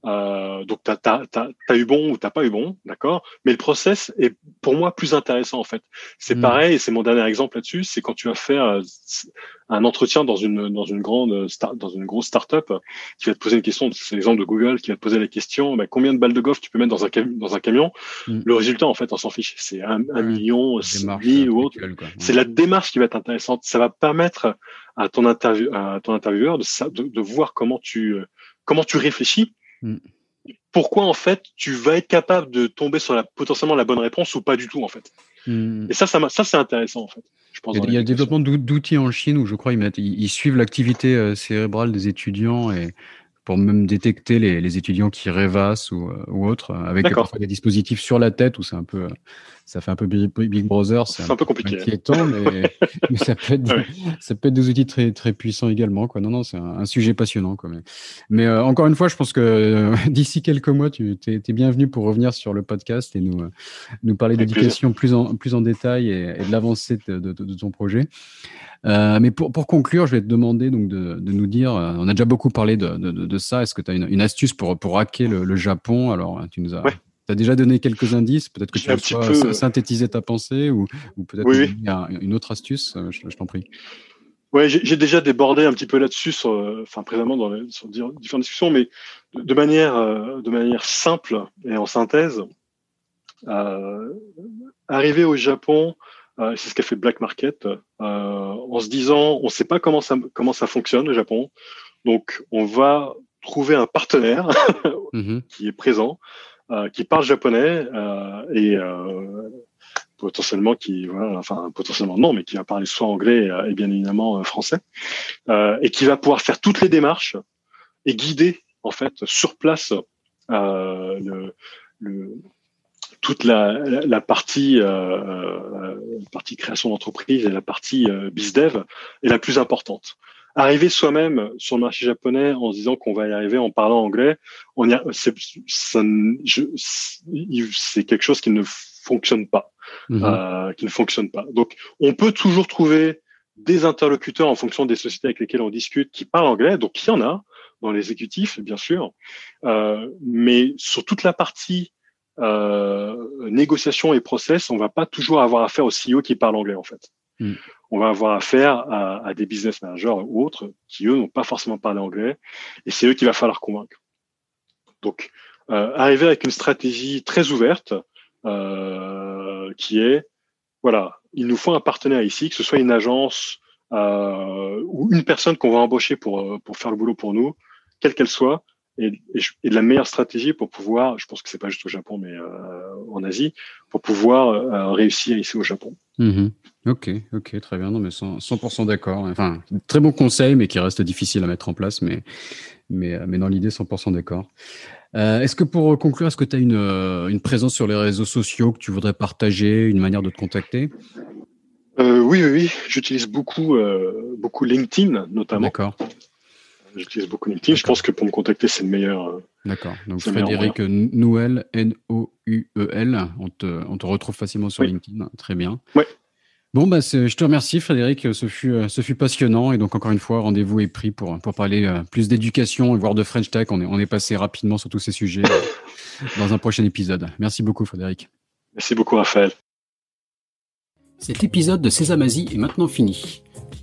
Euh, donc, tu as, eu bon ou t'as pas eu bon, d'accord? Mais le process est pour moi plus intéressant en fait. C'est mm. pareil, c'est mon dernier exemple là-dessus, c'est quand tu vas faire euh, un entretien dans une dans une grande start, dans une grosse startup qui va te poser une question, c'est l'exemple de Google qui va te poser la question, bah, combien de balles de golf tu peux mettre dans un dans un camion? Mm. Le résultat en fait, on s'en fiche, c'est un, un million, mille ou autre. C'est la démarche qui va être intéressante. Ça va permettre à ton interview à ton intervieweur de, de, de voir comment tu euh, comment tu réfléchis Mm. Pourquoi en fait tu vas être capable de tomber sur la potentiellement la bonne réponse ou pas du tout en fait? Mm. Et ça, ça, ça c'est intéressant en fait. Je pense il y a, le développement d'outils en Chine où je crois ils, ils, suivent l'activité euh, cérébrale des étudiants et pour même détecter les, les étudiants qui rêvassent ou, euh, ou autres, avec parfois des dispositifs sur la tête où c'est un peu, ça fait un peu Big Brother, c'est un, peu compliqué, inquiétant, mais, [LAUGHS] [LAUGHS] mais ça peut être, ça peut être des outils très très puissants également, quoi. Non, non, c'est un, sujet passionnant, quoi. Mais, mais euh, encore une fois, je pense que euh, [LAUGHS] d'ici quelques mois, tu es, es, bienvenu pour revenir sur le podcast et nous nous parler d'éducation plus en plus en détail et, et de l'avancée de, de, de, ton projet. Euh, mais pour, pour, conclure, je vais te demander donc de, de nous dire, euh, on a déjà beaucoup parlé de, ça. Est-ce que tu as une, une, astuce pour, pour hacker le, le Japon? Alors, tu nous as, as déjà donné quelques indices. Peut-être que tu vas peu... synthétiser ta pensée ou, ou peut-être oui, une autre astuce. Euh, je, je t'en prie. Ouais, j'ai déjà débordé un petit peu là-dessus, enfin précédemment dans les, sur différentes discussions, mais de, manière, de manière simple et en synthèse, euh, arriver au Japon, euh, c'est ce qu'a fait Black Market, euh, en se disant, on ne sait pas comment ça, comment ça fonctionne au Japon, donc on va trouver un partenaire [LAUGHS] mhm. qui est présent, euh, qui parle japonais et potentiellement qui, voilà, enfin potentiellement non, mais qui va parler soit anglais et bien évidemment français, et qui va pouvoir faire toutes les démarches et guider en fait sur place le, le, toute la, la, partie, euh, euh, partie création d'entreprise et la partie euh, bizdev est la plus importante. Arriver soi-même sur le marché japonais en se disant qu'on va y arriver en parlant anglais, on c'est, c'est quelque chose qui ne fonctionne pas, mhm. euh, qui ne fonctionne pas. Donc, on peut toujours trouver des interlocuteurs en fonction des sociétés avec lesquelles on discute qui parlent anglais. Donc, il y en a dans l'exécutif, bien sûr, euh, mais sur toute la partie euh, négociation et process, on va pas toujours avoir affaire au CEO qui parle anglais en fait. Mm. On va avoir affaire à, des business managers ou autres qui eux n'ont pas forcément parlé anglais, et c'est eux qu'il va falloir convaincre. Donc, euh, arriver avec une stratégie très ouverte euh, qui est, voilà, il nous faut un partenaire ici, que ce soit une agence euh, ou une personne qu'on va embaucher pour pour faire le boulot pour nous, quelle qu'elle soit, et, et, de la meilleure stratégie pour pouvoir, je pense que c'est pas juste au Japon, mais euh, en Asie, pour pouvoir euh, réussir ici au Japon. Mm-hmm. Ok, ok, très bien. Non, mais 100%, d'accord. Enfin, très bon conseil, mais qui reste difficile à mettre en place, mais, mais, mais dans l'idée, 100% d'accord. Euh, est-ce que pour conclure, est-ce que tu as une, euh, une présence sur les réseaux sociaux que tu voudrais partager, une manière de te contacter? Euh, Oui, oui, oui. J'utilise beaucoup, beaucoup LinkedIn, notamment. D'accord. J'utilise beaucoup LinkedIn. Je pense que pour me contacter, c'est le meilleur. Euh, D'accord. Donc Frédéric Nouel, N-O-U-E-L. On te, on te retrouve facilement sur LinkedIn. Très bien. Ouais. Bon, bah, je te remercie, Frédéric. Ce fut, euh, ce fut passionnant. Et donc, encore une fois, rendez-vous est pris pour, pour parler euh, plus d'éducation et voire de French Tech. On est, on est passé rapidement sur tous ces sujets [LAUGHS] dans un prochain épisode. Merci beaucoup, Frédéric. Merci beaucoup, Raphaël. Cet épisode de Sésamazie est maintenant fini.